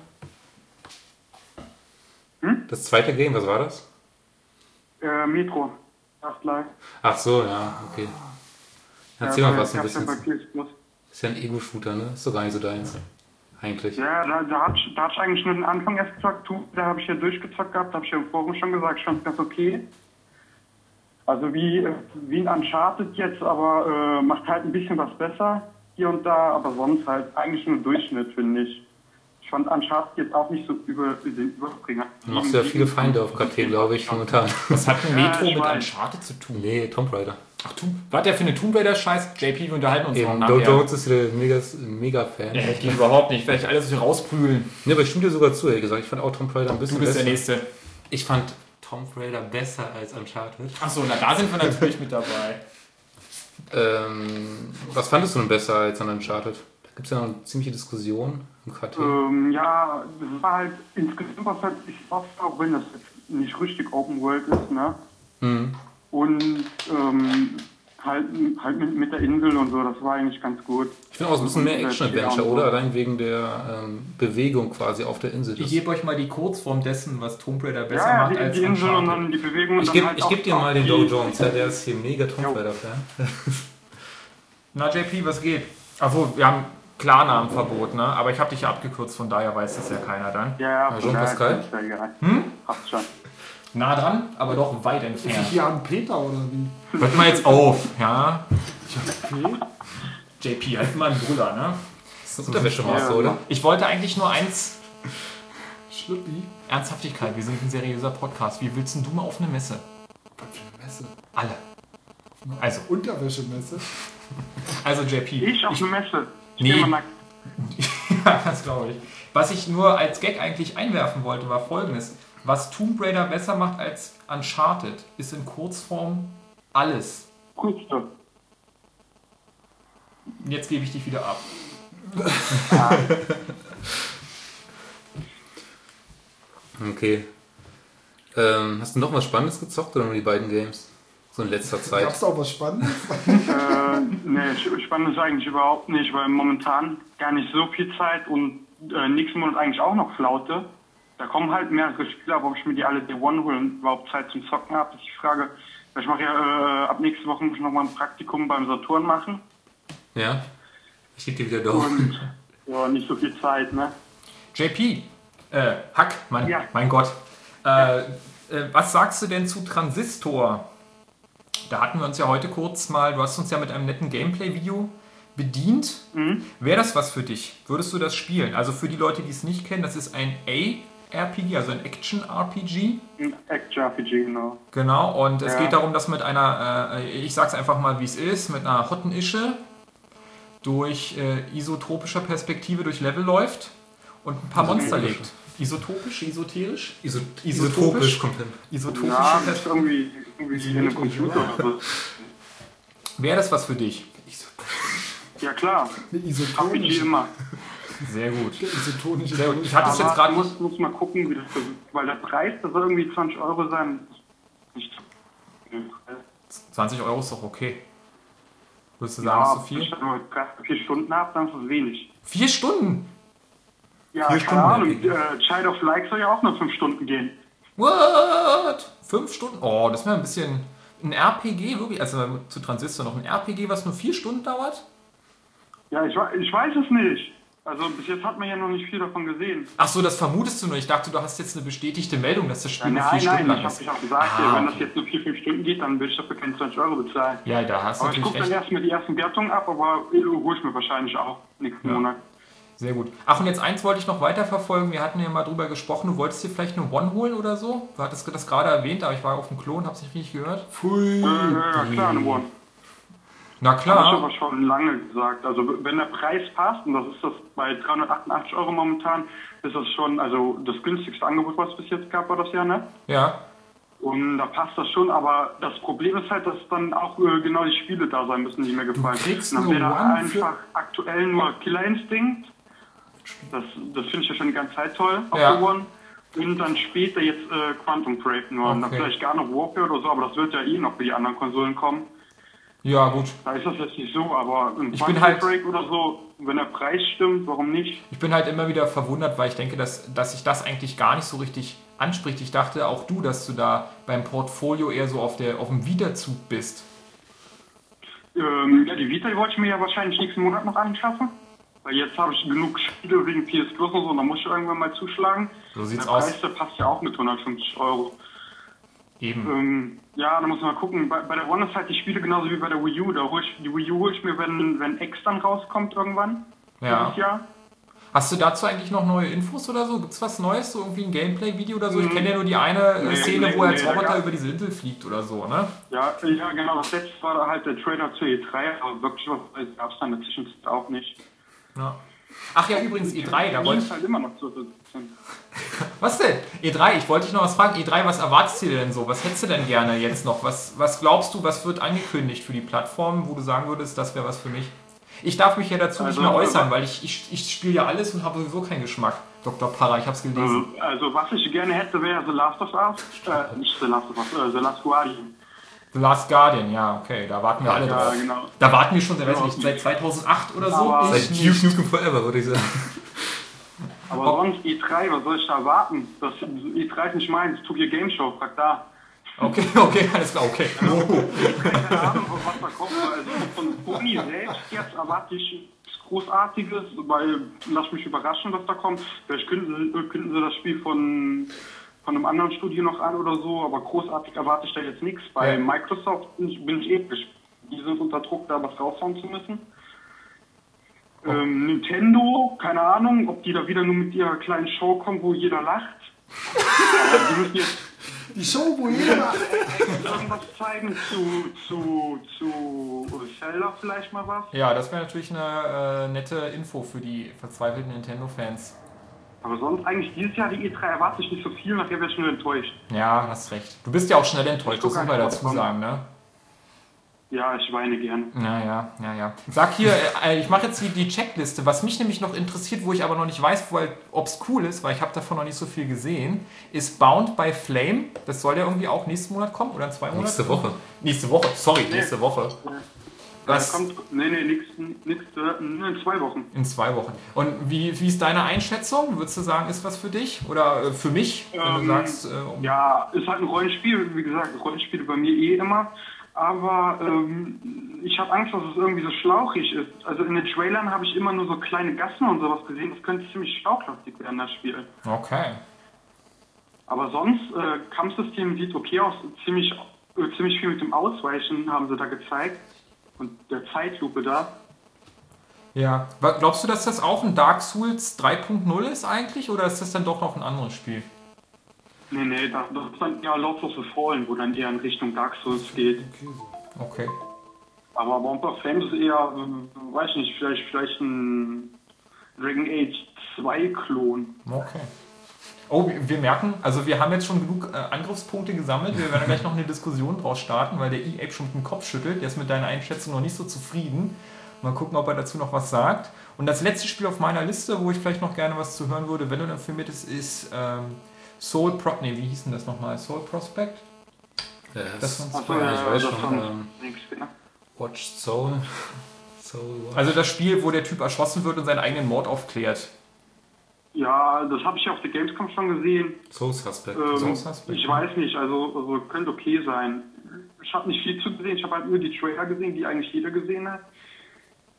Hm? Das zweite Game, was war das? Äh, Metro. Ach so, ja, okay. Erzähl ja, mal was ein bisschen. Ist ja ein Ego-Shooter, ne? Ist doch gar nicht so deins. Eigentlich. Ja, da, da hatte ich, ich eigentlich nur den Anfang erst gezockt. Da habe ich ja durchgezockt gehabt, habe ich ja im Forum schon gesagt, ich fand es ganz okay. Also wie, wie ein Uncharted jetzt, aber äh, macht halt ein bisschen was besser hier und da, aber sonst halt eigentlich nur Durchschnitt, finde ich. Ich fand Uncharted jetzt auch nicht so über den Überbringer. Du machst ja viele Feinde auf KT, glaube ich, momentan. Was hat ein Metro ja, mit Uncharted zu tun? Nee, Tomb Raider. Ach, Tomb Was der für eine Tomb Raider-Scheiß? JP, wir unterhalten uns Eben, noch nachher. Dow Jones ist wieder mega, mega Fan. Ja, geht überhaupt nicht. Werde ich alles so rausprügeln. Nee, aber ich stimme dir sogar zu, ehrlich gesagt. Ich fand auch Tomb Raider ein bisschen Du bist besser. der Nächste. Ich fand Tomb Raider besser als Uncharted. Achso, na da sind wir natürlich mit dabei. Ähm, was fandest du denn besser als an Uncharted? Gibt es ja noch eine ziemliche Diskussion im KT. Ähm, ja, das war halt insgesamt was halt, ich weiß auch, wenn das jetzt nicht richtig Open World ist, ne? Mhm. Und ähm, halt, halt mit, mit der Insel und so, das war eigentlich ganz gut. Ich finde auch ein bisschen mehr Action-Adventure, oder? Allein wegen der ähm, Bewegung quasi auf der Insel. Ich gebe euch mal die Kurzform dessen, was Tomb Raider besser ja, macht die, als die Insel und dann die Bewegung. Ich gebe halt geb dir mal den Dow Jones, ja, der ist hier mega Tomb Raider-Fan. Na JP, was geht? Achso, wir haben Klarnamenverbot, ne? Aber ich habe dich ja abgekürzt, von daher weiß das ja keiner dann. Ja, ja, Jean Pascal. Hm? Passt schon. Nah dran, aber doch weit entfernt. Ist Jan Peter oder wie? Hört mal jetzt auf, ja? JP, JP, halt mal ein Bruder, ne? Das ist Unterwäschemaße, oder? Ich wollte eigentlich nur eins. Schlüppi. Ernsthaftigkeit, wir sind ein seriöser Podcast. Wie willst du mal auf eine Messe? Was für eine Messe? Alle. Also. Unterwäschemesse? Also JP. Ich auf eine Messe. Nee. ja, das glaube ich. Was ich nur als Gag eigentlich einwerfen wollte, war folgendes. Was Tomb Raider besser macht als Uncharted, ist in Kurzform alles. Kurzform. Jetzt gebe ich dich wieder ab. okay. Ähm, hast du noch was Spannendes gezockt oder nur die beiden Games? So in letzter Zeit. Gab es auch was Spannendes? äh, nee, Spannendes eigentlich überhaupt nicht, weil momentan gar nicht so viel Zeit und äh, nächsten Monat eigentlich auch noch Flaute. Da kommen halt mehrere Spieler, aber ob ich mir die alle Day One holen und überhaupt Zeit zum Zocken habe, ist die Frage. Ich mache ja äh, ab nächste Woche noch mal ein Praktikum beim Saturn machen. Ja. Ich gebe dir wieder Daumen. Und ja, nicht so viel Zeit, ne? JP, äh, Hack, mein, ja. mein Gott. Äh, ja. äh, was sagst du denn zu Transistor? Da hatten wir uns ja heute kurz mal, du hast uns ja mit einem netten Gameplay-Video bedient. Mhm. Wäre das was für dich? Würdest du das spielen? Also für die Leute, die es nicht kennen, das ist ein A RPG, also ein Action-RPG. Action-RPG, genau. Genau, und es ja. geht darum, dass mit einer, äh, ich sag's einfach mal, wie es ist, mit einer Hottenische durch äh, isotropischer Perspektive durch Level läuft und ein paar Monster legt. Isotopisch, esoterisch? Iso isotopisch, komplett. Isotopisch. Ja, das ist irgendwie, irgendwie in einem Computer. Wäre das was für dich? Ja klar. Isotonisch. immer. Sehr gut. Isotonisch. Sehr gut. Ich hatte es jetzt gerade. muss, muss mal gucken, wie das weil der Preis, das soll irgendwie 20 Euro sein. Nicht 20 Euro ist doch okay. Würdest du sagen, ja, ist zu viel? Wenn ich nur vier Stunden habe, dann ist es wenig. Vier Stunden? Ja, vier keine Ahnung. Äh, Child of Light soll ja auch nur fünf Stunden gehen. What? Fünf Stunden? Oh, das wäre ein bisschen. Ein RPG, wirklich, also zu Transistor noch ein RPG, was nur vier Stunden dauert? Ja, ich, ich weiß es nicht. Also bis jetzt hat man ja noch nicht viel davon gesehen. Ach so, das vermutest du nur. Ich dachte, du hast jetzt eine bestätigte Meldung, dass das Spiel ja, nur vier nein, Stunden lang ist. Nein, ich habe gesagt, ah, wenn okay. das jetzt nur vier, fünf Stunden geht, dann will ich dafür keine 20 Euro bezahlen. Ja, da hast du Aber ich gucke dann erstmal die ersten Wertungen ab, aber hole ich mir wahrscheinlich auch nächsten ja. Monat. Sehr gut. Ach, und jetzt eins wollte ich noch weiterverfolgen. Wir hatten ja mal drüber gesprochen, du wolltest dir vielleicht eine One holen oder so? Du hattest das gerade erwähnt, aber ich war auf dem Klo und hab's nicht richtig gehört. Pfui. Äh, ja, klar, eine One. Na klar. Das habe ich aber schon lange gesagt. Also wenn der Preis passt, und das ist das bei 388 Euro momentan, ist das schon, also das günstigste Angebot, was es bis jetzt gab, war das ja, ne? Ja. Und da passt das schon, aber das Problem ist halt, dass dann auch äh, genau die Spiele da sein müssen, die mir gefallen. Du kriegst dann wäre einfach aktuell nur Killer Instinct. Das, das finde ich ja schon die ganze Zeit toll auf ja. der One. Und dann später jetzt äh, Quantum Break nur. Okay. Und dann vielleicht gar noch Warfare oder so, aber das wird ja eh noch für die anderen Konsolen kommen. Ja, gut. Da ist das jetzt nicht so, aber ein ich bin halt, Break oder so, wenn der Preis stimmt, warum nicht? Ich bin halt immer wieder verwundert, weil ich denke, dass, dass sich das eigentlich gar nicht so richtig anspricht. Ich dachte auch du, dass du da beim Portfolio eher so auf, der, auf dem Wiederzug bist. Ähm, ja, die Vita wollte ich mir ja wahrscheinlich nächsten Monat noch anschaffen. Weil jetzt habe ich genug Spiele wegen PS Plus und so, da muss ich irgendwann mal zuschlagen. So sieht's der Preis, aus. Der passt ja auch mit 150 Euro. Eben. Ähm, ja, da muss man mal gucken. Bei, bei, der One ist halt die Spiele genauso wie bei der Wii U. Da hol ich, die Wii U hole ich mir, wenn, wenn X dann rauskommt irgendwann. Ja. Jahr. Hast du dazu eigentlich noch neue Infos oder so? Gibt es was Neues, so irgendwie ein Gameplay-Video oder so? Ich kenne ja nur die eine äh, nee, Szene, nee, wo er als Roboter über diese Insel fliegt oder so, ne? Ja, ja genau. Das letzte war halt der Trailer zu E3, aber wirklich was gab es dann in der Zwischenzeit auch nicht. Ja. Ach ja, übrigens E3, da wollte ich... halt immer noch zu Was denn? E3, ich wollte dich noch was fragen. E3, was erwartest du denn so? Was hättest du denn gerne jetzt noch? Was, was glaubst du, was wird angekündigt für die Plattform, wo du sagen würdest, das wäre was für mich? Ich darf mich ja dazu also, nicht mehr äußern, weil ich, ich, ich spiele ja alles und habe sowieso keinen Geschmack. Dr. Parra, ich habe es gelesen. Also, also, was ich gerne hätte, wäre The Last of Us. Äh, nicht The Last of Us, äh, The Last Guardian. The Last Guardian, ja, okay, da warten wir alle ja, drauf. Genau. Da warten wir schon, weiß nicht, seit 2008 oder so. Aber seit Duke Nukem Forever, würde ich sagen. Aber oh. sonst E3, was soll ich da warten? Das E3 ist nicht meins, Tokyo Game Show, frag da. Okay, okay, alles klar, okay. Also, keine Ahnung, was da kommt. Also von Sony selbst jetzt erwarte ich Großartiges, weil lass mich überraschen, was da kommt. Vielleicht könnten sie, könnten sie das Spiel von von einem anderen Studio noch an oder so, aber großartig erwarte ich da jetzt nichts. Bei ja. Microsoft bin ich, bin ich episch. Die sind unter Druck, da was raushauen zu müssen. Oh. Ähm, Nintendo, keine Ahnung, ob die da wieder nur mit ihrer kleinen Show kommen, wo jeder lacht. die müssen jetzt die Show, wo jeder lacht. irgendwas zeigen zu, zu, zu Zelda vielleicht mal was. Ja, das wäre natürlich eine äh, nette Info für die verzweifelten Nintendo-Fans. Aber sonst eigentlich dieses Jahr die E3 erwarte ich nicht so viel, nachher wäre ich schnell enttäuscht. Ja, hast recht. Du bist ja auch schnell enttäuscht, das muss man dazu sagen, ne? Ja, ich weine gern. Naja, ja, ja. Sag hier, äh, ich mache jetzt die, die Checkliste. Was mich nämlich noch interessiert, wo ich aber noch nicht weiß, ob es cool ist, weil ich habe davon noch nicht so viel gesehen, ist Bound by Flame. Das soll ja irgendwie auch nächsten Monat kommen oder in zwei Monaten? Nächste Woche. Nächste Woche, sorry, nee. nächste Woche. Was? Kommt, nee, nee, nächste, in zwei Wochen. In zwei Wochen. Und wie, wie ist deine Einschätzung? Würdest du sagen, ist was für dich? Oder äh, für mich, wenn ähm, du sagst... Äh, um ja, ist halt ein Rollenspiel. Wie gesagt, Rollenspiele bei mir eh immer. Aber ähm, ich habe Angst, dass es irgendwie so schlauchig ist. Also in den Trailern habe ich immer nur so kleine Gassen und sowas gesehen. Das könnte ziemlich schlauchlastig werden, das Spiel. Okay. Aber sonst, äh, Kampfsystem sieht okay aus. Ziemlich, äh, ziemlich viel mit dem Ausweichen haben sie da gezeigt und der Zeitlupe da. Ja, glaubst du, dass das auch ein Dark Souls 3.0 ist eigentlich oder ist das dann doch noch ein anderes Spiel? Nee, nee, das, ist dann eher Lords of the Fallen, wo dann eher in Richtung Dark Souls geht. Okay. Aber Bomb of Flames ist eher, äh, weiß nicht, vielleicht, vielleicht ein Dragon Age 2 Klon. Okay. Oh, wir merken, also wir haben jetzt schon genug äh, Angriffspunkte gesammelt. Wir werden gleich noch eine Diskussion draus starten, weil der E-Ape schon mit dem Kopf schüttelt. Der ist mit deiner Einschätzung noch nicht so zufrieden. Mal gucken, ob er dazu noch was sagt. Und das letzte Spiel auf meiner Liste, wo ich vielleicht noch gerne was zu hören würde, wenn du dafür mit ist, ist ähm, Soul Pro. Nee, wie hieß denn das nochmal? Soul Prospect? Ja, das, das von, ja, ich weiß schon. Ähm, Watched Soul. Soul Watch. Also das Spiel, wo der Typ erschossen wird und seinen eigenen Mord aufklärt. Ja, das habe ich auf der Gamescom schon gesehen. Soul Suspect. Ähm, Soul Suspect. Ich weiß nicht, also, also könnte okay sein. Ich habe nicht viel zu gesehen, ich habe halt nur die Trailer gesehen, die eigentlich jeder gesehen hat.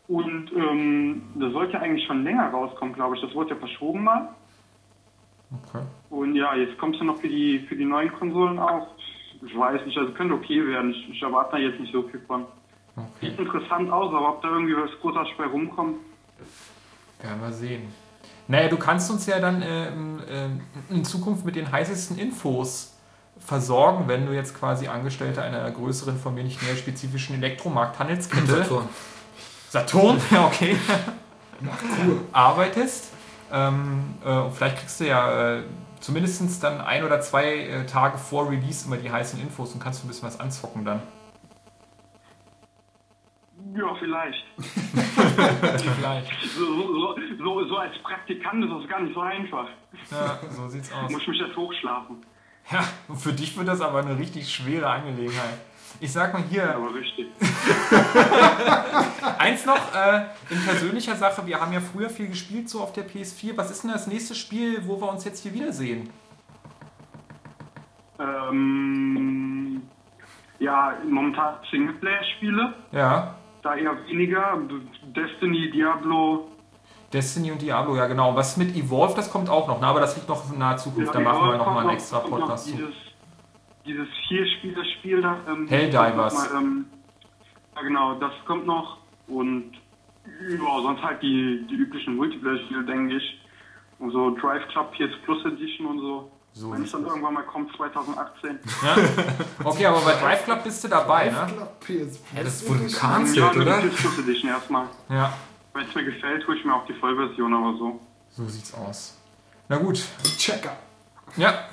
Und ähm, das sollte eigentlich schon länger rauskommen, glaube ich. Das wurde ja verschoben mal. Okay. Und ja, jetzt kommst du noch für die, für die neuen Konsolen auch. Ich weiß nicht, also könnte okay werden. Ich, ich erwarte da jetzt nicht so viel von. Okay. Sieht interessant aus, aber ob da irgendwie was großartig bei rumkommt. Werden wir sehen. Naja, du kannst uns ja dann äh, in Zukunft mit den heißesten Infos versorgen, wenn du jetzt quasi Angestellter einer größeren, von mir nicht mehr spezifischen Elektromarkt-Handelskette Saturn. Saturn, ja, okay. cool. arbeitest. Ähm, äh, vielleicht kriegst du ja äh, zumindest dann ein oder zwei äh, Tage vor Release immer die heißen Infos und kannst du ein bisschen was anzocken dann. Ja, vielleicht. vielleicht. So, so, so, als Praktikant ist das gar nicht so einfach. Ja, so sieht's aus. Muss ich mich jetzt hochschlafen. Ja, für dich wird das aber eine richtig schwere Angelegenheit. Ich sag mal hier. Ja, aber richtig. Eins noch äh, in persönlicher Sache: Wir haben ja früher viel gespielt, so auf der PS4. Was ist denn das nächste Spiel, wo wir uns jetzt hier wiedersehen? Ähm, ja, momentan Singleplayer-Spiele. Ja. Da eher weniger. Destiny, Diablo. Destiny und Diablo, ja genau. Was mit Evolve, das kommt auch noch, ne? aber das liegt noch in naher Zukunft. Ja, da machen wir nochmal einen extra Podcast zu dieses Vier-Spieler-Spiel da. Ähm, Helldivers. Mal, ähm, ja, genau, das kommt noch. Und ja, sonst halt die, die üblichen Multiplayer-Spiele, denke ich. Und so Drive Club PS Plus Edition und so. So Wenn es dann irgendwann mal kommt, 2018. Ja? Okay, aber bei Drive Club bist du dabei, Drive ne? Club PS. Ja, das wurde gecancelt, ja, oder? PS Plus Edition erstmal. Ja. Wenn es mir gefällt, hole ich mir auch die Vollversion, aber so. So sieht's aus. Na gut. Checker. Ja,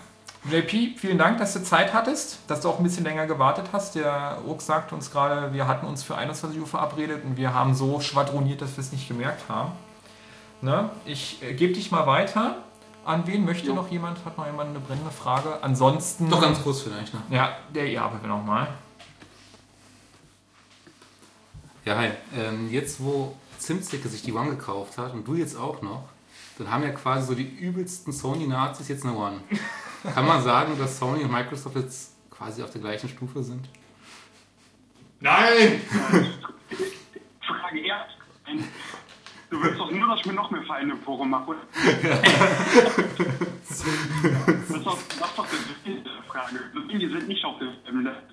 JP, vielen Dank, dass du Zeit hattest, dass du auch ein bisschen länger gewartet hast. Der Urs sagte uns gerade, wir hatten uns für 21 Uhr verabredet und wir haben so schwadroniert, dass wir es nicht gemerkt haben. Ne? Ich äh, gebe dich mal weiter. An wen möchte jo. noch jemand? Hat noch jemand eine brennende Frage? Ansonsten. Doch ganz kurz vielleicht. Ne? Ja, der Erbe nochmal. Ja, hi. Ähm, jetzt, wo Zimtzicke sich die One gekauft hat und du jetzt auch noch, dann haben ja quasi so die übelsten Sony-Nazis jetzt eine One. Kann man sagen, dass Sony und Microsoft jetzt quasi auf der gleichen Stufe sind? Nein! Frage erst. Du willst doch nur, dass ich mir noch mehr Feinde im Forum mache. das ist doch, das ist doch die Frage. Die sind nicht auf dem Level.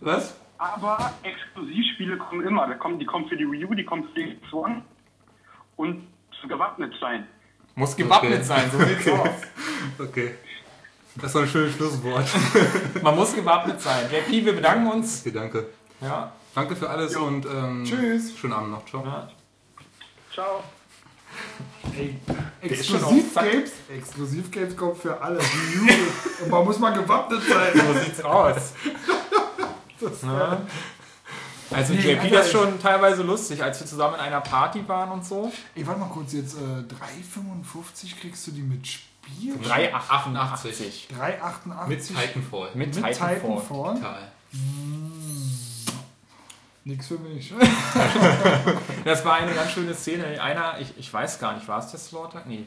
Was? Aber Exklusivspiele kommen immer. Die kommen für die Wii U, die kommen für die X1 und gewappnet sein. Muss gewappnet okay. sein, so sieht's okay. aus. Okay. Das war ein schönes Schlusswort. Man muss gewappnet sein. JP, wir bedanken uns. Okay, danke. Ja. Danke für alles jo. und ähm, tschüss. Schönen Abend noch. Ciao. Ja. Ciao. Ey, Exklusivgames, Exklusivgames kommt für alle. und man muss mal gewappnet sein. So sieht's aus. ja. Also nee, JP, das ist schon teilweise lustig, als wir zusammen in einer Party waren und so. Ey, warte mal kurz, jetzt äh, 3,55 kriegst du die mit Spiel? 3,88. 3,88. Mit Titanfall. Mit, mit Titanfall. Titanfall. Total. Nix für mich. das war eine ganz schöne Szene. Einer, ich, ich weiß gar nicht, war es der Slaughter? Nee,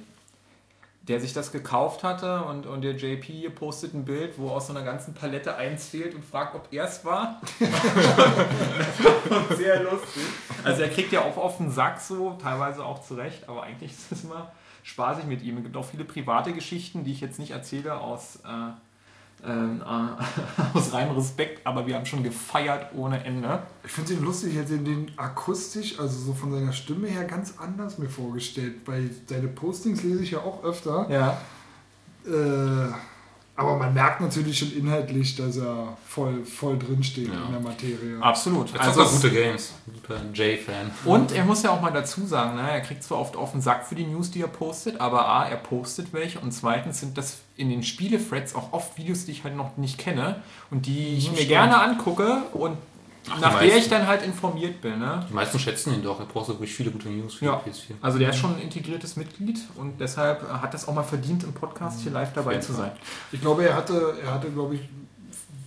der sich das gekauft hatte und, und der JP postet ein Bild, wo aus so einer ganzen Palette eins fehlt und fragt, ob er es war. sehr lustig. Also er kriegt ja auch auf den Sack so, teilweise auch zurecht, aber eigentlich ist es immer spaßig mit ihm. Es gibt auch viele private Geschichten, die ich jetzt nicht erzähle aus äh, ähm, äh, aus reinem Respekt, aber wir haben schon gefeiert ohne Ende. Ich finde ihn lustig, ich hätte den akustisch, also so von seiner Stimme her ganz anders mir vorgestellt, weil seine Postings lese ich ja auch öfter. Ja. Äh, aber man merkt natürlich schon inhaltlich, dass er voll, voll drinsteht ja. in der Materie. Absolut. Er also gute Games. Guter J-Fan. Und er muss ja auch mal dazu sagen, ne, er kriegt zwar oft auf den Sack für die News, die er postet, aber A, er postet welche und zweitens sind das in den Spiele-Threads auch oft Videos, die ich halt noch nicht kenne und die ich mir stimmt. gerne angucke und Ach, nach der ich dann halt informiert bin. Ne? Die meisten schätzen ihn doch. Er braucht so wirklich viele gute News für ja. die PS4. Also der ist schon ein integriertes Mitglied und deshalb hat das auch mal verdient, im Podcast hier live dabei zu sein. Ich glaube, er hatte, er hatte, glaube ich,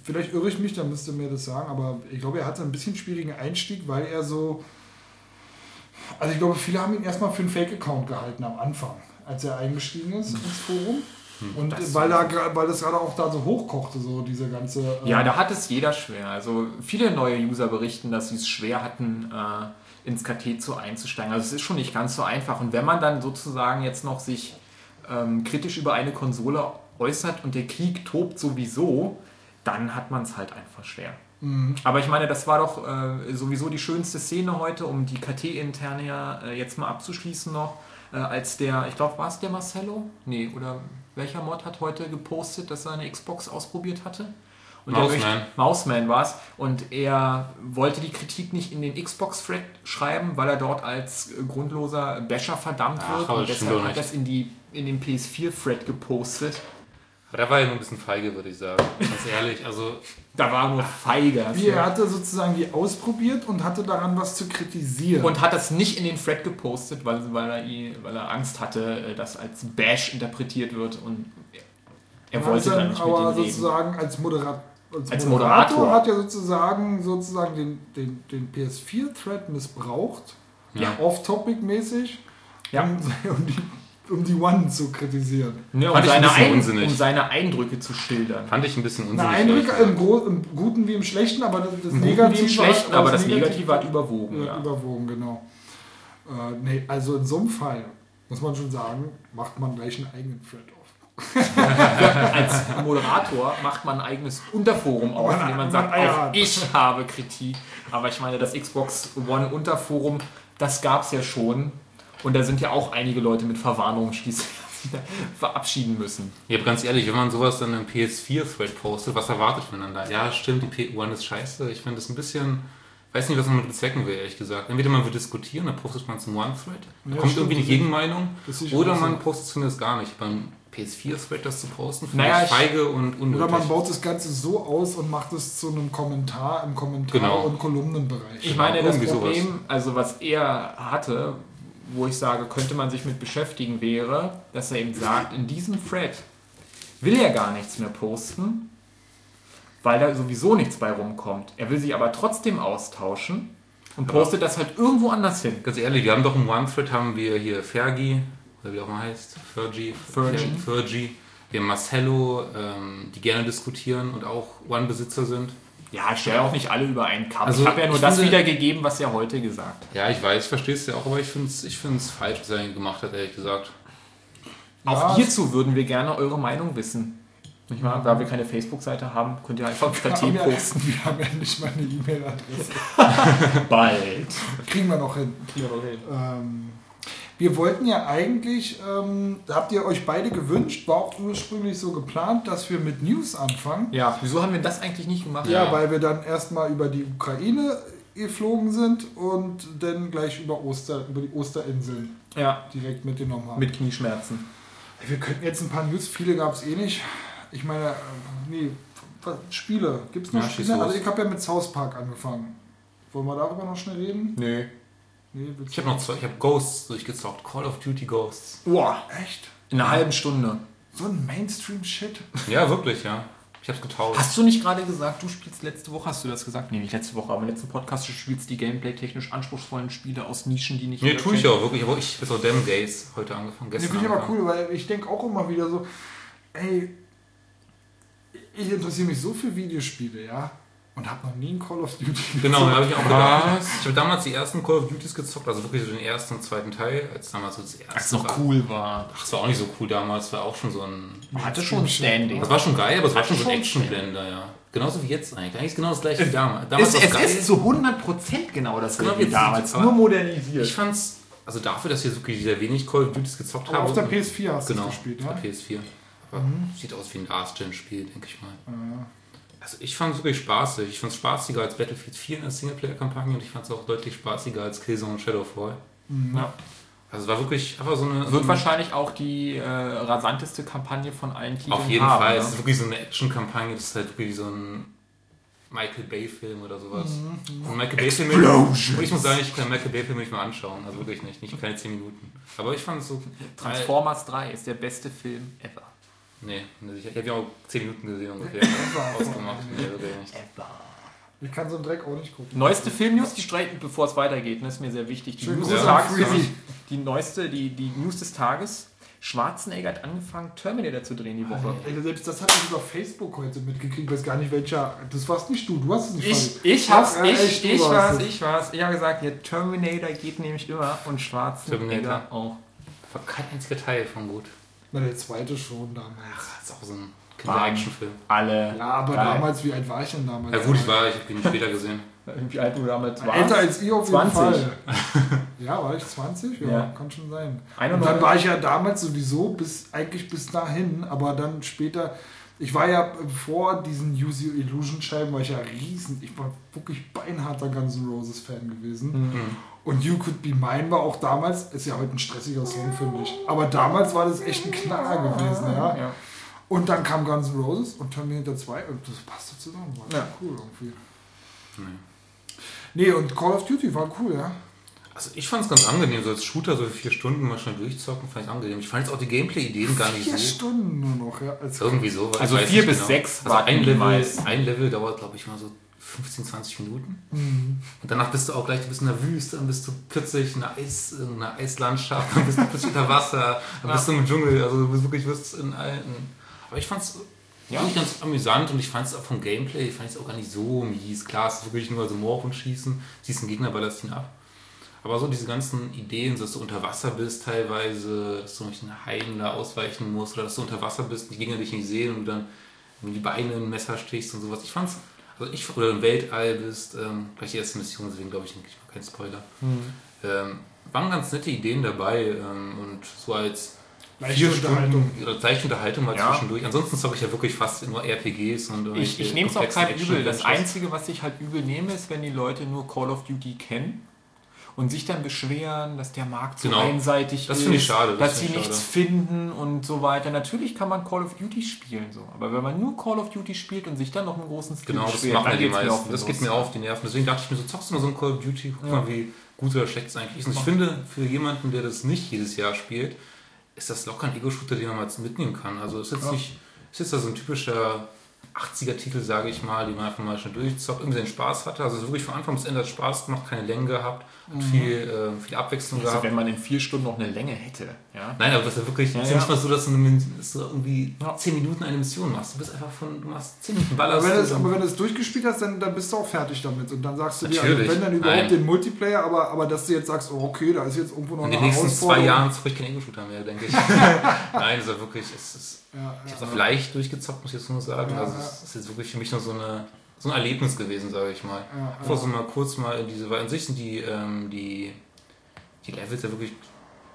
vielleicht irre ich mich, da müsste mir das sagen, aber ich glaube, er hatte ein bisschen schwierigen Einstieg, weil er so. Also ich glaube, viele haben ihn erstmal für einen Fake-Account gehalten am Anfang, als er eingestiegen ist ins Forum. Hm. Und das weil, da, weil das gerade auch da so hochkochte, so diese ganze. Äh ja, da hat es jeder schwer. Also viele neue User berichten, dass sie es schwer hatten, äh, ins KT zu einzusteigen. Also es ist schon nicht ganz so einfach. Und wenn man dann sozusagen jetzt noch sich ähm, kritisch über eine Konsole äußert und der Krieg tobt sowieso, dann hat man es halt einfach schwer. Mhm. Aber ich meine, das war doch äh, sowieso die schönste Szene heute, um die KT-interne ja äh, jetzt mal abzuschließen noch, äh, als der, ich glaube, war es der Marcello? Nee, oder welcher Mod hat heute gepostet, dass er eine Xbox ausprobiert hatte? Und Mouseman. Mouseman war es. Und er wollte die Kritik nicht in den Xbox-Thread schreiben, weil er dort als grundloser Basher verdammt wird. Ach, und deshalb hat er das in, die, in den PS4-Thread gepostet. Aber da war ja nur ein bisschen feige, würde ich sagen. Ganz ehrlich. Also, da war nur feige. Wie, er hatte sozusagen die ausprobiert und hatte daran was zu kritisieren. Und hat das nicht in den Thread gepostet, weil, weil, er, weil er Angst hatte, äh, dass als Bash interpretiert wird und er wollte dann nicht aber mit ihm sozusagen als Moderator als, als Moderator, Moderator, hat ja sozusagen, sozusagen den, den, den PS4-Thread missbraucht, ja. off-topic-mäßig, ja. um, um, die, um die One zu kritisieren. Ja, um, seine ein, um seine Eindrücke zu schildern. Fand ich ein bisschen unsinnig. Na, Eindrücke im, im, Guten wie im Schlechten, aber das, das Negative, im Schlechten, hat, aber das Negative, Negative hat überwogen. Ja. Überwogen, genau. Äh, nee, also in so einem Fall muss man schon sagen, macht man gleich einen eigenen Thread Als Moderator macht man ein eigenes Unterforum auf, in dem man sagt, auch ich habe Kritik. Aber ich meine, das Xbox One Unterforum, das gab es ja schon. Und da sind ja auch einige Leute mit Verwarnungen schließlich verabschieden müssen. Ja, ganz ehrlich, wenn man sowas dann im PS4-Thread postet, was erwartet man dann da? Ja, stimmt, die P1 ist scheiße. Ich finde das ein bisschen weiß nicht, was man mit bezwecken will, ehrlich gesagt. Entweder man will diskutieren, dann postet man zum One-Thread, da ja, kommt irgendwie eine Gegenmeinung, oder man postet zumindest gar nicht. Beim PS4-Thread das zu posten, finde naja, ich feige und unnötig. Oder man baut das Ganze so aus und macht es zu einem Kommentar im Kommentar- genau. und Kolumnenbereich. Ich meine, das Problem, sowas. also was er hatte, wo ich sage, könnte man sich mit beschäftigen, wäre, dass er eben sagt, in diesem Thread will er gar nichts mehr posten, weil da sowieso nichts bei rumkommt. Er will sich aber trotzdem austauschen und postet aber das halt irgendwo anders hin. Ganz ehrlich, wir haben doch im One-Thread haben wir hier Fergie, oder wie auch mal heißt, Fergie, Fergie, Fergie. Wir haben Marcello, ähm, die gerne diskutieren und auch One-Besitzer sind. Ja, ich stelle auch nicht alle über einen Kamm. Also, ich habe ja nur das finde, wiedergegeben, was er heute gesagt hat. Ja, ich weiß, ich verstehe es ja auch, aber ich finde es ich falsch, was er gemacht hat, ehrlich gesagt. Auch ja, hierzu würden wir gerne eure Meinung wissen. Nicht mal, da wir keine Facebook-Seite haben, könnt ihr einfach per Tee posten. Ja, wir haben ja nicht mal eine E-Mail-Adresse. Bald. Kriegen wir noch hin. Kriegen wir noch hin. Ähm, wir wollten ja eigentlich, ähm, habt ihr euch beide gewünscht, war auch ursprünglich so geplant, dass wir mit News anfangen. Ja, wieso haben wir das eigentlich nicht gemacht? Ja, ja. weil wir dann erstmal über die Ukraine geflogen sind und dann gleich über, Oster, über die Osterinseln ja. direkt mitgenommen haben. Mit Knieschmerzen. Wir könnten jetzt ein paar News, viele gab es eh nicht. Ich meine, äh, nee, Spiele. Gibt es noch ja, Spiele? Also ich habe ja mit South Park angefangen. Wollen wir darüber noch schnell reden? Nee. Nee ich habe noch zwei, ich habe Ghosts durchgezockt. Call of Duty Ghosts. Boah, echt? In einer halben Stunde. So ein Mainstream-Shit. Ja, wirklich, ja. Ich hab's getauscht. Hast du nicht gerade gesagt, du spielst letzte Woche, hast du das gesagt? Nee, nicht letzte Woche, aber im letzten Podcast, du spielst die gameplay-technisch anspruchsvollen Spiele aus Nischen, die nicht. Nee, tue ich auch wirklich, aber ich bin so Damn Gaze heute angefangen. Gestern nee, finde ich aber cool, weil ich denke auch immer wieder so, ey, ich interessiere mich so für Videospiele, ja, und habe noch nie ein Call of Duty gezockt. Genau, habe ich auch gedacht. Ich habe damals die ersten Call of Duties gezockt, also wirklich so den ersten und zweiten Teil, als damals so das erste. Als es noch cool war. Ach, es war auch nicht so cool damals, war auch schon so ein. Man hatte schon ein Standing. Das war schon geil, aber es war schon so ein Actionblender, ja. Genauso wie jetzt eigentlich. Eigentlich genau das gleiche wie damals. damals es, es ist zu 100% genau das genau wie damals, nur modernisiert. Ich fand's, also dafür, dass wir wirklich sehr wenig Call of Duties gezockt aber haben. Auf der PS4 hast du genau, gespielt, ja? Auf der PS4. Mhm. Sieht aus wie ein Last-Gen-Spiel, denke ich mal. Ja. Also ich fand es wirklich spaßig. Ich fand es spaßiger als Battlefield 4 in der Singleplayer-Kampagne und ich fand es auch deutlich spaßiger als Killzone und Shadowfall. Mhm. Ja. Also es war wirklich einfach so eine... Wird so wahrscheinlich auch die äh, rasanteste Kampagne von allen Titeln Auf jeden haben, Fall. Ne? Es ist wirklich so eine Action-Kampagne. Das ist halt wirklich so ein Michael Bay-Film oder sowas. Mhm. Und Michael Bay-Film... Ich muss sagen, ich kann Michael Bay-Film nicht mehr anschauen. Also wirklich nicht. Nicht keine 10 Minuten. Aber ich fand es so... Transformers 3 ist der beste Film ever. Nee, ich habe ja auch 10 Minuten gesehen ungefähr. ausgemacht. Nee, Ich kann so einen Dreck auch nicht gucken. Neueste Filmnews, die streiten, bevor es weitergeht, das ist mir sehr wichtig. Die, News des Tages, die neueste, die, die News des Tages Schwarzenegger hat angefangen, Terminator zu drehen die Woche. Alter, selbst das habe ich über Facebook heute mitgekriegt. Ich weiß gar nicht, welcher. Das warst nicht du. Du hast es nicht Ich, ich hab's, ja, ich, echt, ich war's, ich war's. Ich habe gesagt, ja, Terminator geht nämlich immer und Schwarzenegger auch. War kein einziger Teil von gut. Na, der zweite schon damals. Ach, das ist auch so ein Kinder-Action-Film. Alle. Ja, aber geil. damals, wie alt war ich denn damals? Ja gut, ich war, ich habe ihn später gesehen. Wie alt du damals warst? Älter als ihr auf 20. jeden Fall. ja, war ich 20? Ja, ja. kann schon sein. 91. Und dann war ich ja damals sowieso bis eigentlich bis dahin, aber dann später. Ich war ja vor diesen Use Your Illusion Scheiben, war ich ja riesen, ich war wirklich beinharter Guns N' Roses Fan gewesen. Mhm. Und You Could Be Mine war auch damals, ist ja heute ein stressiger Song, finde ich. Aber damals war das echt ein Knaller gewesen, ja. ja. Und dann kam Guns N' Roses und Terminator 2 und das passte zusammen. War ja. cool irgendwie. Nee. Nee, und Call of Duty war cool, ja. Also ich fand es ganz angenehm, so als Shooter so vier Stunden mal schnell durchzocken, fand ich angenehm. Ich fand jetzt auch die Gameplay-Ideen gar nicht vier so. Vier Stunden nur noch, ja. Irgendwie so. Also vier bis genau. sechs also war ein Level, ein Level dauert, glaube ich, mal so 15, 20 Minuten. Mhm. Und danach bist du auch gleich, du bist in der Wüste, dann bist du plötzlich in einer, Eis, in einer Eislandschaft, dann bist du plötzlich unter Wasser, dann ja. bist du im Dschungel, also du bist wirklich wirst in alten. Aber ich fand es ja. Finde ganz amüsant und ich fand es auch vom Gameplay, fand es auch gar nicht so mies. Klar, es ist wirklich nur so Morph und Schießen, ziehst einen Gegner, ballerst ihn ab. Aber so diese ganzen Ideen, dass du unter Wasser bist teilweise, dass du durch einen Haien da ausweichen musst oder dass du unter Wasser bist, die Gegner dich nicht sehen und dann die Beine im Messer stichst und sowas. Ich fand's, also ich, oder im Weltall bist, ähm, gleich die erste Mission, deswegen glaube ich nicht, ich kein Spoiler. Mhm. Ähm, waren ganz nette Ideen dabei ähm, und so als Leichte Unterhaltung. Leichte Unterhaltung mal ja. zwischendurch. Ansonsten zocke ich ja wirklich fast nur RPGs und Ich, ich nehme es auch kein übel. Das Einzige, was ich halt übel nehme, ist, wenn die Leute nur Call of Duty kennen und sich dann beschweren, dass der Markt so genau. einseitig das ist, ich schade, das dass sie nichts schade. finden und so weiter. Natürlich kann man Call of Duty spielen, so, aber wenn man nur Call of Duty spielt und sich dann noch einen großen Stil genau, das machen ja die meisten. Das geht mir auf die Nerven. Deswegen dachte ich mir so, zockst du mal so ein Call of Duty, guck ja. mal, wie gut oder schlecht es eigentlich ist. Und ich finde, für jemanden, der das nicht jedes Jahr spielt, ist das locker ein Ego-Shooter, den man mal mitnehmen kann. Also ist jetzt ja. nicht, ist jetzt da so ein typischer 80er-Titel, sage ich mal, die man einfach mal schon durchzockt, irgendwie den Spaß hatte. Also wirklich von Anfang bis Ende hat Spaß gemacht, keine Länge gehabt, mhm. viel, äh, viel Abwechslung also gehabt. wenn man in vier Stunden noch eine Länge hätte. Ja? Nein, aber das ist ja wirklich, ja, ist ja nicht mal so, dass du, eine, dass du irgendwie ja. zehn Minuten eine Mission machst. Du bist einfach von, du machst zehn Minuten Ballerst. Aber wenn, du, aber wenn du es durchgespielt hast, dann, dann bist du auch fertig damit. Und dann sagst du dir, also, wenn dann überhaupt Nein. den Multiplayer, aber, aber dass du jetzt sagst, oh, okay, da ist jetzt irgendwo noch in eine In den nächsten zwei Jahren zocke ich keinen Ego-Shooter mehr, denke ich. Nein, das ist ja wirklich, es ist ja, ich habe es auch leicht durchgezockt, muss ich jetzt nur sagen. also es ist jetzt wirklich für mich nur so, eine, so ein Erlebnis gewesen, sage ich mal. Ja, Einfach so mal kurz mal in diese, weil an sich sind die, ähm, die, die Levels ja wirklich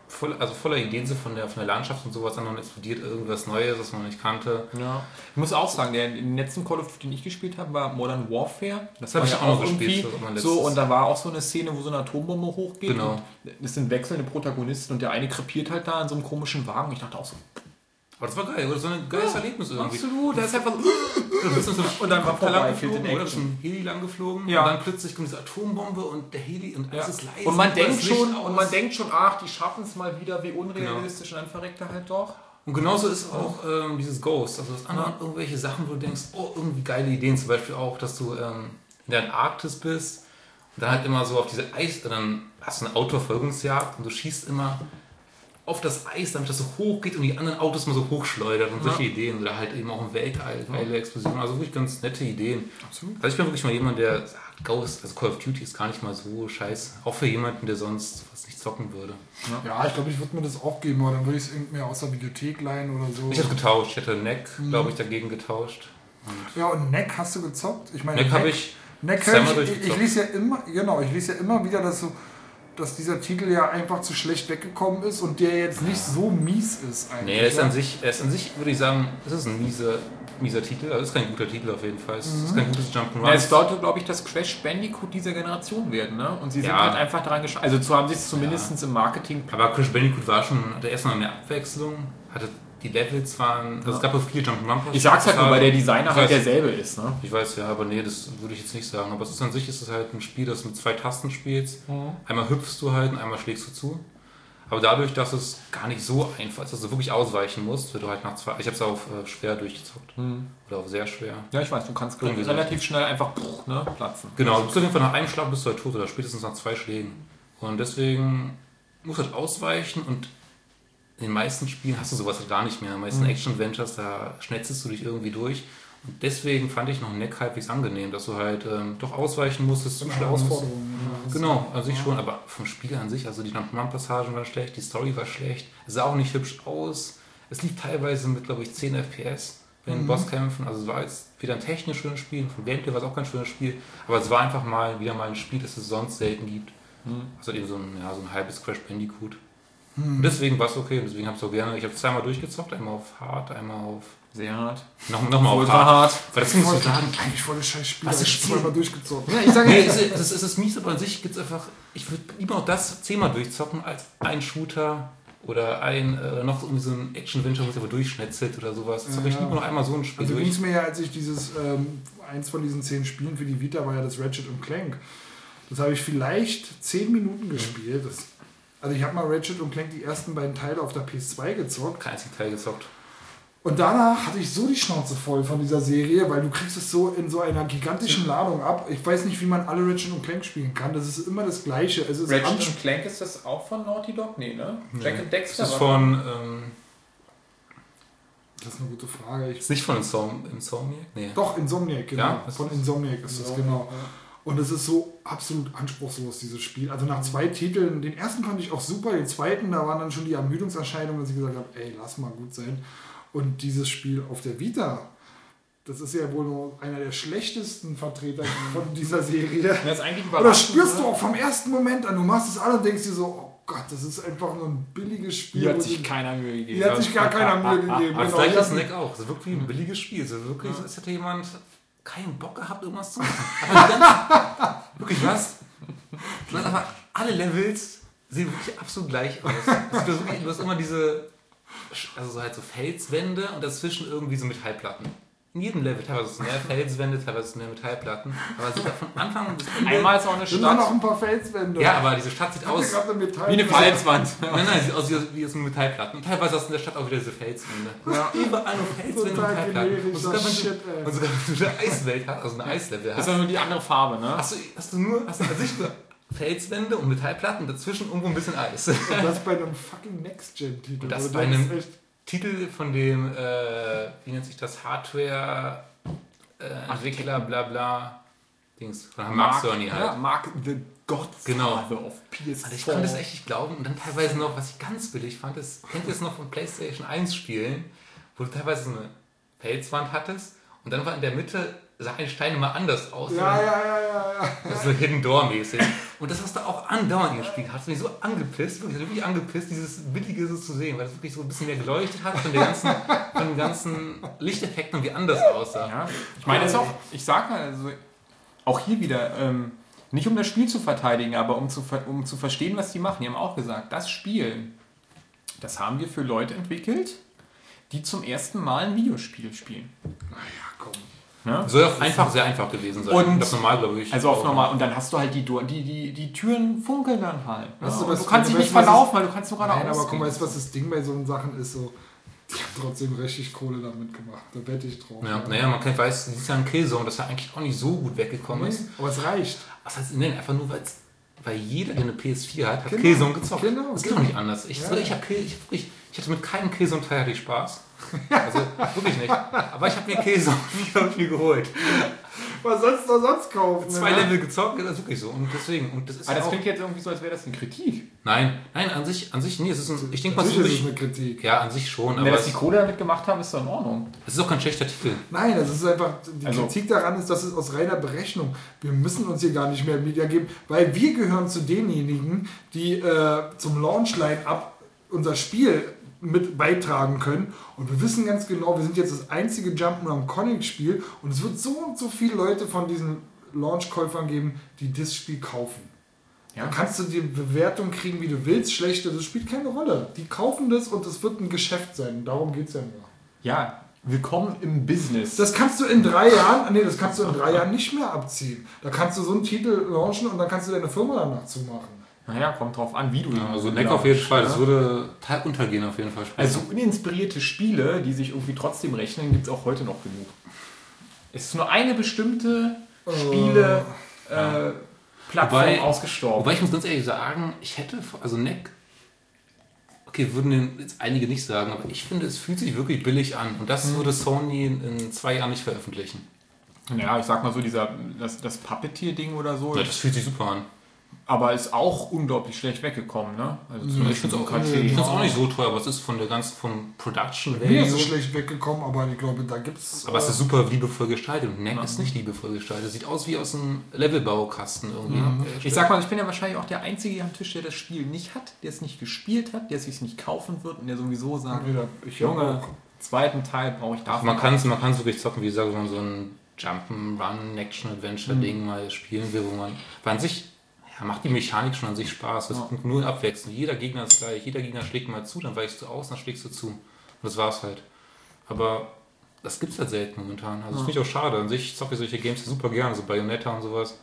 voll, also voller Ideen sind von der, von der Landschaft und sowas, dann explodiert irgendwas Neues, was man nicht kannte. Ja. Ich muss auch sagen, der den letzten Call of Duty, den ich gespielt habe, war Modern Warfare. Das, das habe ich ja auch gespielt. So, und da war auch so eine Szene, wo so eine Atombombe hochgeht. Genau. Es sind wechselnde Protagonisten und der eine krepiert halt da in so einem komischen Wagen. Ich dachte auch so, aber das war geil, oder? So ein geiles ja, Erlebnis irgendwie. Absolut, da ist einfach und dann war Teller geflogen, oder? ist ein Heli lang geflogen. Ja. Und dann plötzlich kommt diese Atombombe und der Heli und alles ja. ist leise. Und man denkt schon, und man denkt schon, ach, die schaffen es mal wieder, wie unrealistisch, genau. und dann verreckt er halt doch. Und genauso ist auch ähm, dieses Ghost. Also das andere irgendwelche Sachen, wo du denkst, oh, irgendwie geile Ideen. Zum Beispiel auch, dass du ähm, in der Antarktis bist und dann halt immer so auf diese Eis, dann hast du eine Autoverfolgungsjagd und du schießt immer auf das Eis, damit das so hoch geht und die anderen Autos mal so hochschleudert und ja. solche Ideen. Oder halt eben auch im Weltall, geile Explosionen. Also wirklich ganz nette Ideen. Absolut. Also ich bin wirklich mal jemand, der sagt, Ghost, also Call of Duty ist gar nicht mal so scheiße. Auch für jemanden, der sonst was nicht zocken würde. Ja, ja ich glaube, ich würde mir das auch geben, aber dann würde ich es irgendwie aus der Bibliothek leihen oder so. Ich hätte getauscht. Ich hätte Neck, mhm. glaube ich, dagegen getauscht. Und ja, und Neck hast du gezockt? Ich meine, Neck, Neck habe ich. Neck ich, ich, ich lese ja immer, genau, ich lese ja immer wieder, dass so dass dieser Titel ja einfach zu schlecht weggekommen ist und der jetzt nicht so mies ist eigentlich. Nee, er ist, an, sich, er ist an sich, würde ich sagen, es ist ein mieser, mieser Titel. Also ist kein guter Titel auf jeden Fall. Es mhm. ist kein gutes Jump'n'Run. Ja, es sollte, glaube ich, das Crash Bandicoot dieser Generation werden. Ne? Und sie sind ja. halt einfach daran geschaut. Also so haben sie es zumindest ja. im Marketing. Aber Crash Bandicoot war schon, hatte erstmal mehr Abwechslung, hatte die Levels waren. Also es gab auch viele Jump'n'Run. Ich sag's halt nur, weil der Designer halt derselbe ist. Ne? Ich weiß ja, aber nee, das würde ich jetzt nicht sagen. Aber es ist an sich ist es halt ein Spiel, das mit zwei Tasten spielst. Mhm. Einmal hüpfst du halt und einmal schlägst du zu. Aber dadurch, dass es gar nicht so einfach ist, dass du wirklich ausweichen musst, wird du halt nach zwei. Ich habe es auf äh, schwer durchgezockt. Mhm. Oder auf sehr schwer. Ja, ich weiß, du kannst relativ schnell einfach ne, platzen. Genau, du bist auf jeden Fall nach einem Schlag bist du halt tot oder spätestens nach zwei Schlägen. Und deswegen muss halt ausweichen und in den meisten Spielen hast du sowas halt gar nicht mehr. In den meisten mhm. Action-Adventures, da schnetzelst du dich irgendwie durch. Und deswegen fand ich noch Neck halbwegs angenehm, dass du halt ähm, doch ausweichen musstest, zuschlagen musst. Ja, genau, an sich schon, aber vom Spiel an sich, also die Jump'n'Run-Passagen waren schlecht, die Story war schlecht, es sah auch nicht hübsch aus. Es lief teilweise mit, glaube ich, 10 FPS bei den mhm. Bosskämpfen. Also es war jetzt wieder ein technisch schönes Spiel, vom Gameplay war es auch kein schönes Spiel, aber es war einfach mal wieder mal ein Spiel, das es sonst selten gibt. Mhm. Also eben so ein, ja, so ein halbes Crash Bandicoot. Mhm. Und deswegen war es okay und deswegen habe ich es auch gerne. Ich habe zweimal durchgezockt, einmal auf Hard, einmal auf sehr hart. Noch, noch mal auf hart. hart. Weil das ich sagen. Eigentlich voll das scheiß Spiel. Was ist Spiel? mal durchgezogen. Ja, ich sage, nee, es, ist, es, ist, es ist mies, aber an sich gibt es einfach. Ich würde lieber auch das zehnmal durchzocken als ein Shooter oder ein äh, noch irgendwie so ein Action-Venture, wo es aber durchschnetzelt oder sowas. Das ja. habe ich lieber noch einmal so ein Spiel. Also ging es mir ja, als ich dieses, ähm, eins von diesen zehn Spielen für die Vita war ja das Ratchet und Clank. Das habe ich vielleicht zehn Minuten gespielt. Das, also ich habe mal Ratchet und Clank die ersten beiden Teile auf der PS2 gezockt. Kein einzigen Teil gezockt. Und danach hatte ich so die Schnauze voll von dieser Serie, weil du kriegst es so in so einer gigantischen Ladung ab. Ich weiß nicht, wie man alle Ratchet und Clank spielen kann. Das ist immer das Gleiche. Es ist Ratchet und Clank ist das auch von Naughty Dog? Nee, ne? Nee. Jack and Dexter. Das ist von... Ähm, das ist eine gute Frage. Ich ist nicht von Insom Insomniac? Nee. Doch, Insomniac, genau. Ja, von Insomniac ist das, genau. Und es ist so absolut anspruchslos, dieses Spiel. Also nach zwei Titeln, den ersten fand ich auch super, den zweiten, da waren dann schon die Ermüdungserscheinungen, dass ich gesagt habe, ey, lass mal gut sein. Und dieses Spiel auf der Vita, das ist ja wohl nur einer der schlechtesten Vertreter von dieser Serie. Das ist eigentlich das spürst du auch vom ersten Moment an. Du machst es an und denkst dir so, oh Gott, das ist einfach nur ein billiges Spiel. Hier hat sich keiner Mühe gegeben. Hier hat sich gar keiner Mühe gegeben. Das genau. gleiche ist Snack auch. Das ist wirklich ein billiges Spiel. Also wirklich, ja. es hätte jemand keinen Bock gehabt, irgendwas zu machen. Aber wirklich was? Aber alle Levels sehen wirklich absolut gleich aus. Also du hast immer diese also so halt so Felswände und dazwischen irgendwie so Metallplatten. In jedem Level teilweise mehr Felswände, teilweise mehr Metallplatten. Aber sieht von Anfang bis Ende. Einmal ist auch eine Stadt. Immer noch ein paar Felswände. Ja, aber diese Stadt sieht aus eine wie eine Felswand. Nein, nein, sieht aus wie, aus Metallplatten. Und teilweise hast du in der Stadt auch wieder diese Felswände. Ja. Überall nur Felswände und Metallplatten. Und sogar, wenn du, und sogar wenn du eine Eiswelt hast, also eine Eislevel hast. Das ist ja nur die andere Farbe, ne? Hast du, hast du nur, hast du an sich nur Felswände und Metallplatten, dazwischen irgendwo ein bisschen Eis. Und das bei einem fucking Next-Gen-Titel. Das bei einem Titel von dem, äh, wie nennt sich das, Hardware äh, Entwickler, bla bla, Dings, von Mark Cerny halt. Ja, Mark the Godfather genau. of PS4. Also ich konnte es echt nicht glauben. Und dann teilweise noch, was ich ganz billig fand, ist, kennt ihr es noch von PlayStation 1 Spielen, wo du teilweise so eine Felswand hattest und dann war in der Mitte sah ein Stein immer anders aus. Ja, ja, ja, ja, ja. So Hidden Door mäßig. Und das hast du auch andauernd gespielt. Hast du mich so angepisst, wirklich, wirklich angepisst, dieses Billige so zu sehen, weil das wirklich so ein bisschen mehr geleuchtet hat von, den ganzen, von den ganzen Lichteffekten und wie anders aussah. Ja, ich meine, es auch, ich sag mal, also auch hier wieder, ähm, nicht um das Spiel zu verteidigen, aber um zu, um zu verstehen, was die machen. Die haben auch gesagt, das Spiel, das haben wir für Leute entwickelt, die zum ersten Mal ein Videospiel spielen. Naja, komm. Ne? Soll auch einfach sehr einfach gewesen sein. Und das normal, glaube ich. Also auf normal. Und dann hast du halt die, die, die, die Türen funkeln dann halt. Ne? Weißt du, du kannst dich nicht verlaufen, weil du kannst nur gerade Nein, aber guck mal, weißt, was das Ding bei so Sachen ist so. Die haben trotzdem richtig Kohle damit gemacht. Da wette ich drauf. Ja, naja, man kann, weiß, es ist ja ein Killzone, das ja eigentlich auch nicht so gut weggekommen nee, ist. Aber es reicht. Was heißt, nein, einfach nur, weil jeder, der eine PS4 hat, hat genau. Killzone gezockt. Genau, das geht doch nicht anders. Ich, ja. ich, hab, ich, ich, ich hatte mit keinem Killzone-Teil Spaß. Also wirklich nicht. Aber ich habe mir Käse auf mir geholt. Was sollst du sonst kaufen? Zwei ne? Level gezockt, das ist wirklich so. Und deswegen. Und das ist Aber das klingt jetzt irgendwie so, als wäre das eine Kritik. Nein, nein, an sich, an sich, nee, es ist ein, ich denke mal, es ist eine Kritik. Ja, an sich schon. Wenn aber dass die Kohle damit gemacht haben, ist doch in Ordnung. Es ist auch kein schlechter Titel. Nein, das ist einfach, die also, Kritik daran ist, dass es aus reiner Berechnung, wir müssen uns hier gar nicht mehr Media geben, weil wir gehören zu denjenigen, die äh, zum Launch-Line-Up unser Spiel mit beitragen können. Und wir wissen ganz genau, wir sind jetzt das einzige Jump'n'Run Conic Spiel und es wird so und so viele Leute von diesen Launch-Käufern geben, die das Spiel kaufen. Ja. Dann kannst du die Bewertung kriegen, wie du willst, schlechte, das spielt keine Rolle. Die kaufen das und es wird ein Geschäft sein. Darum geht es ja nur. Ja, willkommen im Business. Das kannst du in drei Jahren, nee, das kannst du in drei Jahren nicht mehr abziehen. Da kannst du so einen Titel launchen und dann kannst du deine Firma danach zumachen. Naja, kommt drauf an, wie du ja, Also Neck auf jeden Fall, das würde Teil untergehen auf jeden Fall. Später. Also uninspirierte Spiele, die sich irgendwie trotzdem rechnen, gibt es auch heute noch genug. Es ist nur eine bestimmte Spiele oh, äh, Plattform wobei, ausgestorben. Wobei ich muss ganz ehrlich sagen, ich hätte, also Neck okay, würden jetzt einige nicht sagen, aber ich finde, es fühlt sich wirklich billig an. Und das mhm. würde Sony in zwei Jahren nicht veröffentlichen. Ja, ich sag mal so, dieser, das, das Puppeteer-Ding oder so. Ja, das fühlt sich super an. Aber ist auch unglaublich schlecht weggekommen, ne? Also ja, ich finde es auch, auch, nicht so teuer, aber es ist von der ganzen vom Production Value. ist schlecht weggekommen, aber ich glaube, da gibt es. Aber äh, es ist super liebevoll gestaltet und Neck ja. ist nicht liebevoll gestaltet. Sieht aus wie aus einem Levelbaukasten irgendwie. Mhm. Ich sag mal, ich bin ja wahrscheinlich auch der Einzige am Tisch, der das Spiel nicht hat, der es nicht gespielt hat, der es sich nicht kaufen wird und der sowieso sagt, ich Junge, zweiten Teil brauche ich dafür. Man kann es man wirklich zocken, wie gesagt, wenn man so ein Jump'n'Run, Action-Adventure-Ding mhm. mal spielen will, wo man, an sich ja, macht die Mechanik schon an sich Spaß. Das ja. ist nur abwechselnd. Jeder Gegner ist gleich, jeder Gegner schlägt mal zu, dann weichst du aus, dann schlägst du zu. Und das war's halt. Aber das gibt's halt selten momentan. Also das finde ich auch schade. An sich zocke ich solche Games super gerne, so Bayonetta und sowas.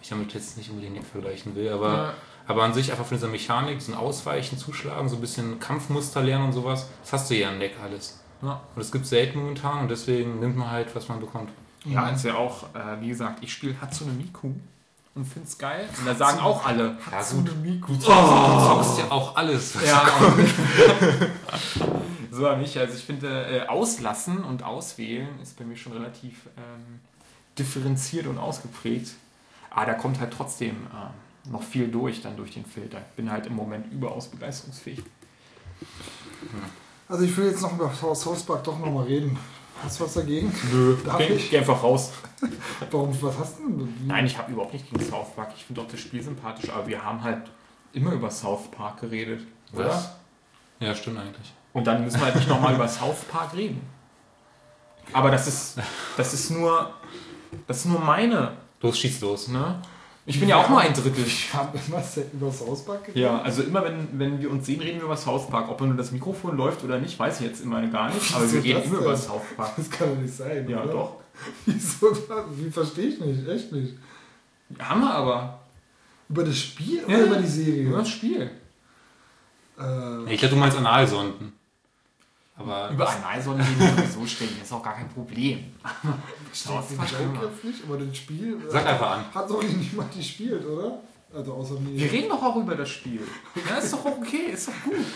Ich damit jetzt nicht unbedingt nicht vergleichen will, aber, ja. aber an sich einfach von dieser Mechanik, so ein Ausweichen, Zuschlagen, so ein bisschen Kampfmuster lernen und sowas, das hast du ja im Deck alles. Ja. Und das gibt es selten momentan und deswegen nimmt man halt, was man bekommt. Ja, ist ja auch, äh, wie gesagt, ich spiele Hatsune Miku und finde es geil. Und da sagen auch alle, Hatsune Miku. Du zockst ja auch alles. Ja. so nicht. Also ich finde, äh, auslassen und auswählen ist bei mir schon relativ ähm, differenziert und ausgeprägt. Aber da kommt halt trotzdem äh, noch viel durch dann durch den Filter. Ich bin halt im Moment überaus begeisterungsfähig. Also ich will jetzt noch über South Park doch nochmal reden. Hast du was dagegen? Nö, Darf geh, ich? geh einfach raus. Warum? Was hast du denn? Nein, ich habe überhaupt nicht gegen South Park. Ich finde auch das Spiel sympathisch, aber wir haben halt immer über South Park geredet. Oder? Was? Ja, stimmt eigentlich. Und dann müssen wir halt nicht nochmal über South Park reden. Aber das ist, das ist nur, das ist nur meine. Los, schieß los. Ne? Ich bin ja, ja auch nur ein Drittel. Ich habe immer über South Park geredet. Ja, also immer wenn, wenn wir uns sehen, reden wir über South Park. Ob nur das Mikrofon läuft oder nicht, weiß ich jetzt immer gar nicht. Aber wir reden immer über South Park. Das kann doch nicht sein. Ja, oder? doch. Wieso? Wie verstehe ich nicht? Echt nicht. Haben wir aber. Über das Spiel ja, oder über die Serie? Über das Spiel. Äh, ich glaube, du meinst Analsonden. Aber Über reden wir sowieso stellen, das ist auch gar kein Problem. Versteht den Minecraft nicht, aber das Spiel Sag einfach an. hat doch niemand gespielt, oder? Also außer mir. Wir reden doch auch über das Spiel. Ja, ist doch okay, ist doch gut.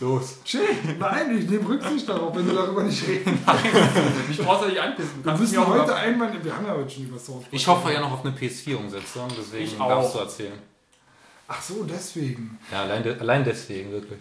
Los. Chill. Nein, ich nehme Rücksicht darauf, wenn du darüber nicht reden Nein, ich brauch's ja nicht anpissen. Wir müssen heute einmal, wir haben ja heute schon über South Ich hoffe ja noch auf eine PS4-Umsetzung, deswegen ich darfst du erzählen. Ach so, deswegen. Ja, allein, de allein deswegen, wirklich.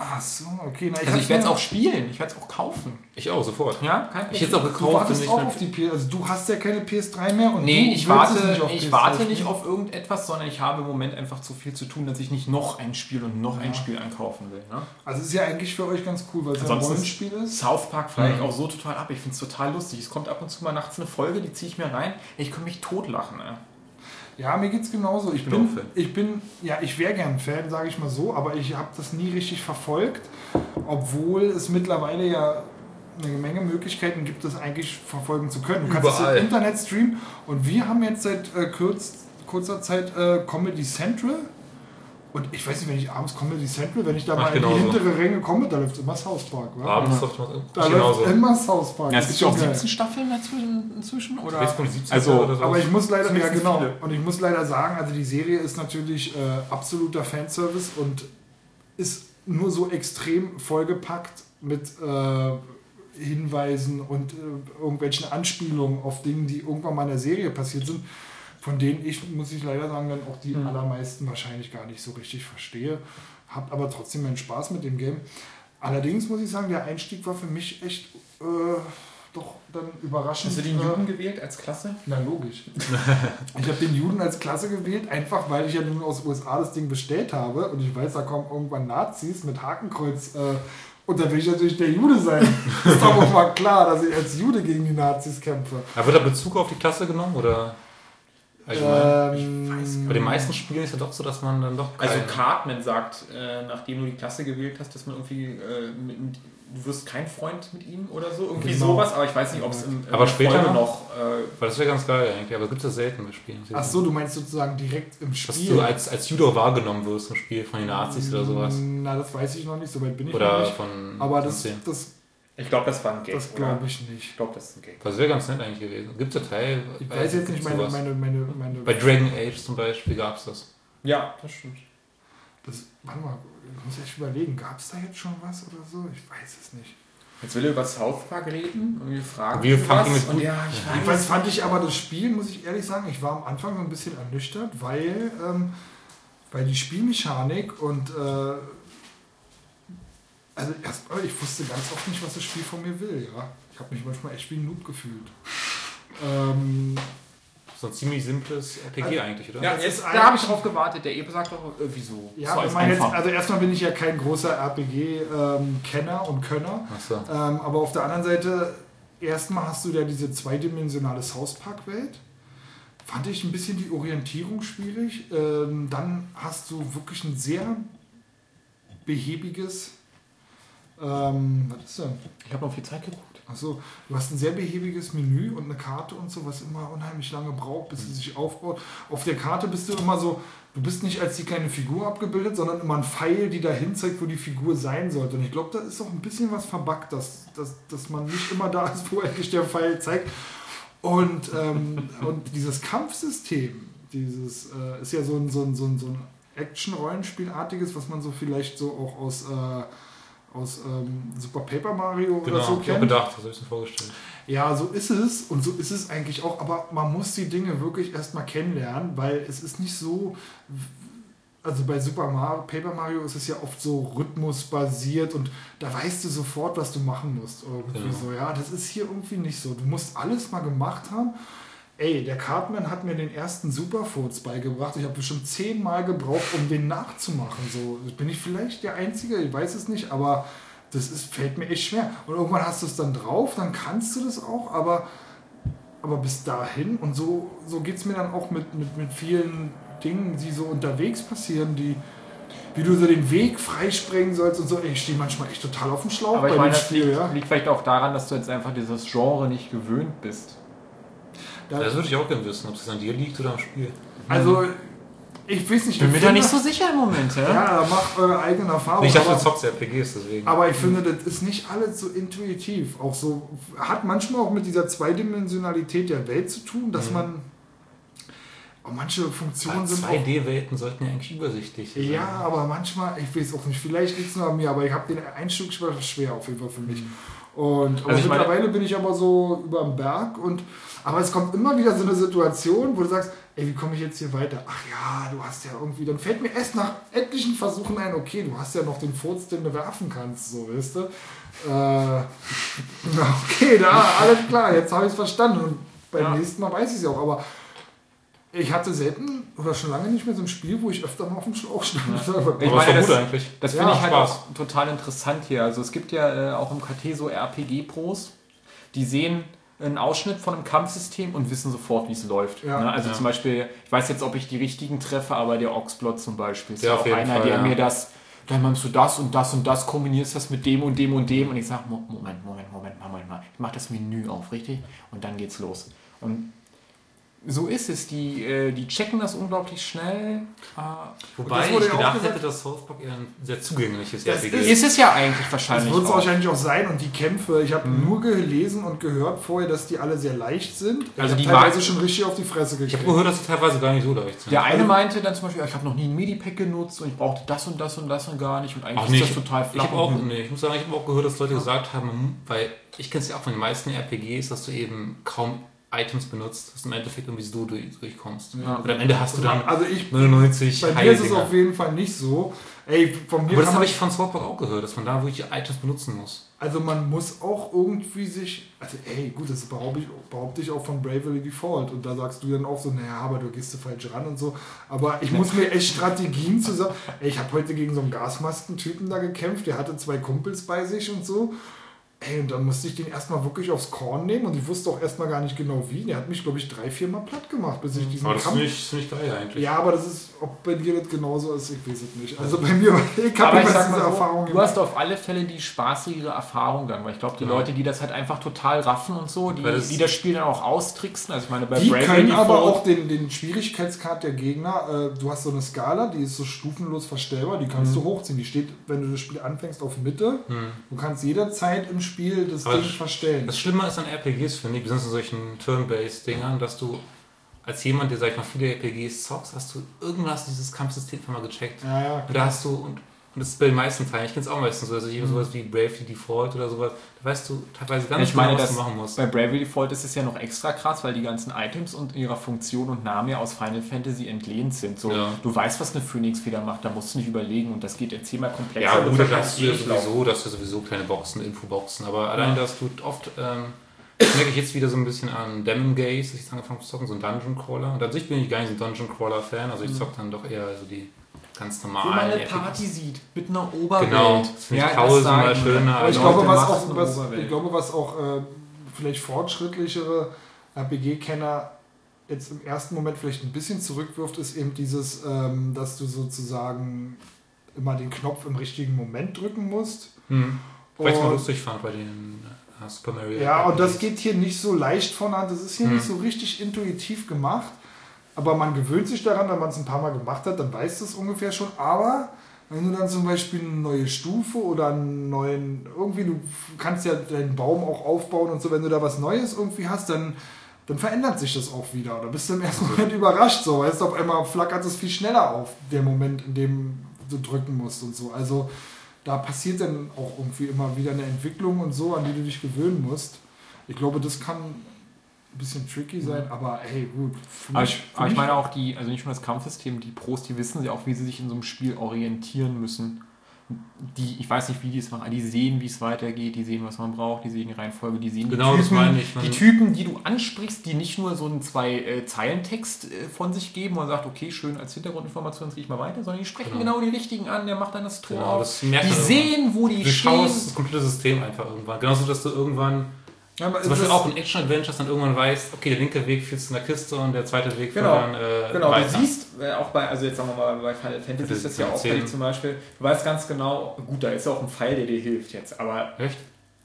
Ach so, okay. Na, ich also ich werde es auch spielen, ich werde es auch kaufen. Ich auch, sofort. Ja, kein Ich hätte es auch gekauft. Du wartest auch auf die PS, also du hast ja keine PS3 mehr und Nee, ich warte, nicht auf, ich warte nicht auf irgendetwas, sondern ich habe im Moment einfach zu viel zu tun, dass ich nicht noch ein Spiel und noch ja. ein Spiel ankaufen will. Ne? Also ist ja eigentlich für euch ganz cool, weil es ein Rollenspiel ist. South Park feiere ich auch so total ab. Ich finde es total lustig. Es kommt ab und zu mal nachts eine Folge, die ziehe ich mir rein. Ich kann mich totlachen. Ey. Ja, mir geht es genauso. Ich, ich bin, bin ich bin, ja, ich wäre gern Fan, sage ich mal so, aber ich habe das nie richtig verfolgt, obwohl es mittlerweile ja eine Menge Möglichkeiten gibt, das eigentlich verfolgen zu können. Du kannst Überall. es im Internet streamen und wir haben jetzt seit äh, kurz, kurzer Zeit äh, Comedy Central und ich weiß nicht, wenn ich abends Comedy Central, wenn ich da mal in die hintere Ränge komme, da läuft immer South Park. Wa? Abends ja. Da läuft immer South Park. Ja, es gibt ja auch 17 Staffeln dazwischen, inzwischen, oder? Also, oder aber ich muss leider, ja genau, viele. und ich muss leider sagen, also die Serie ist natürlich äh, absoluter Fanservice und ist nur so extrem vollgepackt mit äh, Hinweisen und äh, irgendwelchen Anspielungen auf Dinge, die irgendwann mal in der Serie passiert sind von denen ich, muss ich leider sagen, dann auch die mhm. allermeisten wahrscheinlich gar nicht so richtig verstehe. Hab aber trotzdem meinen Spaß mit dem Game. Allerdings muss ich sagen, der Einstieg war für mich echt äh, doch dann überraschend. Hast du den Juden äh, gewählt als Klasse? Na, logisch. ich habe den Juden als Klasse gewählt, einfach weil ich ja nun aus den USA das Ding bestellt habe und ich weiß, da kommen irgendwann Nazis mit Hakenkreuz. Äh, und da will ich natürlich der Jude sein. ist doch auch mal klar, dass ich als Jude gegen die Nazis kämpfe. Aber wird da Bezug auf die Klasse genommen? Oder? Ähm, Bei den meisten Spielen ist es ja doch so, dass man dann doch. Also Cartman sagt, äh, nachdem du die Klasse gewählt hast, dass man irgendwie äh, mit, mit, du wirst kein Freund mit ihm oder so, irgendwie genau. sowas, aber ich weiß nicht, ob es im, im Aber später noch, noch äh, weil das wäre ganz geil eigentlich, aber gibt es selten bei Spielen. Ach so, du meinst sozusagen direkt im Spiel. Dass du als, als Judo wahrgenommen wirst im Spiel von den Nazis oder sowas. Na, das weiß ich noch nicht, so weit bin ich oder noch nicht. Von, aber das, das ich glaube, das war ein Gag. Das glaube ich nicht. Ich glaube, das ist ein Gag. Das wäre ganz nett eigentlich gewesen. Gibt es da Teil? Ich weiß jetzt nicht, meine, meine, meine, meine. Bei Dragon Age zum Beispiel gab es das. Ja, das stimmt. Das, warte mal, ich muss echt überlegen, gab es da jetzt schon was oder so? Ich weiß es nicht. Jetzt will er über South Park reden und wir fragen wir fangen mit und ja, ich weiß. Jedenfalls fand ich aber das Spiel, muss ich ehrlich sagen, ich war am Anfang so ein bisschen ernüchtert, weil, ähm, weil die Spielmechanik und äh, also erstmal, ich wusste ganz oft nicht, was das Spiel von mir will, ja. Ich habe mich manchmal echt wie ein Noob gefühlt. Ähm, so ein ziemlich simples RPG also, eigentlich, oder? Ja, jetzt, da habe ich drauf gewartet. Der Epe sagt doch irgendwie so. Ja, so jetzt, also erstmal bin ich ja kein großer RPG-Kenner ähm, und Könner. So. Ähm, aber auf der anderen Seite, erstmal hast du ja diese zweidimensionale South Park-Welt. Fand ich ein bisschen die Orientierung schwierig. Ähm, dann hast du wirklich ein sehr behäbiges. Ähm, was ist denn? Ich habe noch viel Zeit geguckt. Achso, du hast ein sehr behäbiges Menü und eine Karte und so, was immer unheimlich lange braucht, bis sie sich aufbaut. Auf der Karte bist du immer so, du bist nicht als die kleine Figur abgebildet, sondern immer ein Pfeil, die dahin zeigt, wo die Figur sein sollte. Und ich glaube, da ist auch ein bisschen was verbuggt, dass, dass, dass man nicht immer da ist, wo endlich der Pfeil zeigt. Und, ähm, und dieses Kampfsystem, dieses äh, ist ja so ein, so ein, so ein, so ein Action-Rollenspielartiges, was man so vielleicht so auch aus. Äh, aus ähm, Super Paper Mario genau, oder so kennt. bedacht, das habe ich mir vorgestellt. Ja, so ist es und so ist es eigentlich auch, aber man muss die Dinge wirklich erstmal kennenlernen, weil es ist nicht so, also bei Super Mario, Paper Mario ist es ja oft so rhythmusbasiert und da weißt du sofort, was du machen musst. Irgendwie genau. so, ja, das ist hier irgendwie nicht so. Du musst alles mal gemacht haben Ey, der Cartman hat mir den ersten Superfurz beigebracht. Ich habe bestimmt zehnmal gebraucht, um den nachzumachen. So bin ich vielleicht der Einzige, ich weiß es nicht, aber das ist, fällt mir echt schwer. Und irgendwann hast du es dann drauf, dann kannst du das auch, aber, aber bis dahin, und so, so geht es mir dann auch mit, mit, mit vielen Dingen, die so unterwegs passieren, die, wie du so den Weg freisprengen sollst und so. Ich stehe manchmal echt total auf dem Schlauch Aber ich meine, das Spiel, liegt, ja. liegt vielleicht auch daran, dass du jetzt einfach dieses Genre nicht gewöhnt bist. Da das würde ich auch gerne wissen, ob es an dir liegt oder am Spiel. Also, ich weiß nicht. Ich bin mir da nicht so sicher im Moment. Ja, ja macht eure eigene Erfahrung. Ich dachte, du zockst RPGs deswegen. Aber ich finde, das ist nicht alles so intuitiv. Auch so, hat manchmal auch mit dieser Zweidimensionalität der Welt zu tun, dass mhm. man auch manche Funktionen sind. 2D-Welten sollten ja eigentlich übersichtlich sein. Ja, aber manchmal, ich weiß auch nicht, vielleicht liegt es nur an mir, aber ich habe den Einstieg schwer auf jeden Fall für mich. Mhm. Und also mittlerweile meine, bin ich aber so über dem Berg und aber es kommt immer wieder so eine Situation, wo du sagst, ey, wie komme ich jetzt hier weiter? Ach ja, du hast ja irgendwie, dann fällt mir erst nach etlichen Versuchen ein, okay, du hast ja noch den Furz, den du werfen kannst, so, weißt du? Äh, okay, da, alles klar, jetzt habe ich es verstanden. Und beim ja. nächsten Mal weiß ich es ja auch, aber ich hatte selten oder schon lange nicht mehr so ein Spiel, wo ich öfter mal auf dem Schlauch stand. Ja. Ich meine, das, eigentlich. das finde ja, ich halt auch total interessant hier. Also es gibt ja äh, auch im KT so RPG-Pros, die sehen einen Ausschnitt von einem Kampfsystem und wissen sofort, wie es läuft. Ja. Ne? Also ja. zum Beispiel, ich weiß jetzt, ob ich die richtigen treffe, aber der Oxblot zum Beispiel ist ja, auch einer, Fall, der mir das, dann machst du das und das und das, kombinierst das mit dem und dem und dem und ich sage, Moment, Moment, Moment, Moment mal, ich mache das Menü auf, richtig? Und dann geht's los. Und so ist es. Die, äh, die checken das unglaublich schnell. Ah. Wobei ich gedacht gesagt, hätte, dass South Park eher ein sehr zugängliches das RPG ist. Ist es ja eigentlich wahrscheinlich. Das wird es wahrscheinlich auch sein. Und die Kämpfe, ich habe mhm. nur gelesen und gehört vorher, dass die alle sehr leicht sind. Also ich die teilweise schon richtig auf die Fresse gekriegt. Ich habe gehört, dass sie teilweise gar nicht so leicht sind. Der eine meinte dann zum Beispiel, ich habe noch nie ein Medipack genutzt und ich brauchte das und das und das und gar nicht. Und eigentlich Ach, nee, ist das total flach. Ich, auch, nee, ich muss sagen, ich habe auch gehört, dass Leute gesagt haben, weil ich kenne es ja auch von den meisten RPGs, dass du eben kaum Items benutzt, dass du im Endeffekt irgendwie so durchkommst. Ja. Und am Ende hast du dann also ich, 99 Bei mir ist es auf jeden Fall nicht so. Ey, von mir Aber das habe ich von Swapback auch gehört, dass man da wirklich Items benutzen muss. Also man muss auch irgendwie sich, also ey, gut, das behaupte ich, behaupte ich auch von Bravely Default und da sagst du dann auch so, naja, aber du gehst du falsch ran und so. Aber ich muss mir echt Strategien zusammen, ey, ich habe heute gegen so einen Gasmaskentypen da gekämpft, der hatte zwei Kumpels bei sich und so Ey, und dann musste ich den erstmal wirklich aufs Korn nehmen und ich wusste auch erstmal gar nicht genau wie. Der hat mich, glaube ich, drei, vier Mal platt gemacht, bis ich diesen aber das Kampf... Ist nicht, geil eigentlich. Ja, aber das ist, ob bei dir das genauso ist, ich weiß es nicht. Also bei mir, ich habe immer diese Erfahrung Du hast auf alle Fälle die spaßigere Erfahrung dann, weil ich glaube, die ja. Leute, die das halt einfach total raffen und so, die das, die das Spiel dann auch austricksen, also ich meine, bei Die Bravely können aber auch den, den Schwierigkeitsgrad der Gegner, äh, du hast so eine Skala, die ist so stufenlos verstellbar, die kannst mhm. du hochziehen. Die steht, wenn du das Spiel anfängst, auf Mitte. Mhm. Du kannst jederzeit im Spiel das aber Ding verstellen. Das Schlimme ist an RPGs, finde ich, besonders in solchen Turn-Based-Dingern, dass du als jemand, der, sag ich mal, viele RPGs zockst, hast du irgendwas dieses Kampfsystem mal gecheckt. Ja, ja, und da hast du, und und das ist bei den meisten Teilen. Ich kenne es auch meistens so. Also ich mhm. sowas wie Bravely Default oder sowas. Da weißt du teilweise gar nicht, genau, was du machen musst. Bei Bravely Default ist es ja noch extra krass, weil die ganzen Items und ihrer Funktion und Name ja aus Final Fantasy entlehnt sind. So, ja. Du weißt, was eine Phoenix-Feder macht, da musst du nicht überlegen. Und das geht jetzt zehnmal komplexer. Ja, gut, da hast du ja sowieso, dass du sowieso kleine Boxen, Infoboxen. Aber allein, dass du oft... Ähm, das merke ich jetzt wieder so ein bisschen an Demon Gaze, dass ich angefangen zu zocken, so ein Dungeon Crawler. Und an sich bin ich gar nicht so ein Dungeon Crawler Fan, also ich mhm. zocke dann doch eher so die ganz normal. Wo man eine Party sieht, mit einer Oberwelt. Genau, ja, tausendmal schöner. Aber ich glaube, was auch, was, ich glaube, was auch äh, vielleicht fortschrittlichere RPG-Kenner jetzt im ersten Moment vielleicht ein bisschen zurückwirft, ist eben dieses, ähm, dass du sozusagen immer den Knopf im richtigen Moment drücken musst. Hm. Weil ich mal lustig fand bei den äh, Super Mario. Ja, und das geht hier nicht so leicht von Hand. Das ist hier hm. nicht so richtig intuitiv gemacht. Aber man gewöhnt sich daran, wenn man es ein paar Mal gemacht hat, dann weiß es ungefähr schon. Aber wenn du dann zum Beispiel eine neue Stufe oder einen neuen, irgendwie, du kannst ja deinen Baum auch aufbauen und so, wenn du da was Neues irgendwie hast, dann, dann verändert sich das auch wieder. Da bist du im ersten Moment überrascht, so, weißt du, auf einmal flackert es viel schneller auf, der Moment, in dem du drücken musst und so. Also da passiert dann auch irgendwie immer wieder eine Entwicklung und so, an die du dich gewöhnen musst. Ich glaube, das kann ein bisschen tricky sein, mhm. aber hey, gut. Aber, mich, ich, aber ich, meine auch die, also nicht nur das Kampfsystem, die Pros, die wissen ja auch, wie sie sich in so einem Spiel orientieren müssen. Die, ich weiß nicht, wie die es machen, die sehen, wie es weitergeht, die sehen, was man braucht, die sehen die Reihenfolge, die sehen genau, die Typen, das meine ich. Die Typen, die du ansprichst, die nicht nur so einen zwei äh, Zeilentext äh, von sich geben und sagt, okay, schön als Hintergrundinformation, jetzt gehe ich mal weiter, sondern die sprechen genau, genau die richtigen an, der macht dann das Tor genau, das Die sehen, wo die du stehen. Du schaust das komplette System einfach irgendwann. Genauso, dass du irgendwann ja, Zum Beispiel auch in Action-Adventures dann irgendwann weißt, okay, der linke Weg führt zu einer Kiste und der zweite Weg genau, dann äh, Genau, weiter. du siehst äh, auch bei, also jetzt sagen wir mal bei Final Fantasy ist das ja auffällig zum Beispiel, du weißt ganz genau, gut, da ist auch ein Pfeil, der dir hilft jetzt, aber... Echt?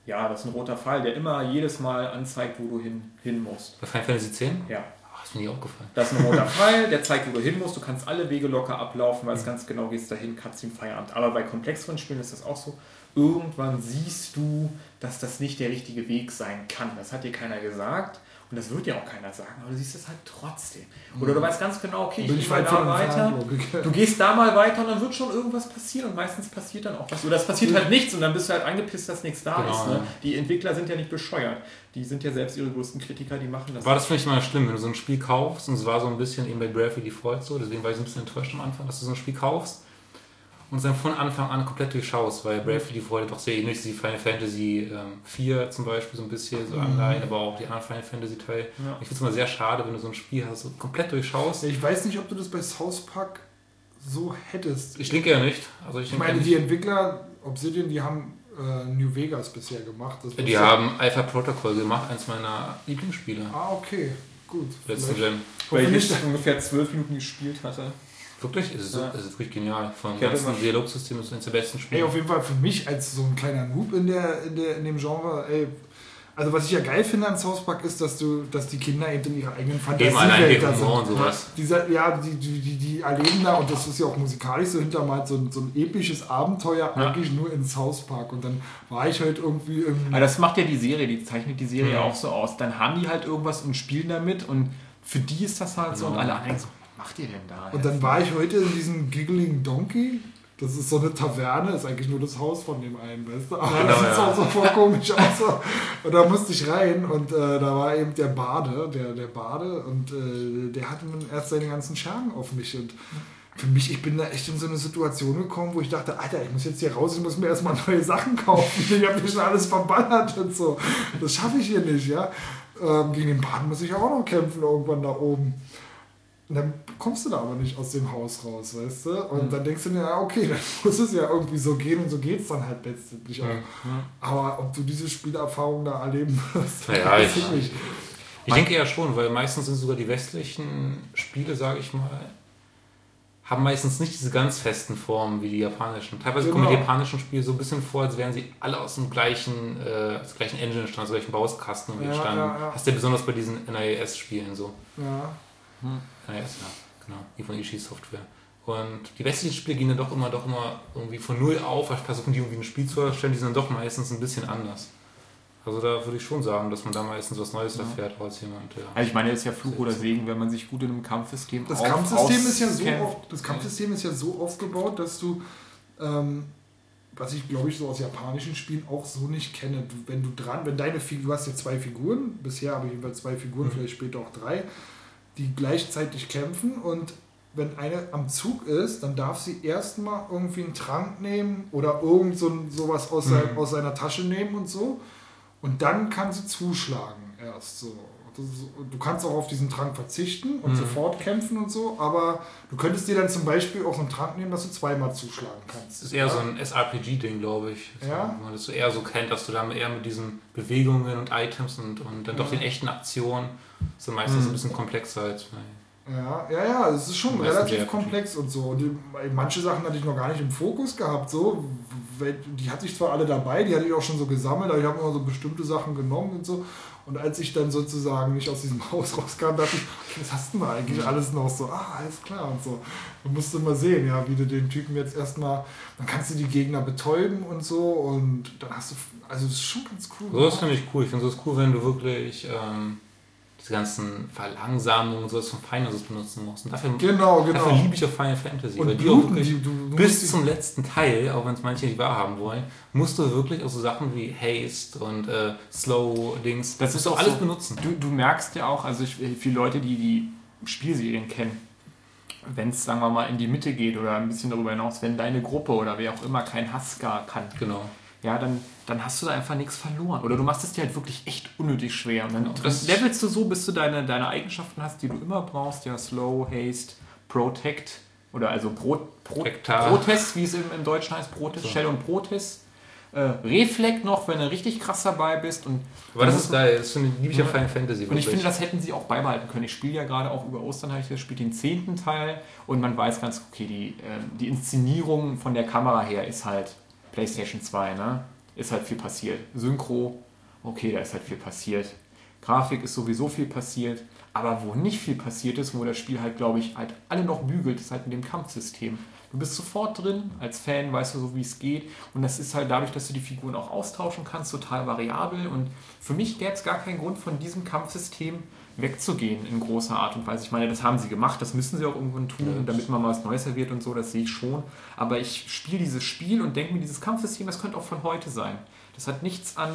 Ja, das ist ein roter Pfeil, der immer jedes Mal anzeigt, wo du hin, hin musst. Bei Final Fantasy 10? Ja. Ach, ist mir nie aufgefallen. Das ist ein roter Pfeil, der zeigt, wo du hin musst. Du kannst alle Wege locker ablaufen, weil es mhm. ganz genau gehst dahin, Cutscene, Feierabend. Aber bei komplexeren Spielen ist das auch so irgendwann siehst du, dass das nicht der richtige Weg sein kann. Das hat dir keiner gesagt und das wird dir auch keiner sagen, aber du siehst es halt trotzdem. Oder du mhm. weißt ganz genau, okay, ich gehe mal da weiter. Du gehst da mal weiter und dann wird schon irgendwas passieren und meistens passiert dann auch was. Oder es passiert halt nichts und dann bist du halt angepisst, dass nichts da genau, ist. Ne? Die Entwickler sind ja nicht bescheuert. Die sind ja selbst ihre größten Kritiker, die machen das. War das vielleicht mal schlimm, wenn du so ein Spiel kaufst und es war so ein bisschen eben bei Bravely Default so, deswegen war ich so ein bisschen enttäuscht am Anfang, dass du so ein Spiel kaufst und es dann von Anfang an komplett durchschaust, weil Bravely Default doch sehr ähnlich ist wie Final Fantasy ähm, 4 zum Beispiel, so ein bisschen so mhm. Anleihen, aber auch die anderen Final Fantasy Teile. Ja. Ich finde es immer sehr schade, wenn du so ein Spiel hast, so komplett durchschaust. Ich weiß nicht, ob du das bei South Park so hättest. Ich denke ja nicht. Also ich, ich meine, die Entwickler Obsidian, die haben äh, New Vegas bisher gemacht. Das die haben Alpha Protocol gemacht, eins meiner Lieblingsspiele. Ah, okay. Gut. Letzten Gen. Weil ich ungefähr zwölf Minuten gespielt hatte. Wirklich? Es ist, ja. es ist wirklich genial. Vom ganzen Dialogsystem ist es eines der besten Spiele. Ey, auf jeden Fall für mich als so ein kleiner Noob in, der, in, der, in dem Genre, ey, also was ich ja geil finde an South Park ist, dass du, dass die Kinder eben in ihrer eigenen Fantasiewelt da sind. Und sowas. Dieser, ja, die, die, die, die erleben da, und das ist ja auch musikalisch so hintermalt, so, so ein episches Abenteuer ja. eigentlich nur in South Park. Und dann war ich halt irgendwie im... Aber das macht ja die Serie, die zeichnet die Serie ja. auch so aus. Dann haben die halt irgendwas und spielen damit und für die ist das halt genau. so und alle anderen so, macht ihr denn da? Und dann war ich heute in diesem Giggling Donkey. Das ist so eine Taverne, ist eigentlich nur das Haus von dem einen, weißt du? Aber das sieht auch so voll komisch aus. Und da musste ich rein und äh, da war eben der Bade, der, der Bade, und äh, der hatte erst seine ganzen Schergen auf mich. Und für mich, ich bin da echt in so eine Situation gekommen, wo ich dachte, Alter, ich muss jetzt hier raus, ich muss mir erstmal neue Sachen kaufen. Ich habe hier schon alles verballert und so. Das schaffe ich hier nicht, ja. Ähm, gegen den Baden muss ich auch noch kämpfen irgendwann da oben. Und dann kommst du da aber nicht aus dem Haus raus, weißt du? Und mhm. dann denkst du dir, ja, okay, dann muss es ja irgendwie so gehen und so geht es dann halt letztendlich auch. Mhm. Aber ob du diese Spielerfahrung da erleben wirst, ja, weiß ich nicht. Ich denke ja schon, weil meistens sind sogar die westlichen Spiele, sage ich mal, haben meistens nicht diese ganz festen Formen wie die japanischen. Teilweise genau. kommen die japanischen Spiele so ein bisschen vor, als wären sie alle aus dem gleichen, äh, aus dem gleichen Engine entstanden, aus dem gleichen Bauskasten ja, entstanden. Ja, ja. Hast du ja besonders bei diesen NIS-Spielen so. Ja. Hm. NIS, ja, genau, die von Ishii Software. Und die westlichen Spiele gehen dann doch immer, doch immer irgendwie von null auf, versuchen die irgendwie ein Spiel zu erstellen, die sind dann doch meistens ein bisschen anders. Also da würde ich schon sagen, dass man da meistens was Neues ja. erfährt als jemand. Ja. Also ich meine, das ist ja Fluch oder Segen, wenn man sich gut in einem Kampfsystem Das auf, Kampfsystem ist ja so auf, das Kampfsystem ist ja so aufgebaut, dass du ähm, was ich glaube ich so aus japanischen Spielen auch so nicht kenne. Wenn du dran, wenn deine Figur, du hast ja zwei Figuren, bisher habe ich jedenfalls zwei Figuren, mhm. vielleicht später auch drei, die gleichzeitig kämpfen und wenn eine am Zug ist, dann darf sie erstmal irgendwie einen Trank nehmen oder irgend so sowas aus, mhm. sein, aus seiner Tasche nehmen und so. Und dann kann sie zuschlagen erst so. du kannst auch auf diesen Trank verzichten und mhm. sofort kämpfen und so, aber du könntest dir dann zum Beispiel auch so einen Trank nehmen, dass du zweimal zuschlagen kannst. Das ist eher ja? so ein SRPG-Ding, glaube ich. Ja? Man das so eher so kennt, dass du dann eher mit diesen Bewegungen und Items und, und dann doch den echten Aktionen so meistens mhm. ein bisschen komplexer als ja, ja, ja, es ist schon relativ komplex und so. Und die, manche Sachen hatte ich noch gar nicht im Fokus gehabt, so. Die hatte ich zwar alle dabei, die hatte ich auch schon so gesammelt, aber ich habe immer so bestimmte Sachen genommen und so. Und als ich dann sozusagen nicht aus diesem Haus rauskam, dachte ich, okay, was hast du denn eigentlich mhm. alles noch so? Ah, alles klar und so. Du musst mal sehen, ja, wie du den Typen jetzt erstmal, dann kannst du die Gegner betäuben und so und dann hast du, also das ist schon ganz cool. So ist nämlich cool. Ich finde es cool, wenn du wirklich ähm, diese ganzen Verlangsamungen und sowas von Final benutzen musst. Und dafür, genau, genau. dafür liebe ich auch Final Fantasy. Und weil die auch wirklich du, du bis zum letzten Teil, auch wenn es manche nicht wahrhaben wollen, musst du wirklich auch so Sachen wie Haste und äh, Slow-Dings, das, das ist auch alles so, benutzen. Du, du merkst ja auch, also ich, viele Leute, die die Spielserien kennen, wenn es, sagen wir mal, in die Mitte geht oder ein bisschen darüber hinaus, wenn deine Gruppe oder wer auch immer kein Haska kann, genau. Ja, dann dann hast du da einfach nichts verloren. Oder du machst es dir halt wirklich echt unnötig schwer. Und dann genau, levelst du so, bis du deine, deine Eigenschaften hast, die du immer brauchst. Ja, Slow, Haste, Protect. Oder also Pro, Pro, Protest, wie es im, im Deutschen heißt. Protest, so. Shell und Protest. Äh, Reflect noch, wenn du richtig krass dabei bist. Und Aber das ist geil, das finde ich ja Final Fantasy. Und ich finde, das hätten sie auch beibehalten können. Ich spiele ja gerade auch über Ostern, habe ich das spiele den zehnten Teil und man weiß ganz, okay, die, äh, die Inszenierung von der Kamera her ist halt PlayStation 2, ne? ist halt viel passiert. Synchro, okay, da ist halt viel passiert. Grafik ist sowieso viel passiert. Aber wo nicht viel passiert ist, wo das Spiel halt, glaube ich, halt alle noch bügelt, ist halt mit dem Kampfsystem. Du bist sofort drin, als Fan weißt du so, wie es geht. Und das ist halt dadurch, dass du die Figuren auch austauschen kannst, total variabel. Und für mich gäbe es gar keinen Grund, von diesem Kampfsystem wegzugehen in großer Art und Weise. Ich meine, das haben sie gemacht, das müssen sie auch irgendwann tun, damit man mal was Neues serviert und so, das sehe ich schon. Aber ich spiele dieses Spiel und denke mir, dieses Kampfsystem, das könnte auch von heute sein. Das hat nichts an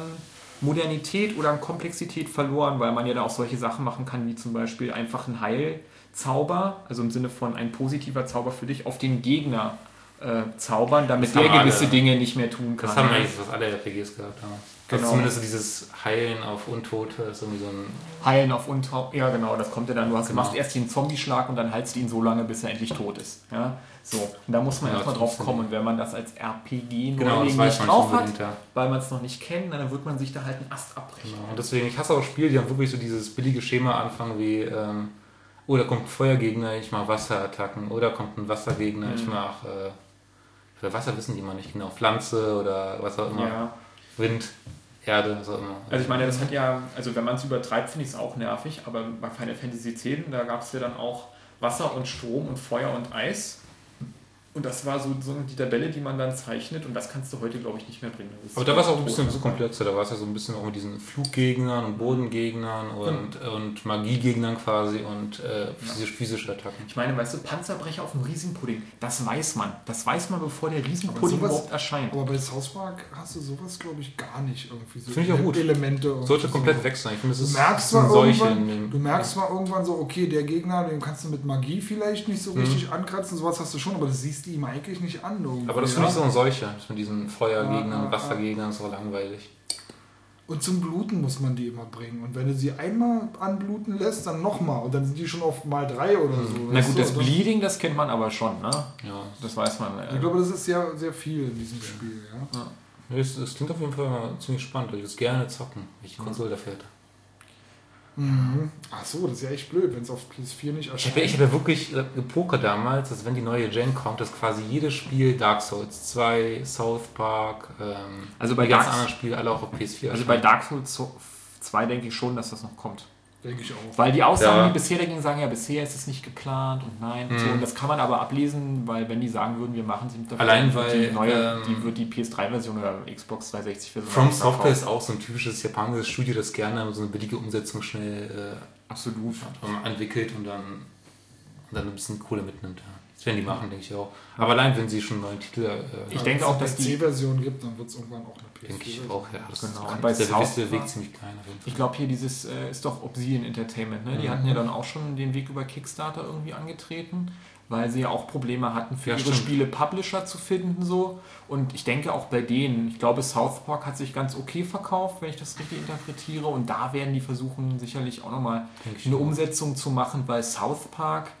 Modernität oder an Komplexität verloren, weil man ja da auch solche Sachen machen kann, wie zum Beispiel einfach ein Heilzauber, also im Sinne von ein positiver Zauber für dich, auf den Gegner äh, zaubern, damit der gewisse alle, Dinge nicht mehr tun kann. Das haben eigentlich was alle RPGs gehabt haben. Genau. Also zumindest dieses Heilen auf Untote ist irgendwie so ein. Heilen auf Untote, ja genau, das kommt ja dann. Du hast, genau. machst erst den Zombie-Schlag und dann heilst du ihn so lange, bis er endlich tot ist. Ja? So, und da muss man ja, erstmal drauf kommen. Und wenn man das als RPG genau, nicht drauf hat, weil man es noch nicht kennt, dann wird man sich da halt einen Ast abbrechen. Genau. Und deswegen, ich hasse auch Spiele, die haben wirklich so dieses billige Schema anfangen wie. Ähm, oh, da kommt ein Feuergegner, ich mache Wasserattacken. Oder kommt ein Wassergegner, mhm. ich mache. Äh, für Wasser wissen die mal nicht genau. Pflanze oder was auch immer. Ja. Wind. Erde, so immer. Also ich meine, das hat ja, also wenn man es übertreibt, finde ich es auch nervig, aber bei Final Fantasy X, da gab es ja dann auch Wasser und Strom und Feuer und Eis. Und das war so, so die Tabelle, die man dann zeichnet und das kannst du heute, glaube ich, nicht mehr bringen. Aber da war es auch ein bisschen so komplexer. Da war es ja so ein bisschen auch mit diesen Fluggegnern und Bodengegnern und, mhm. und Magiegegnern quasi und äh, physisch, physische Attacken. Ich meine, weißt du, Panzerbrecher auf dem Riesenpudding, das weiß man. Das weiß man, bevor der Riesenpudding sowas, überhaupt erscheint. Aber bei South Park hast du sowas, glaube ich, gar nicht irgendwie. So finde ich auch gut. Elemente. Sollte komplett so. weg sein. Ich finde, es ist du merkst, zwar irgendwann, du merkst zwar irgendwann so, okay, der Gegner, den kannst du mit Magie vielleicht nicht so mhm. richtig ankratzen, sowas hast du schon, aber das siehst du ihm eigentlich nicht an. Aber das finde ich so ein solcher, mit diesen Feuergegnern, ja, Wassergegnern, ist so langweilig. Und zum Bluten muss man die immer bringen. Und wenn du sie einmal anbluten lässt, dann nochmal. Und dann sind die schon auf mal drei oder so. Na gut, das Bleeding, das kennt man aber schon, ne? Ja. Das weiß man. Äh ich glaube, das ist sehr, sehr viel in diesem Spiel, ja. ja. Das, das klingt auf jeden Fall ziemlich spannend. Ich würde es gerne zocken, welche Konsole dafür hätte. Mhm. Ach so, das ist ja echt blöd, wenn es auf PS4 nicht erscheint. Ich habe ja wirklich äh, gepokert damals, dass wenn die neue Gen kommt, dass quasi jedes Spiel Dark Souls 2, South Park, ähm, also bei die ganz anderen Spiele alle auch auf PS4 Also bei Dark Souls 2 denke ich schon, dass das noch kommt. Denke ich auch. Weil die Aussagen, ja. die bisher dagegen sagen, ja, bisher ist es nicht geplant und nein mhm. und so. Mhm. Und das kann man aber ablesen, weil wenn die sagen würden, wir machen es Allein weil die neue, ähm, die wird die PS3-Version oder Xbox 360-Version. From Software ist auch so ein typisches japanisches Studio, das gerne so eine billige Umsetzung schnell äh, Absolut. entwickelt und dann, und dann ein bisschen Kohle mitnimmt. Ja. Das werden die machen, denke ich auch. Aber allein, wenn sie schon einen neuen Titel. Äh, ich denke auch, dass die C-Version gibt, dann wird es irgendwann auch eine PS4. Denke ich auch, ja. Das genau. Und bei der, South der Weg ziemlich klein. Ich glaube, hier dieses äh, ist doch Obsidian Entertainment. Ne? Die mhm. hatten ja dann auch schon den Weg über Kickstarter irgendwie angetreten, weil sie ja auch Probleme hatten, für ja, ihre stimmt. Spiele Publisher zu finden. so. Und ich denke auch bei denen, ich glaube, South Park hat sich ganz okay verkauft, wenn ich das richtig interpretiere. Und da werden die versuchen, sicherlich auch nochmal eine Umsetzung zu machen, weil South Park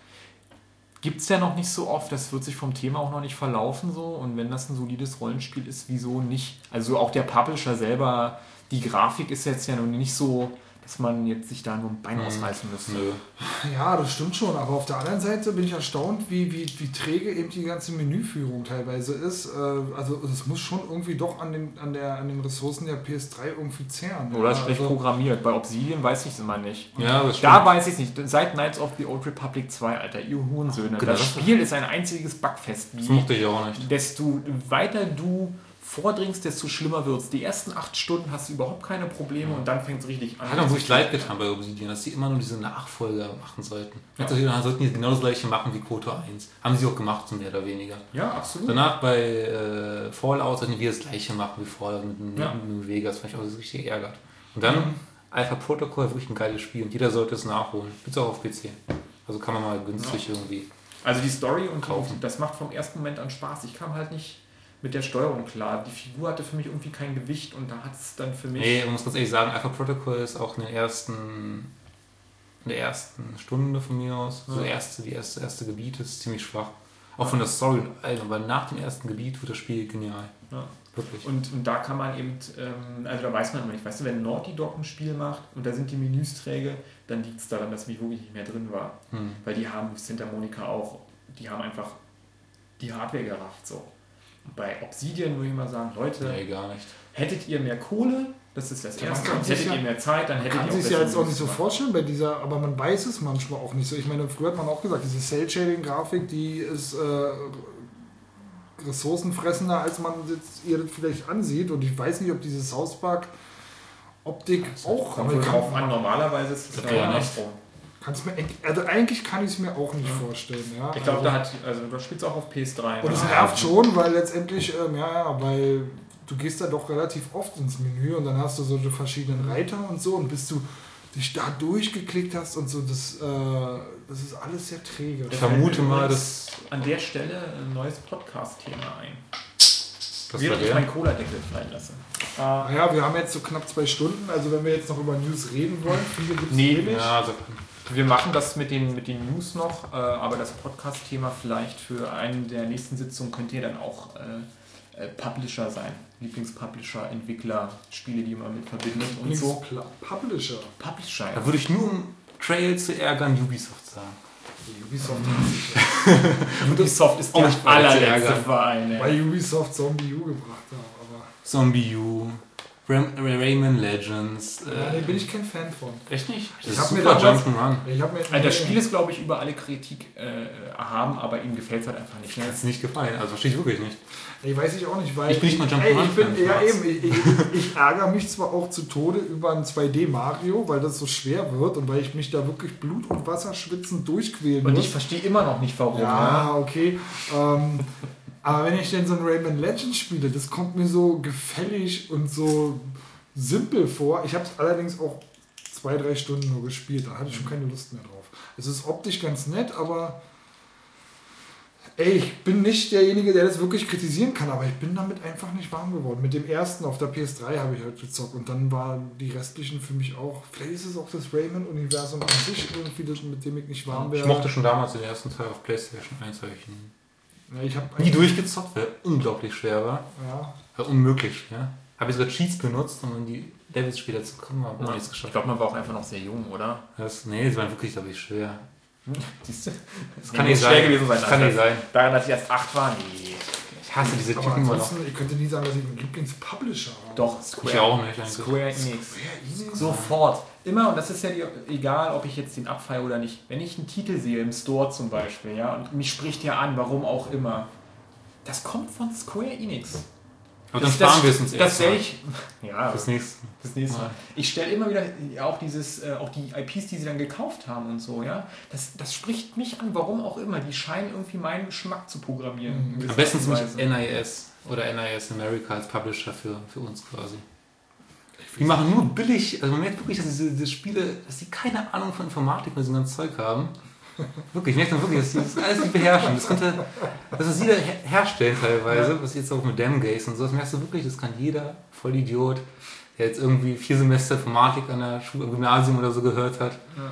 gibt es ja noch nicht so oft. Das wird sich vom Thema auch noch nicht verlaufen so. Und wenn das ein solides Rollenspiel ist, wieso nicht? Also auch der Publisher selber, die Grafik ist jetzt ja noch nicht so dass man jetzt sich da nur ein Bein hm. ausreißen müsste. Nö. Ja, das stimmt schon, aber auf der anderen Seite bin ich erstaunt, wie, wie, wie träge eben die ganze Menüführung teilweise ist. Äh, also es muss schon irgendwie doch an den, an der, an den Ressourcen der PS3 irgendwie zehren. Oder ja, schlecht also programmiert. Bei Obsidian weiß ich es immer nicht. Ja, das da weiß ich es nicht. Seit Knights of the Old Republic 2, Alter, ihr Hurensöhne. Genau. Das Spiel ist ein einziges Bugfest. Das mochte ich auch nicht. Desto weiter du vordringst, desto schlimmer wird es. Die ersten acht Stunden hast du überhaupt keine Probleme und dann fängt es richtig an. Hat auch wirklich leid getan bei Obsidian, dass sie immer nur diese Nachfolger machen sollten. Ja. Dann sollten die genau das gleiche machen wie Koto 1. Haben sie auch gemacht, so mehr oder weniger. Ja, absolut. Danach bei äh, Fallout sollten wir das gleiche machen wie Fallout mit, ja. Vegas. Fand ich auch richtig ärgert. Und dann mhm. Alpha Protocol, wirklich ein geiles Spiel und jeder sollte es nachholen. Gibt es auch auf PC. Also kann man mal günstig ja. irgendwie. Also die Story und kaufen. das macht vom ersten Moment an Spaß. Ich kam halt nicht mit der Steuerung klar. Die Figur hatte für mich irgendwie kein Gewicht und da hat es dann für mich. Nee, ich muss ganz ehrlich sagen, Alpha Protocol ist auch in der ersten, in der ersten Stunde von mir aus. Ja. So erste, die erste, erste Gebiet ist ziemlich schwach. Auch ja. von der Story, also, weil nach dem ersten Gebiet wird das Spiel genial. Ja. Wirklich. Und, und da kann man eben, ähm, also da weiß man immer nicht, weißt du, wenn Naughty Dog ein Spiel macht und da sind die Menüs träge, dann liegt es daran, dass mich wirklich nicht mehr drin war. Hm. Weil die haben Santa Monica auch, die haben einfach die Hardware gerafft so. Bei Obsidian würde ich mal sagen, Leute, nee, gar nicht. hättet ihr mehr Kohle, das ist das Erste, und hättet ja, ihr mehr Zeit, dann hättet kann ihr auch sich ja jetzt auch nicht so vorstellen bei dieser, aber man weiß es manchmal auch nicht so. Ich meine, früher hat man auch gesagt, diese Cell-Shading-Grafik, die ist äh, ressourcenfressender, als man jetzt ihr das vielleicht ansieht. Und ich weiß nicht, ob diese South Park Optik auch. Kommt drauf an, normalerweise ist es ja nicht. Kann's mir, also eigentlich kann ich es mir auch nicht ja. vorstellen. Ja. Ich glaube, also, da hat, also du spielst auch auf PS3. Und es nervt schon, weil letztendlich, ähm, ja, ja, weil du gehst da doch relativ oft ins Menü und dann hast du solche verschiedenen Reiter und so und bis du dich da durchgeklickt hast und so, das, äh, das ist alles sehr träge. Ich vermute mal, dass an der Stelle ein neues Podcast-Thema ein. Das Während ich meinen Cola-Deckel fallen lasse. Naja, wir haben jetzt so knapp zwei Stunden, also wenn wir jetzt noch über News reden wollen, viele gibt es nee, ewig. Ja, also wir machen das mit den, mit den News noch, äh, aber das Podcast-Thema vielleicht für eine der nächsten Sitzungen könnt ihr dann auch äh, äh, Publisher sein. Lieblingspublisher, Entwickler, Spiele, die man mit verbindet und so. Publisher. Publisher, ja. Da würde ich nur, um Trail zu ärgern, Ubisoft sagen. Ubisoft, Ubisoft ist der allerletzte Verein. Weil Ubisoft Zombie U gebracht haben. Zombie U. Rayman Legends. Äh, ja, bin ich kein Fan von. Echt nicht? Das ich ist super Jump'n'Run. Also das Spiel ist, glaube ich, über alle Kritik äh, haben, aber ihm gefällt es halt einfach nicht. Mir hat es nicht gefallen, also verstehe ich wirklich nicht. Ich weiß ich auch nicht, weil. Ich bin nicht mal Jump'n'Run. Ja, eben. Ich, ich, ich, ärgere mich zwar auch zu Tode über ein 2D Mario, weil das so schwer wird und weil ich mich da wirklich Blut und Wasser schwitzen durchquälen muss. Und ich verstehe immer noch nicht, warum. Ja, okay. Ähm, aber wenn ich denn so ein Rayman Legends spiele, das kommt mir so gefällig und so simpel vor. Ich habe es allerdings auch zwei, drei Stunden nur gespielt. Da hatte ich schon keine Lust mehr drauf. Es ist optisch ganz nett, aber ey, ich bin nicht derjenige, der das wirklich kritisieren kann, aber ich bin damit einfach nicht warm geworden. Mit dem ersten auf der PS3 habe ich halt gezockt und dann waren die restlichen für mich auch. Vielleicht ist es auch das Rayman-Universum an sich irgendwie, das, mit dem ich nicht warm wäre. Ich mochte schon damals den ersten Teil auf PlayStation 1, weil ich ich habe nie durchgezockt, weil unglaublich schwer war. Ja. War unmöglich. Ja? Habe ich sogar Cheats benutzt, um in die Levels später zu kommen, aber ja. nichts geschafft. Ich glaube, man war auch einfach noch sehr jung, oder? Das, nee, sie waren wirklich, glaube ich, schwer. Siehst du? Das kann nicht sein. gewesen sein. Das kann nicht sein. Daran, dass ich erst acht war, nee. Ich hasse diese Typen immer noch. Ich könnte nie sagen, dass ich einen Lieblingspublisher habe. Doch, Square. Ich auch nicht. Eigentlich. Square Enix. Sofort. Immer, und das ist ja die, egal, ob ich jetzt den abfeiere oder nicht. Wenn ich einen Titel sehe im Store zum Beispiel, ja, und mich spricht ja an, warum auch immer, das kommt von Square Enix. Aber dann sparen wir es uns. Das sehe ich. Ja, das nächste. Das nächste Mal. Ich stelle immer wieder auch dieses, äh, auch die IPs, die sie dann gekauft haben und so, ja. Das, das spricht mich an, warum auch immer. Die scheinen irgendwie meinen Geschmack zu programmieren. Mhm. Am besten zum Beispiel NIS oder NIS America als Publisher für, für uns quasi. Die machen nur billig, also man merkt wirklich, dass diese, diese Spiele, dass die keine Ahnung von Informatik und so ganzen Zeug haben. Wirklich, ich merke dann wirklich, dass die das alles nicht beherrschen. Das könnte, das ist jeder herstellen teilweise, was jetzt auch mit Damgaze und so, das merkst du wirklich, das kann jeder Vollidiot, der jetzt irgendwie vier Semester Informatik an der Schule, Gymnasium oder so gehört hat, ja.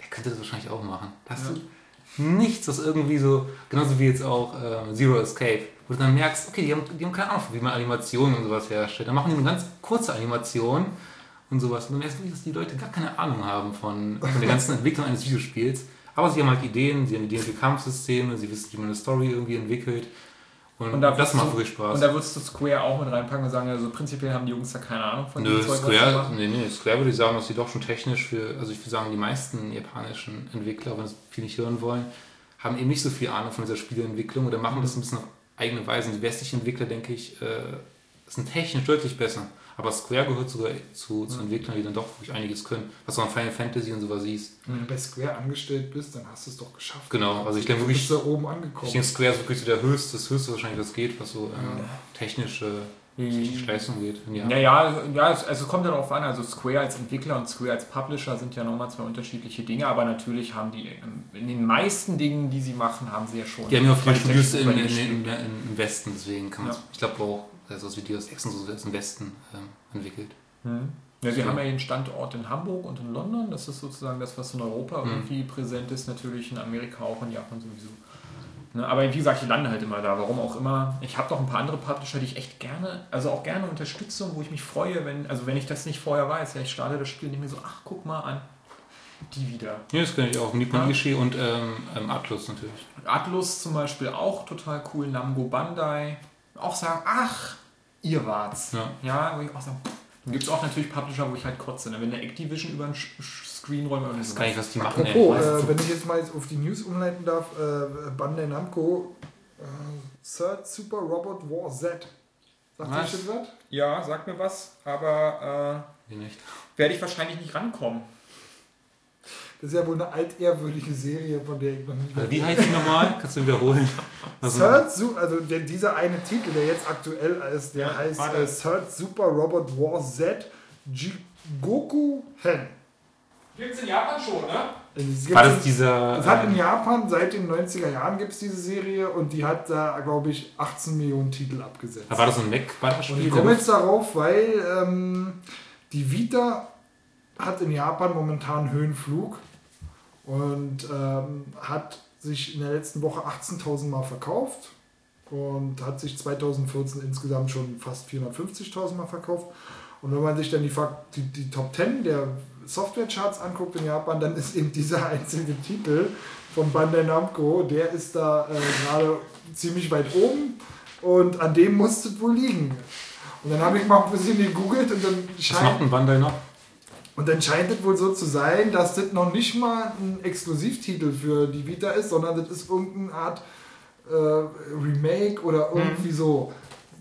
der könnte das wahrscheinlich auch machen. Da hast ja. du nichts, was irgendwie so, genauso wie jetzt auch äh, Zero Escape, wo du dann merkst, okay, die haben, die haben keine Ahnung, wie man Animationen und sowas herstellt. Dann machen die eine ganz kurze Animation und sowas. Und dann merkst du, dass die Leute gar keine Ahnung haben von, von der ganzen Entwicklung eines Videospiels. Aber sie haben halt Ideen, sie haben Ideen für Kampfsysteme, sie wissen, wie man eine Story irgendwie entwickelt. Und, und da das macht wirklich Spaß. Und da würdest du Square auch mit reinpacken und sagen, also prinzipiell haben die Jungs da keine Ahnung von Nö, dem Zeug, Square, nee, nee, Square würde ich sagen, dass sie doch schon technisch für, also ich würde sagen, die meisten japanischen Entwickler, wenn sie viel nicht hören wollen, haben eben nicht so viel Ahnung von dieser Spieleentwicklung oder machen das ein bisschen auf eigene Weise. Und die westlichen Entwickler, denke ich, äh, sind technisch deutlich besser. Aber Square gehört sogar zu, zu Entwicklern, die dann doch wirklich einiges können. Was du an Final Fantasy und sowas siehst. Wenn du bei Square angestellt bist, dann hast du es doch geschafft. Genau, also ich denke wirklich. Du da oben angekommen. Ich denke, Square ist wirklich so der höchste, das höchste wahrscheinlich, was geht, was so ähm, technische technische Leistung geht. Ja, ja, ja, also es kommt darauf an, also Square als Entwickler und Square als Publisher sind ja nochmal zwei unterschiedliche Dinge, aber natürlich haben die ähm, in den meisten Dingen, die sie machen, haben sie ja schon. Die haben ja auch viele Studios in, in, in, im Westen, deswegen kann man ja. ich glaube auch, also wie Deus Ex und so ist im Westen ähm, entwickelt. Hm. Ja, sie ja. haben ja den Standort in Hamburg und in London. Das ist sozusagen das, was in Europa mhm. irgendwie präsent ist. Natürlich in Amerika auch, in Japan sowieso. Ne, aber wie gesagt, ich lande halt immer da, warum auch immer. Ich habe noch ein paar andere Publisher, die ich echt gerne, also auch gerne unterstütze und wo ich mich freue, wenn, also wenn ich das nicht vorher weiß, ja, ich starte das Spiel nicht mehr so, ach, guck mal an, die wieder. Ja, das kenne ich auch. Nippon ja. und ähm, ähm, Atlus natürlich. Atlus zum Beispiel auch total cool, Namgo Bandai. Auch sagen, ach, ihr wart's. Ja, ja wo ich auch sagen, dann gibt es auch natürlich Publisher, wo ich halt kotze. Ne? Wenn der Activision über den Screen räumt, das kann ich, was die machen. Apropos, äh, wenn ich jetzt mal auf die News umleiten darf, äh, Bandai Namco, äh, Third Super Robot War Z. Sagt ihr schon was? Ja, sag mir was, aber äh, werde ich wahrscheinlich nicht rankommen. Das ist ja wohl eine altehrwürdige Serie, von der ich noch nicht also Wie heißt die nochmal? Kannst du wiederholen? Also, Third Su also der, dieser eine Titel, der jetzt aktuell ist, der ja, heißt äh, Third Super Robot War Z Jigoku Hen. Gibt es in Japan schon, ne? War das dieser. Es hat in ähm, Japan seit den 90er Jahren gibt es diese Serie und die hat da, glaube ich, 18 Millionen Titel abgesetzt. war das so ein Mac-Spiel? Ich komme jetzt darauf, weil ähm, die Vita hat in Japan momentan Höhenflug und ähm, hat sich in der letzten Woche 18.000 Mal verkauft und hat sich 2014 insgesamt schon fast 450.000 Mal verkauft. Und wenn man sich dann die, die, die Top 10 der Softwarecharts anguckt in Japan, dann ist eben dieser einzige Titel von Bandai Namco, der ist da äh, gerade ziemlich weit oben und an dem musste es wohl liegen. Und dann habe ich mal ein bisschen gegoogelt und dann scheint. Was macht ein Bandai noch? Und dann scheint es wohl so zu sein, dass das noch nicht mal ein Exklusivtitel für die Vita ist, sondern das ist irgendeine Art äh, Remake oder irgendwie mhm. so.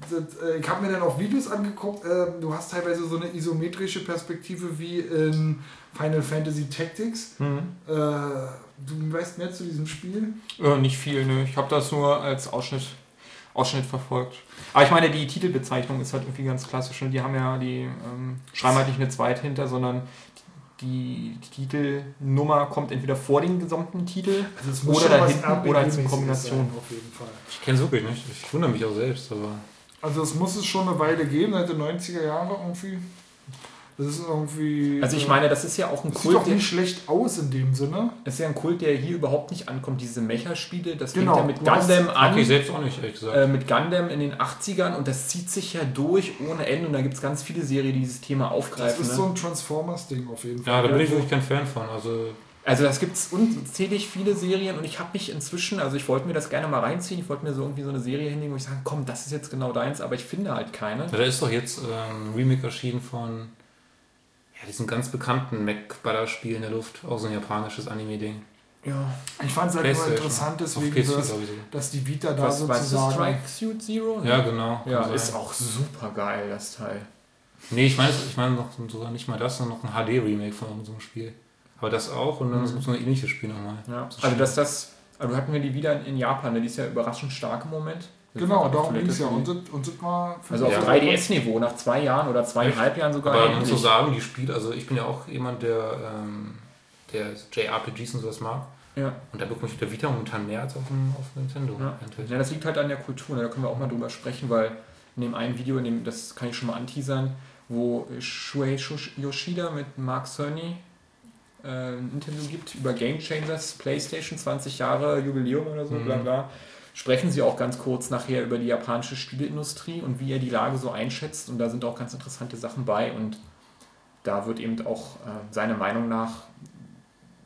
Das, äh, ich habe mir dann auch Videos angeguckt. Äh, du hast teilweise so eine isometrische Perspektive wie in Final Fantasy Tactics. Mhm. Äh, du weißt mehr zu diesem Spiel? Äh, nicht viel, ne. Ich habe das nur als Ausschnitt Ausschnitt verfolgt. Aber ich meine, die Titelbezeichnung ist halt irgendwie ganz klassisch. Und die haben ja, die ähm, schreiben halt nicht eine Zweit hinter, sondern die, die Titelnummer kommt entweder vor dem gesamten Titel also oder dahinten oder als Kombination. auf jeden Fall. Ich kenne es wirklich nicht. Ich wundere mich auch selbst, aber. Also es muss es schon eine Weile geben, seit den 90er Jahren irgendwie. Das ist irgendwie. Also ich meine, das ist ja auch ein Kult. Sieht doch nicht schlecht aus in dem Sinne. Das ist ja ein Kult, der hier überhaupt nicht ankommt. Diese Mecha-Spiele, das genau. fängt ja mit Gundam an. Ich selbst auch nicht, ehrlich gesagt. Äh, mit Gundam in den 80ern und das zieht sich ja durch ohne Ende. Und da gibt es ganz viele Serien, die dieses Thema aufgreifen. Das ist ne? so ein Transformers-Ding auf jeden Fall. Ja, da bin ich wirklich kein Fan von. Also Also das gibt es unzählig viele Serien und ich habe mich inzwischen, also ich wollte mir das gerne mal reinziehen, ich wollte mir so irgendwie so eine Serie hinlegen, wo ich sage, komm, das ist jetzt genau deins, aber ich finde halt keine. Ja, da ist doch jetzt ähm, ein Remake erschienen von ja, diesem ganz bekannten Mac-Baller-Spiel in der Luft, auch so ein japanisches Anime-Ding. Ja, ich fand es halt nur interessant, deswegen, dass, dass die Vita da Was, sozusagen... Strike Suit Zero? Ja, genau. Ja, ist auch super geil, das Teil. Nee, ich meine ich mein noch sogar nicht mal das, sondern noch ein HD-Remake von so einem Spiel. Aber das auch und dann mhm. so ein ähnliches Spiel nochmal. Ja. Also dass das, also hatten wir die wieder in Japan, ne? die ist ja überraschend stark im Moment. Genau, darum ging es ja. Und das, und das mal also auf ja, 3DS-Niveau, nach zwei Jahren oder zweieinhalb Jahren sogar. Aber man muss so sagen, die Spiele, also ich bin ja auch jemand, der, ähm, der JRPGs und sowas mag. Ja. Und da bekomme ich der Vita momentan mehr als auf, dem, auf Nintendo. Ja. ja, das liegt halt an der Kultur. Ne? Da können wir auch mal drüber sprechen, weil in dem einen Video, in dem, das kann ich schon mal anteasern, wo Shuei Yoshida mit Mark Cerny äh, ein Interview gibt über Game Changers, PlayStation 20 Jahre Jubiläum oder so, mhm. bla bla, sprechen sie auch ganz kurz nachher über die japanische Spieleindustrie und wie er die Lage so einschätzt. Und da sind auch ganz interessante Sachen bei. Und da wird eben auch äh, seiner Meinung nach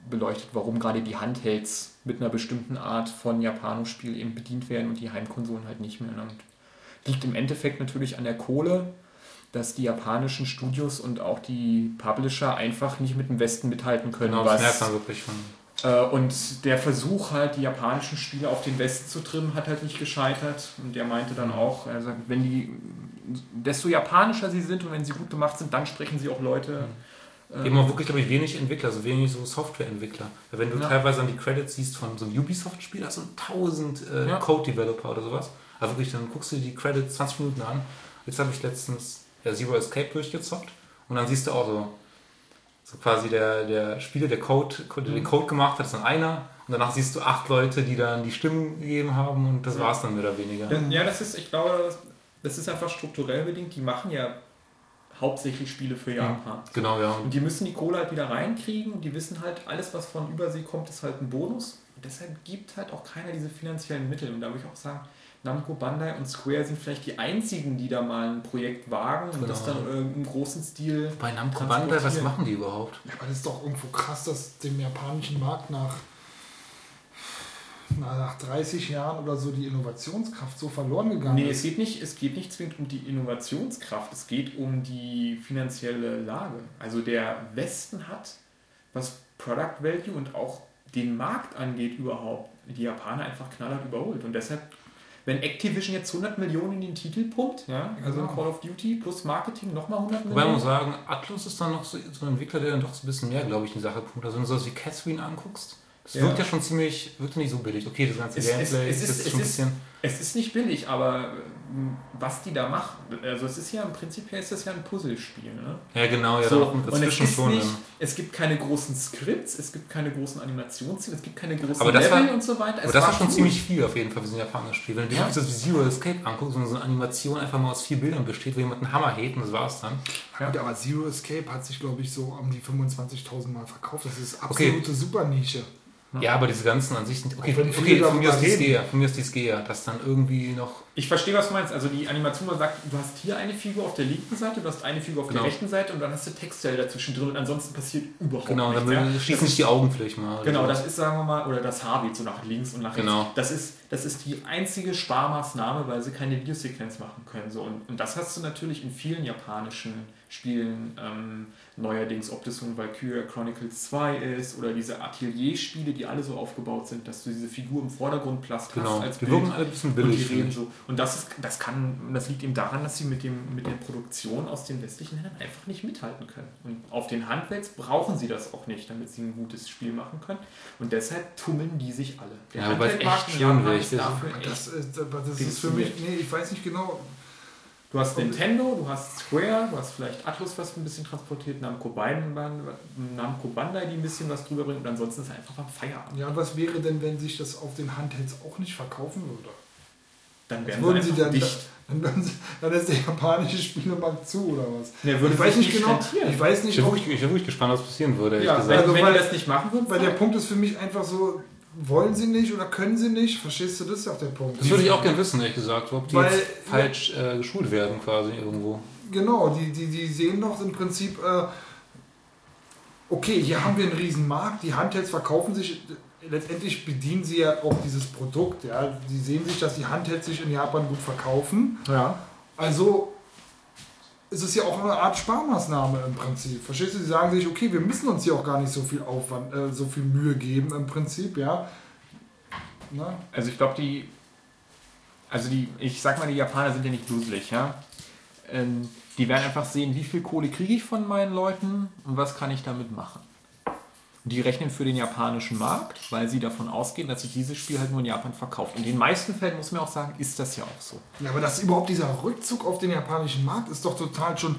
beleuchtet, warum gerade die Handhelds mit einer bestimmten Art von Japanospiel eben bedient werden und die Heimkonsolen halt nicht mehr. Und liegt im Endeffekt natürlich an der Kohle dass die japanischen Studios und auch die Publisher einfach nicht mit dem Westen mithalten können. Genau, das merkt man wirklich schon. Äh, und der Versuch halt, die japanischen Spiele auf den Westen zu trimmen, hat halt nicht gescheitert. Und der meinte dann auch, also wenn die, desto japanischer sie sind und wenn sie gut gemacht sind, dann sprechen sie auch Leute. Mhm. Eben auch wirklich, glaube ich, wenig Entwickler, also wenig so Softwareentwickler. Wenn du ja. teilweise an die Credits siehst von so einem Ubisoft-Spiel, hast du 1000 äh, ja. Code-Developer oder sowas. Also wirklich, dann guckst du dir die Credits 20 Minuten an. Jetzt habe ich letztens ja, Zero Escape durchgezockt und dann siehst du auch so, so quasi der, der Spieler, der Code, den Code gemacht hat, ist dann einer und danach siehst du acht Leute, die dann die Stimmen gegeben haben und das ja. war es dann mehr oder weniger. Ja, das ist, ich glaube, das ist einfach strukturell bedingt. Die machen ja hauptsächlich Spiele für Japan. Genau, ja. Und die müssen die Kohle halt wieder reinkriegen und die wissen halt, alles, was von Übersee kommt, ist halt ein Bonus. Und deshalb gibt halt auch keiner diese finanziellen Mittel. Und da würde ich auch sagen, Namco, Bandai und Square sind vielleicht die einzigen, die da mal ein Projekt wagen und genau. das dann im großen Stil. Bei Namco Bandai, was machen die überhaupt? Ja, aber das ist doch irgendwo krass, dass dem japanischen Markt nach, nach 30 Jahren oder so die Innovationskraft so verloren gegangen nee, ist. Nee, es geht, nicht, es geht nicht zwingend um die Innovationskraft, es geht um die finanzielle Lage. Also der Westen hat, was Product Value und auch den Markt angeht überhaupt, die Japaner einfach knallhart überholt. Und deshalb wenn Activision jetzt 100 Millionen in den Titel pumpt, ja, also genau. Call of Duty plus Marketing nochmal 100 Millionen. Wobei man muss sagen, Atlus ist dann noch so, so, ein Entwickler, der dann doch so ein bisschen mehr, glaube ich, in die Sache pumpt. Also wenn du sowas wie Catherine anguckst, das ja. wirkt ja schon ziemlich, wirkt nicht so billig. Okay, das ganze es, Gameplay es, es, ist, ist schon ein bisschen... Es ist nicht billig, aber was die da machen. Also es ist ja im Prinzip ist das ja ein Puzzlespiel. Ne? Ja, genau, ja, so, und es, ist schon, nicht, es gibt keine großen Skripts, es gibt keine großen Animationsziele, es gibt keine großen aber Level war, und so weiter. Es aber das war schon cool. ziemlich viel auf jeden Fall für so ein japanisches Spiel. Wenn du ja. das wie Zero Escape anguckst und so eine Animation einfach mal aus vier Bildern besteht, wo jemand einen Hammer hebt und das war's dann. Ja. Gut, aber Zero Escape hat sich, glaube ich, so um die 25.000 Mal verkauft. Das ist absolute okay. Supernische. Ja, aber diese ganzen an sich sind. Okay, okay, okay von, mir aus die Skea, von mir ist die Skea, dass dann irgendwie noch. Ich verstehe, was du meinst. Also die Animation, sagt, du hast hier eine Figur auf der linken Seite, du hast eine Figur auf genau. der rechten Seite und dann hast du Textzeile dazwischen drin und ansonsten passiert überhaupt genau, nichts. Genau, dann schließen sich die Augen vielleicht mal. Genau, das ist, sagen wir mal, oder das Haar geht so nach links und nach rechts. Genau. Das ist, das ist die einzige Sparmaßnahme, weil sie keine Videosequenz machen können. So. Und, und das hast du natürlich in vielen japanischen Spielen ähm, neuerdings, ob das ein Valkyria Chronicles 2 ist oder diese Atelier-Spiele, die alle so aufgebaut sind, dass du diese Figur im Vordergrund plast genau. hast als die Bild. wirken alle ein bisschen billig. Und, so. und das, ist, das, kann, das liegt eben daran, dass sie mit, dem, mit der Produktion aus den westlichen Ländern einfach nicht mithalten können. Und auf den Handwerks brauchen sie das auch nicht, damit sie ein gutes Spiel machen können. Und deshalb tummeln die sich alle. Der ja, aber echt schwierig. Ist dafür das, ist, das ist für mich, nee, ich weiß nicht genau, Du hast Nintendo, du hast Square, du hast vielleicht Atlus, was ein bisschen transportiert, Namco, Bandai, Namco Bandai, die ein bisschen was drüber bringt und ansonsten ist es einfach am Feierabend. Ja, und was wäre denn, wenn sich das auf den Handhelds auch nicht verkaufen würde? Dann wären würden sie dann dicht. Dann, dann, dann ist der japanische Spielemarkt zu oder was? Ja, würde ich weiß nicht genau. Ich weiß nicht, ich bin, wirklich, ich bin wirklich gespannt, was passieren würde. Ja, also, wenn, wenn die das nicht machen würden. Weil der Punkt ist für mich einfach so, wollen sie nicht oder können sie nicht? Verstehst du, das ist ja auch der Punkt. Das würde ich auch gerne wissen, ehrlich gesagt, ob die Weil, falsch äh, geschult werden quasi irgendwo. Genau, die, die, die sehen doch im Prinzip, äh, okay, hier haben wir einen riesen Markt, die Handhelds verkaufen sich, letztendlich bedienen sie ja auch dieses Produkt. Ja. Sie sehen sich, dass die Handhelds sich in Japan gut verkaufen. Ja. Also ist es ja auch eine Art Sparmaßnahme im Prinzip. Verstehst du? Sie sagen sich, okay, wir müssen uns hier auch gar nicht so viel Aufwand, äh, so viel Mühe geben im Prinzip, ja. Na? Also ich glaube, die, also die, ich sag mal, die Japaner sind ja nicht duselig, ja. Ähm, die werden einfach sehen, wie viel Kohle kriege ich von meinen Leuten und was kann ich damit machen. Die rechnen für den japanischen Markt, weil sie davon ausgehen, dass sich dieses Spiel halt nur in Japan verkauft. Und in den meisten Fällen, muss man auch sagen, ist das ja auch so. Ja, aber das überhaupt dieser Rückzug auf den japanischen Markt ist doch total schon.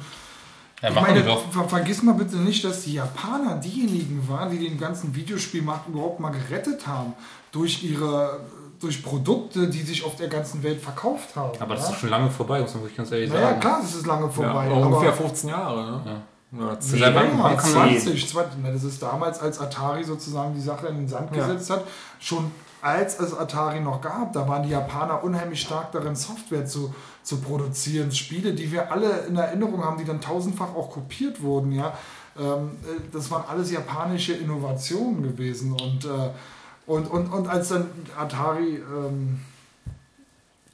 Ja, ich meine, ver vergiss mal bitte nicht, dass die Japaner diejenigen waren, die den ganzen Videospielmarkt überhaupt mal gerettet haben durch ihre durch Produkte, die sich auf der ganzen Welt verkauft haben. Aber das ja? ist schon lange vorbei, muss man wirklich ganz ehrlich naja, sagen. Ja, klar, das ist lange vorbei. Ja, ungefähr 15 Jahre. Ne? Ja. Ja, 10, länger, 20, 20. Das ist damals, als Atari sozusagen die Sache in den Sand ja. gesetzt hat, schon als es Atari noch gab, da waren die Japaner unheimlich stark darin, Software zu, zu produzieren. Spiele, die wir alle in Erinnerung haben, die dann tausendfach auch kopiert wurden. Ja? Ähm, äh, das waren alles japanische Innovationen gewesen. Und, äh, und, und, und als dann Atari ähm,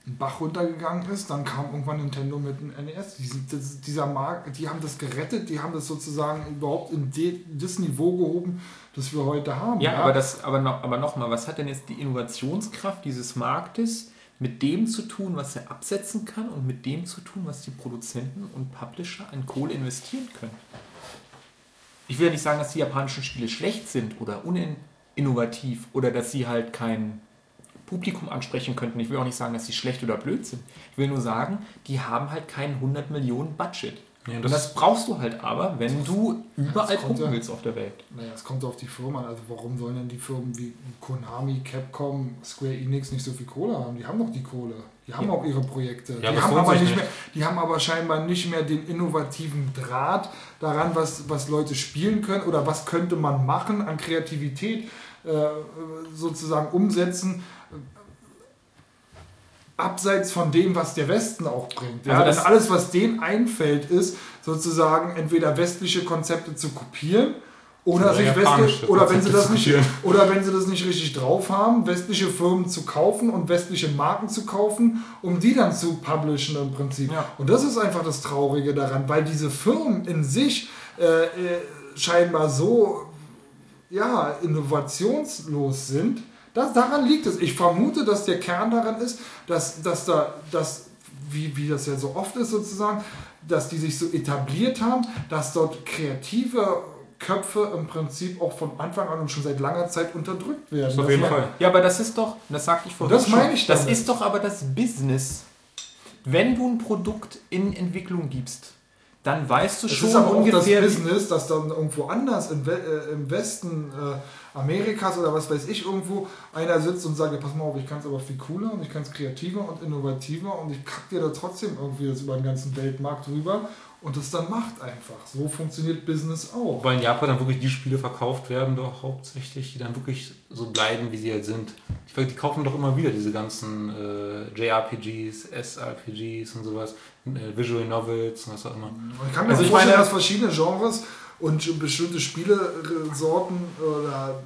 Bach runtergegangen ist. Dann kam irgendwann Nintendo mit dem NES. Die, dieser Markt, die haben das gerettet, die haben das sozusagen überhaupt in de, das Niveau gehoben, das wir heute haben. Ja, ja. aber, das, aber, noch, aber nochmal, was hat denn jetzt die Innovationskraft dieses Marktes mit dem zu tun, was er absetzen kann und mit dem zu tun, was die Produzenten und Publisher an Kohle investieren können? Ich will ja nicht sagen, dass die japanischen Spiele schlecht sind oder uninnovativ oder dass sie halt kein Publikum ansprechen könnten. Ich will auch nicht sagen, dass sie schlecht oder blöd sind. Ich will nur sagen, die haben halt keinen 100 Millionen Budget. Ja, das, das, brauchst du halt aber, wenn du überall gucken willst auf der Welt. Naja, es kommt auf die Firma an. Also warum sollen denn die Firmen wie Konami, Capcom, Square Enix nicht so viel Kohle haben? Die haben doch die Kohle. Die haben ja. auch ihre Projekte. Ja, die, haben aber nicht, mehr, die haben aber scheinbar nicht mehr den innovativen Draht daran, was, was Leute spielen können oder was könnte man machen an Kreativität sozusagen umsetzen abseits von dem, was der Westen auch bringt. Ja, also alles, was denen einfällt, ist sozusagen entweder westliche Konzepte zu kopieren oder, sich westliche, oder wenn sie das nicht oder wenn sie das nicht richtig drauf haben, westliche Firmen zu kaufen und westliche Marken zu kaufen, um die dann zu publishen im Prinzip. Ja. Und das ist einfach das Traurige daran, weil diese Firmen in sich äh, äh scheinbar so ja innovationslos sind das, daran liegt es. Ich vermute, dass der Kern daran ist, dass, dass da, dass, wie, wie das ja so oft ist sozusagen, dass die sich so etabliert haben, dass dort kreative Köpfe im Prinzip auch von Anfang an und schon seit langer Zeit unterdrückt werden. Auf jeden Fall. Ja, aber das ist doch, das sagte ich vorhin. Das meine ich damit. Das ist doch aber das Business. Wenn du ein Produkt in Entwicklung gibst, dann weißt du es schon ist aber ungefähr. Auch das Business, dass dann irgendwo anders im, äh, im Westen äh, Amerikas oder was weiß ich irgendwo einer sitzt und sagt, ja, pass mal auf, ich kann es aber viel cooler und ich kann es kreativer und innovativer und ich kack dir da trotzdem irgendwie das über den ganzen Weltmarkt rüber und das dann macht einfach. So funktioniert Business auch. Weil in Japan dann wirklich die Spiele verkauft werden, doch hauptsächlich, die dann wirklich so bleiben, wie sie halt sind. Die, die kaufen doch immer wieder diese ganzen äh, JRPGs, SRPGs und sowas, äh, Visual Novels und was auch immer. Ich kann mir also vorstellen, meine, dass verschiedene Genres und bestimmte Spielesorten oder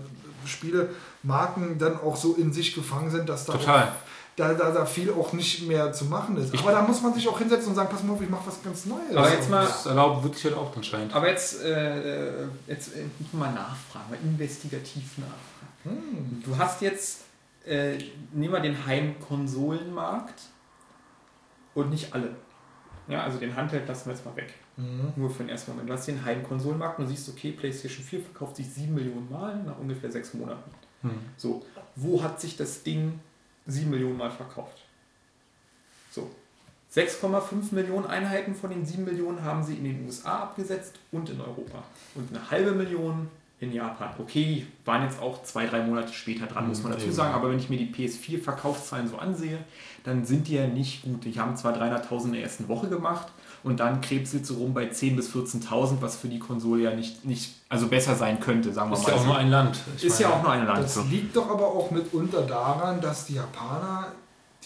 Spielemarken dann auch so in sich gefangen sind, dass da, Total. Da, da, da viel auch nicht mehr zu machen ist. Aber da muss man sich auch hinsetzen und sagen, pass mal auf, ich mache was ganz Neues. Aber jetzt mal, das erlaubt wirklich halt auch anscheinend. Aber jetzt, äh, jetzt äh, mal nachfragen, mal investigativ nachfragen. Hm. Du hast jetzt, äh, nehmen wir den Heimkonsolenmarkt und nicht alle. Ja, also den Handheld lassen wir jetzt mal weg. Mhm. Nur für den ersten Moment. Du hast den Heimkonsolenmarkt und siehst, okay, PlayStation 4 verkauft sich 7 Millionen Mal nach ungefähr 6 Monaten. Mhm. So, wo hat sich das Ding 7 Millionen Mal verkauft? So, 6,5 Millionen Einheiten von den 7 Millionen haben sie in den USA abgesetzt und in Europa. Und eine halbe Million in Japan. Okay, waren jetzt auch zwei, drei Monate später dran, muss man mhm. dazu sagen. Aber wenn ich mir die PS4-Verkaufszahlen so ansehe, dann sind die ja nicht gut. Die haben zwar 300.000 in der ersten Woche gemacht, und dann krebselt sie rum bei 10.000 bis 14.000, was für die Konsole ja nicht, nicht also besser sein könnte, sagen wir ist mal. Ist ja auch nur ein Land. Ich ist meine, ja auch nur ein Land. Das liegt doch aber auch mitunter daran, dass die Japaner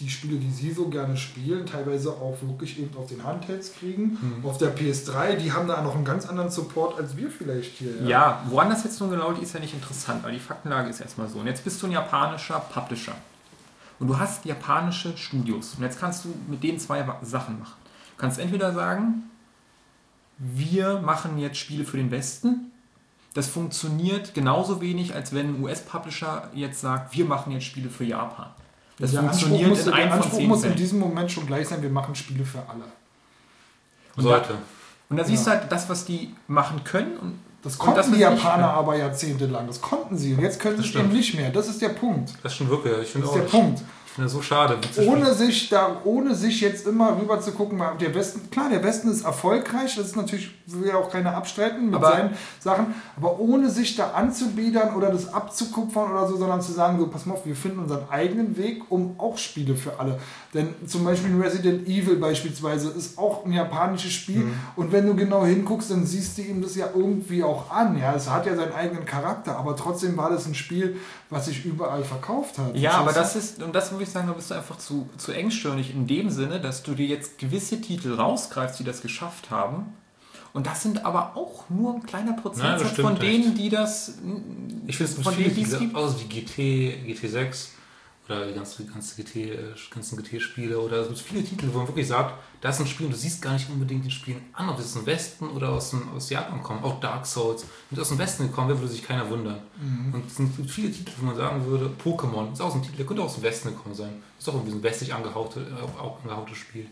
die Spiele, die sie so gerne spielen, teilweise auch wirklich eben auf den Handhelds kriegen. Mhm. Auf der PS3, die haben da noch einen ganz anderen Support als wir vielleicht hier. Ja, ja woran das jetzt nun genau liegt, ist ja nicht interessant, weil die Faktenlage ist erstmal so. Und jetzt bist du ein japanischer Publisher. Und du hast japanische Studios. Und jetzt kannst du mit denen zwei Sachen machen. Du kannst entweder sagen, wir machen jetzt Spiele für den Westen. Das funktioniert genauso wenig, als wenn ein US-Publisher jetzt sagt, wir machen jetzt Spiele für Japan. Das der funktioniert Anspruch muss, in der Anspruch muss in diesem Moment schon gleich sein, wir machen Spiele für alle. Und Sollte. Da, und da siehst du halt das, was die machen können. Und, das konnten das, die Japaner aber jahrzehntelang. Das konnten sie. Und jetzt können sie es eben nicht mehr. Das ist der Punkt. Das ist schon wirklich. Ich finde das ist der Punkt finde das so schade. Ohne sich, da, ohne sich jetzt immer rüber zu gucken, der Westen, klar, der Westen ist erfolgreich, das ist natürlich, will ja auch keiner abstreiten mit aber, seinen Sachen, aber ohne sich da anzubiedern oder das abzukupfern oder so, sondern zu sagen, so, pass mal auf, wir finden unseren eigenen Weg, um auch Spiele für alle. Denn zum Beispiel Resident Evil beispielsweise ist auch ein japanisches Spiel mhm. und wenn du genau hinguckst, dann siehst du ihm das ja irgendwie auch an. Ja, es hat ja seinen eigenen Charakter, aber trotzdem war das ein Spiel, was sich überall verkauft hat. Ja, aber das ist, und das würde ich sagen, da bist du einfach zu, zu engstirnig in dem Sinne, dass du dir jetzt gewisse Titel rausgreifst, die das geschafft haben. Und das sind aber auch nur ein kleiner Prozentsatz von denen, die das. Ich finde es von denen, die es gibt. Aus wie GT, GT6 oder die ganzen, ganzen, GT, äh, ganzen GT-Spiele oder es gibt viele Titel, wo man wirklich sagt, das ist ein Spiel und du siehst gar nicht unbedingt den Spielen an, ob es aus dem Westen oder aus, dem, aus Japan kommt. Auch Dark Souls. Wenn es aus dem Westen gekommen wäre, würde sich keiner wundern. Mhm. Und es sind viele Titel, wo man sagen würde, Pokémon ist auch ein Titel, der könnte aus dem Westen gekommen sein. Ist auch irgendwie ein westlich angehauchte, äh, auch angehautes Spiel.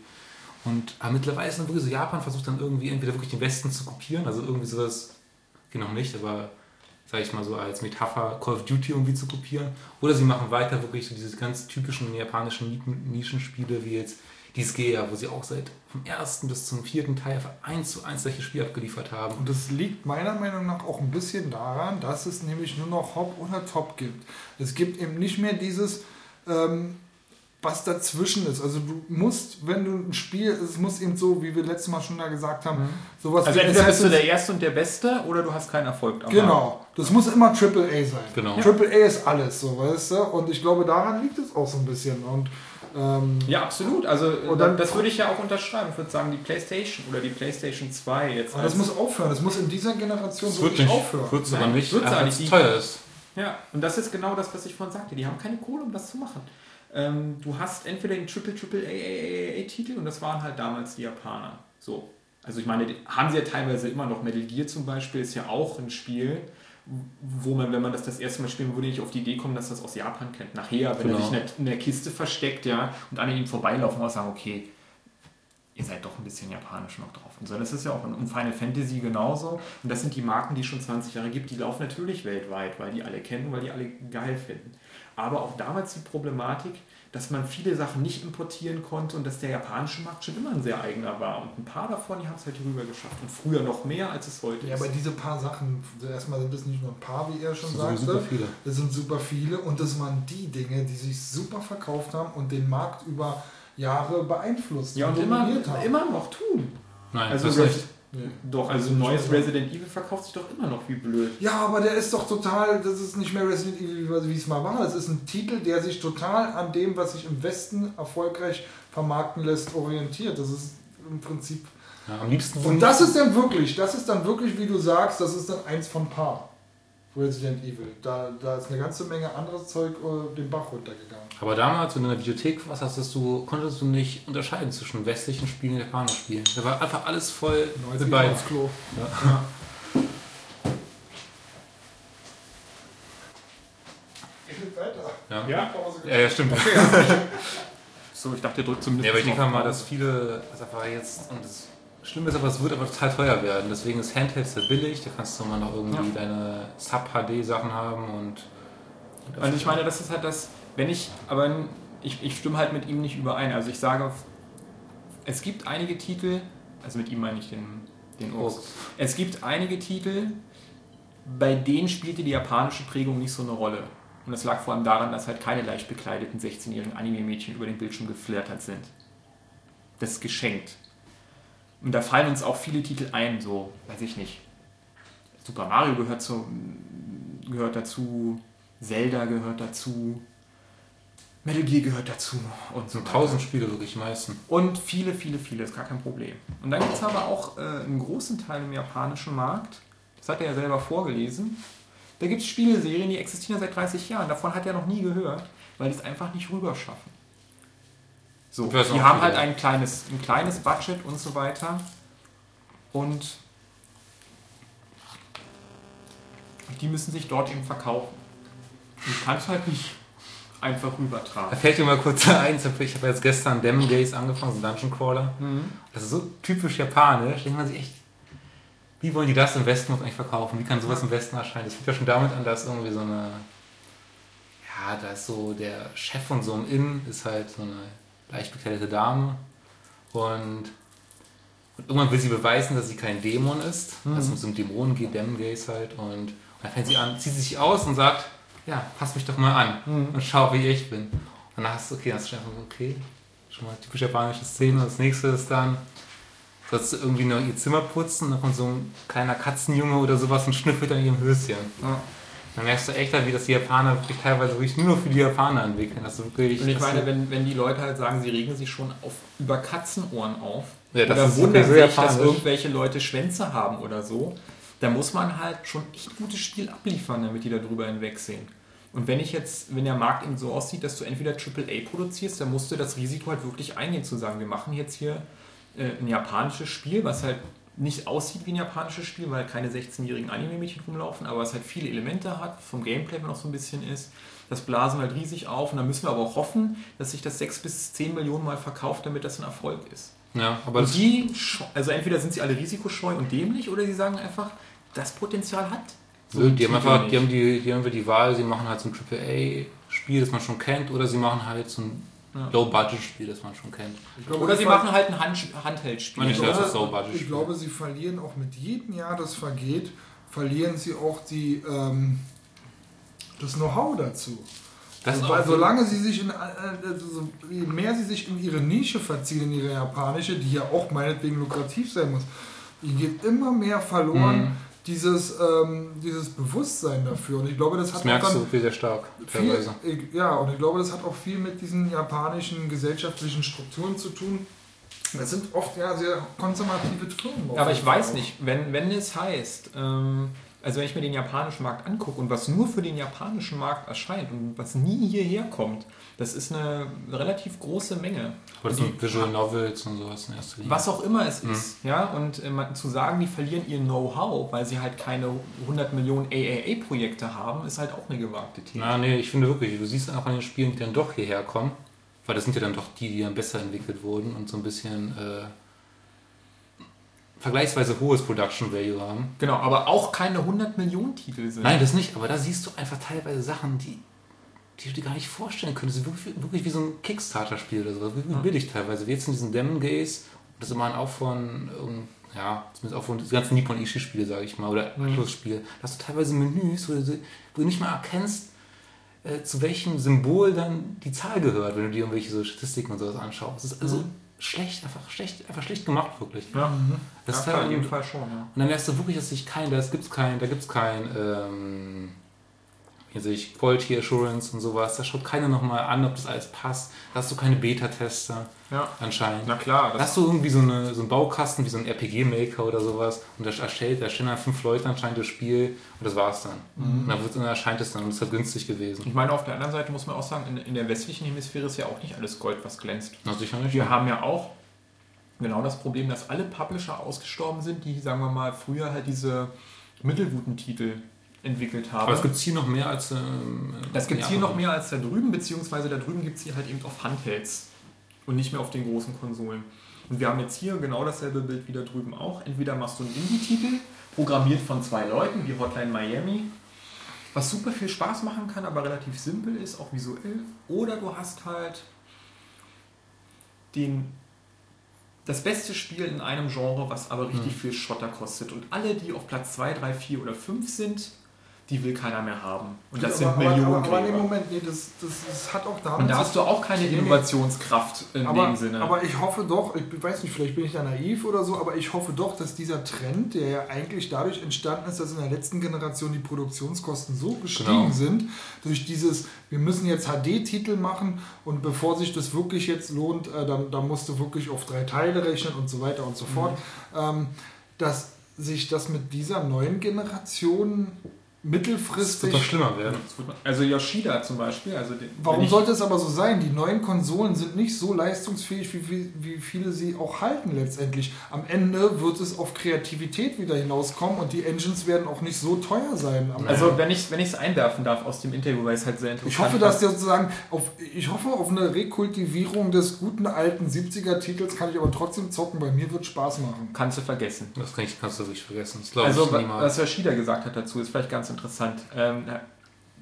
Und aber mittlerweile ist dann wirklich so, Japan versucht dann irgendwie entweder wirklich den Westen zu kopieren, also irgendwie sowas, noch nicht, aber sage ich mal so als Metapher, Call of Duty irgendwie zu kopieren. Oder sie machen weiter wirklich so diese ganz typischen japanischen Nischenspiele wie jetzt die Skea, wo sie auch seit vom ersten bis zum vierten Teil eins zu eins solche Spiele abgeliefert haben. Und das liegt meiner Meinung nach auch ein bisschen daran, dass es nämlich nur noch Hop oder Top gibt. Es gibt eben nicht mehr dieses, ähm, was dazwischen ist. Also du musst, wenn du ein Spiel, es muss eben so, wie wir letztes Mal schon da gesagt haben, mhm. sowas Also entweder bist du der Erste und der Beste oder du hast keinen Erfolg. Genau. Das muss immer Triple A sein. Genau. Triple A ist alles, so weißt du. Und ich glaube, daran liegt es auch so ein bisschen. Und ähm, ja, absolut. Also und dann, das würde ich ja auch unterschreiben. Ich würde sagen, die PlayStation oder die PlayStation 2 jetzt. Aber das muss aufhören. Das muss in dieser Generation das wirklich nicht, aufhören. Wird es aber nicht, weil es teuer ist. Ja, und das ist genau das, was ich vorhin sagte. Die haben keine Kohle, um das zu machen. Ähm, du hast entweder den Triple Triple AAA Titel und das waren halt damals die Japaner. So. Also ich meine, haben sie ja teilweise immer noch. Metal Gear zum Beispiel ist ja auch ein Spiel, wo man, wenn man das das erste Mal spielen würde, nicht auf die Idee kommen, dass das aus Japan kennt. Nachher, wenn genau. er sich in der, Kiste versteckt, ja, und an ihm vorbeilaufen und sagen, okay, ihr seid doch ein bisschen japanisch noch drauf. Und so, das ist ja auch in Final Fantasy genauso. Und das sind die Marken, die es schon 20 Jahre gibt, die laufen natürlich weltweit, weil die alle kennen, weil die alle geil finden. Aber auch damals die Problematik, dass man viele Sachen nicht importieren konnte und dass der japanische Markt schon immer ein sehr eigener war. Und ein paar davon, die haben es halt hier rüber geschafft. Und früher noch mehr, als es heute ja, ist. Ja, aber diese paar Sachen, erstmal sind das nicht nur ein paar, wie er schon das sagte. Super viele. Das sind super viele. Und das waren die Dinge, die sich super verkauft haben und den Markt über Jahre beeinflusst ja, und, und immer, haben. immer noch tun. Nein, also das nicht. Nee. Doch, also ein neues Resident Evil verkauft sich doch immer noch wie blöd. Ja, aber der ist doch total, das ist nicht mehr Resident Evil, wie es mal war. Das ist ein Titel, der sich total an dem, was sich im Westen erfolgreich vermarkten lässt, orientiert. Das ist im Prinzip. Ja, am liebsten. Und das ist dann wirklich, das ist dann wirklich, wie du sagst, das ist dann eins von paar. Resident Evil. Da, da ist eine ganze Menge anderes Zeug äh, den Bach runtergegangen. Aber damals, wenn du in der Videothek warst, hast du, konntest du nicht unterscheiden zwischen westlichen Spielen und japanischen Spielen. Da war einfach alles voll dabei. Aufs Klo. Ja. Ja. Ja. Ja? ja, ja stimmt. Okay, so, ich dachte, ihr drückt zumindest. Ja, aber ich denke mal, dass viele, das einfach jetzt, und das Schlimm ist aber, es wird aber total teuer werden. Deswegen ist Handheld sehr billig. Da kannst du mal noch irgendwie ja. deine Sub-HD-Sachen haben und. Und ich meine, das ist halt das, wenn ich, aber ich, ich stimme halt mit ihm nicht überein. Also ich sage, es gibt einige Titel, also mit ihm meine ich den, den Obst. Es gibt einige Titel, bei denen spielte die japanische Prägung nicht so eine Rolle. Und das lag vor allem daran, dass halt keine leicht bekleideten 16-jährigen Anime-Mädchen über den Bildschirm geflattert sind. Das ist geschenkt. Und da fallen uns auch viele Titel ein, so, weiß ich nicht. Super Mario gehört, zu, gehört dazu, Zelda gehört dazu. Metal Gear gehört dazu. Und so tausend Spiele wirklich meisten. Und viele, viele, viele, ist gar kein Problem. Und dann gibt es aber auch äh, einen großen Teil im japanischen Markt, das hat er ja selber vorgelesen, da gibt es Spieleserien, die existieren seit 30 Jahren. Davon hat er noch nie gehört, weil die es einfach nicht rüber schaffen. So, die haben halt ein kleines, ein kleines Budget und so weiter. Und die müssen sich dort eben verkaufen. Du kannst halt nicht einfach rübertragen. Da fällt dir mal kurz ein, ich habe jetzt gestern Demon Gaze angefangen, so Dungeon Crawler. Mhm. Das ist so typisch japanisch, denkt man sich echt, wie wollen die das im Westen eigentlich verkaufen? Wie kann sowas im Westen erscheinen? Das fängt ja schon damit an, dass irgendwie so eine, ja, da ist so der Chef von so einem Inn, ist halt so eine leicht bekleidete Dame und, und, irgendwann will sie beweisen, dass sie kein Dämon ist, mhm. dass es mit so einem Dämonen geht, Demon Gaze halt und, und dann fängt sie an, zieht sich aus und sagt, ja, pass mich doch mal an mhm. und schau, wie ich bin. Und dann hast du, okay, dann hast du einfach so, okay, schon mal typisch japanische Szene. Das nächste ist dann, dass du irgendwie noch ihr Zimmer putzen, dann kommt so ein kleiner Katzenjunge oder sowas und schnüffelt an ihrem Höschen. Ja. Dann merkst du echt, wie das die Japaner wirklich teilweise wirklich nur für die Japaner entwickeln. Das wirklich, und ich meine, wenn, wenn die Leute halt sagen, sie regen sich schon auf, über Katzenohren auf, ja, oder wundern sich, dass irgendwelche Leute Schwänze haben oder so, da muss man halt schon echt gutes Spiel abliefern, damit die da drüber hinwegsehen. Und wenn ich jetzt, wenn der Markt eben so aussieht, dass du entweder AAA produzierst, dann musst du das Risiko halt wirklich eingehen, zu sagen, wir machen jetzt hier äh, ein japanisches Spiel, was halt nicht aussieht wie ein japanisches Spiel, weil keine 16-jährigen Anime-Mädchen rumlaufen, aber es halt viele Elemente hat, vom Gameplay noch so ein bisschen ist. Das blasen halt riesig auf und dann müssen wir aber auch hoffen, dass sich das 6 bis 10 Millionen Mal verkauft, damit das ein Erfolg ist. Ja, aber und die, also entweder sind sie alle risikoscheu und dämlich oder sie sagen einfach, das Potenzial hat. So die, haben einfach, die, haben die, die haben wir die Wahl, sie machen halt so ein AAA-Spiel, das man schon kennt, oder sie machen halt so ein ja. Low-Budget-Spiel, das man schon kennt. Glaube, oder sie machen halt ein Hand Handheld-Spiel. Ich, glaube, ich glaube, sie verlieren auch mit jedem Jahr, das vergeht, verlieren sie auch die, ähm, das Know-how dazu. Das also, weil solange sie sich in, also, je mehr sie sich in ihre Nische verziehen, in ihre japanische, die ja auch meinetwegen lukrativ sein muss, ihnen geht immer mehr verloren. Mhm dieses, ähm, dieses Bewusstsein dafür. Und ich glaube, das, das hat merkst auch dann du sehr stark. Viel, ja, und ich glaube, das hat auch viel mit diesen japanischen gesellschaftlichen Strukturen zu tun. Das sind oft ja sehr konservative Firmen. Ja, aber ich weiß nicht, wenn, wenn es heißt, ähm, also wenn ich mir den japanischen Markt angucke und was nur für den japanischen Markt erscheint und was nie hierher kommt, das ist eine relativ große Menge. Oder so Visual Novels und sowas in erster Linie. Was auch immer es mhm. ist, ja. Und äh, zu sagen, die verlieren ihr Know-how, weil sie halt keine 100 Millionen AAA-Projekte haben, ist halt auch eine gewagte These. Ja, nee, ich finde wirklich, du siehst auch an den Spielen, die dann doch hierher kommen, weil das sind ja dann doch die, die dann besser entwickelt wurden und so ein bisschen äh, vergleichsweise hohes Production Value haben. Genau, aber auch keine 100 Millionen Titel sind. Nein, das nicht, aber da siehst du einfach teilweise Sachen, die, die du dir gar nicht vorstellen könntest. Wirklich, wirklich wie so ein Kickstarter-Spiel oder so. Wirklich billig teilweise. Wie jetzt in diesen Demon Gaze, das ist immer auch von, ja, zumindest auch von den ganzen Nippon Ishi-Spiele, sage ich mal, oder mhm. Abschlussspiele. Da hast du teilweise Menüs, wo du, wo du nicht mal erkennst, äh, zu welchem Symbol dann die Zahl gehört, wenn du dir irgendwelche so Statistiken und sowas anschaust. Das ist also mhm schlecht, einfach schlecht, einfach schlecht gemacht, wirklich. Ja, mhm. das ja, ist in jedem Fall schon. Ja. Und dann merkst du wirklich, dass sich kein, da gibt es kein, da gibt's kein, ähm, hier sehe ich Quality Assurance und sowas. Da schaut keiner nochmal an, ob das alles passt. Da hast du keine Beta-Tester ja. anscheinend. Na klar. Da hast du irgendwie so, eine, so einen Baukasten wie so ein RPG-Maker oder sowas und da erstellt, da stehen dann fünf Leute anscheinend das Spiel und das war's dann. Mhm. Und dann, wird, dann erscheint es dann und ist halt günstig gewesen. Ich meine, auf der anderen Seite muss man auch sagen, in, in der westlichen Hemisphäre ist ja auch nicht alles Gold, was glänzt. Na, sicher nicht. Wir haben ja auch genau das Problem, dass alle Publisher ausgestorben sind, die, sagen wir mal, früher halt diese mittelguten Titel entwickelt haben. Aber es gibt hier noch mehr als. Ähm, das gibt hier noch mehr als da drüben, beziehungsweise da drüben gibt es hier halt eben auf Handhelds und nicht mehr auf den großen Konsolen. Und wir haben jetzt hier genau dasselbe Bild wie da drüben auch. Entweder machst du einen Indie-Titel, programmiert von zwei Leuten, wie Hotline Miami, was super viel Spaß machen kann, aber relativ simpel ist, auch visuell. Oder du hast halt den, das beste Spiel in einem Genre, was aber richtig mhm. viel Schotter kostet. Und alle, die auf Platz 2, 3, 4 oder 5 sind, die will keiner mehr haben. Und das ja, sind Millionen. Aber, aber, aber nee, Moment, nee, das, das, das hat auch damit. Und da hast du auch keine Innovationskraft in aber, dem Sinne. Aber ich hoffe doch, ich weiß nicht, vielleicht bin ich da naiv oder so, aber ich hoffe doch, dass dieser Trend, der ja eigentlich dadurch entstanden ist, dass in der letzten Generation die Produktionskosten so gestiegen genau. sind, durch dieses, wir müssen jetzt HD-Titel machen und bevor sich das wirklich jetzt lohnt, äh, dann, dann musst du wirklich auf drei Teile rechnen und so weiter und so fort, mhm. ähm, dass sich das mit dieser neuen Generation mittelfristig. Das wird doch schlimmer werden. Also Yoshida zum Beispiel. Also den, Warum sollte es aber so sein? Die neuen Konsolen sind nicht so leistungsfähig, wie, wie, wie, viele sie auch halten letztendlich. Am Ende wird es auf Kreativität wieder hinauskommen und die Engines werden auch nicht so teuer sein. also wenn ich es einwerfen darf aus dem Interview, weil es halt sehr interessant Ich hoffe, dass sozusagen auf, ich hoffe auf eine Rekultivierung des guten alten 70er-Titels, kann ich aber trotzdem zocken. Bei mir wird Spaß machen. Kannst du vergessen. Das kann ich, kannst du wirklich vergessen. also was Yoshida gesagt hat dazu, ist vielleicht ganz interessant. Ähm,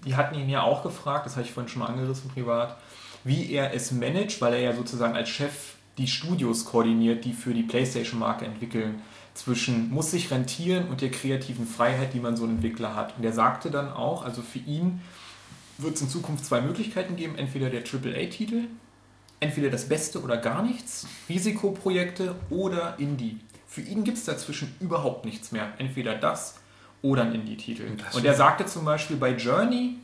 die hatten ihn ja auch gefragt, das habe ich vorhin schon mal angerissen privat, wie er es managt, weil er ja sozusagen als Chef die Studios koordiniert, die für die PlayStation-Marke entwickeln, zwischen muss sich rentieren und der kreativen Freiheit, die man so einen Entwickler hat. Und er sagte dann auch, also für ihn wird es in Zukunft zwei Möglichkeiten geben, entweder der AAA-Titel, entweder das Beste oder gar nichts, Risikoprojekte oder Indie. Für ihn gibt es dazwischen überhaupt nichts mehr. Entweder das oder ein Indie-Titel. Und er sagte zum Beispiel bei Journey,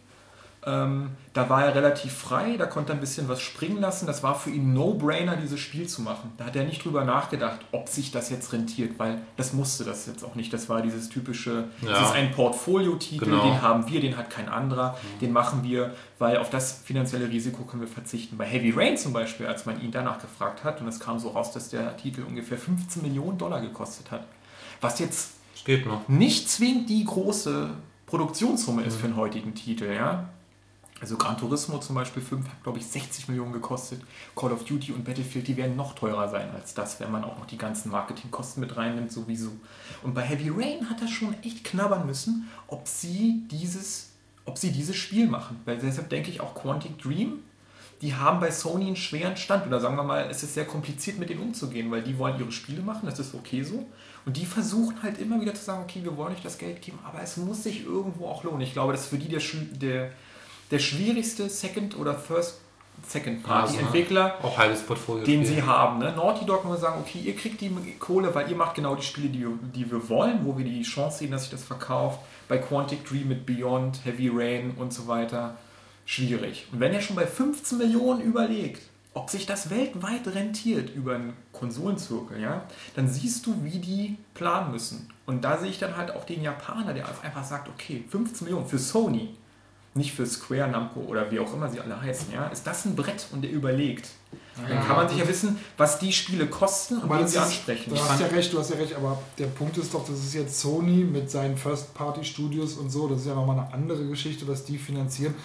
ähm, da war er relativ frei, da konnte er ein bisschen was springen lassen. Das war für ihn No-Brainer, dieses Spiel zu machen. Da hat er nicht drüber nachgedacht, ob sich das jetzt rentiert, weil das musste das jetzt auch nicht. Das war dieses typische, ja. das ist ein Portfolio-Titel, genau. den haben wir, den hat kein anderer, mhm. den machen wir, weil auf das finanzielle Risiko können wir verzichten. Bei Heavy Rain zum Beispiel, als man ihn danach gefragt hat, und es kam so raus, dass der Titel ungefähr 15 Millionen Dollar gekostet hat. Was jetzt Geht noch. Nicht zwingend die große Produktionssumme ist mhm. für einen heutigen Titel, ja. Also Gran Turismo zum Beispiel 5 hat, glaube ich, 60 Millionen gekostet. Call of Duty und Battlefield, die werden noch teurer sein als das, wenn man auch noch die ganzen Marketingkosten mit reinnimmt, sowieso. Und bei Heavy Rain hat er schon echt knabbern müssen, ob sie dieses, ob sie dieses Spiel machen. Weil deshalb denke ich auch Quantic Dream, die haben bei Sony einen schweren Stand. Oder sagen wir mal, es ist sehr kompliziert, mit denen umzugehen, weil die wollen ihre Spiele machen, das ist okay so. Und die versuchen halt immer wieder zu sagen, okay, wir wollen euch das Geld geben, aber es muss sich irgendwo auch lohnen. Ich glaube, das ist für die der, der, der schwierigste Second- oder First Second-Party-Entwickler, also, den sie haben. Ne? Naughty Dog muss sagen, okay, ihr kriegt die Kohle, weil ihr macht genau die Spiele, die, die wir wollen, wo wir die Chance sehen, dass sich das verkauft. Bei Quantic Dream mit Beyond, Heavy Rain und so weiter. Schwierig. Und wenn er schon bei 15 Millionen überlegt, ob sich das weltweit rentiert über einen Konsolenzirkel, ja, dann siehst du, wie die planen müssen. Und da sehe ich dann halt auch den Japaner, der einfach sagt, okay, 15 Millionen für Sony, nicht für Square, Namco oder wie auch immer sie alle heißen, ja, ist das ein Brett und der überlegt. Ja, dann kann man sich ja wissen, was die Spiele kosten und wen sie ansprechen. Du hast ja recht, du hast ja recht, aber der Punkt ist doch, das ist jetzt Sony mit seinen First-Party-Studios und so, das ist ja nochmal eine andere Geschichte, was die finanzieren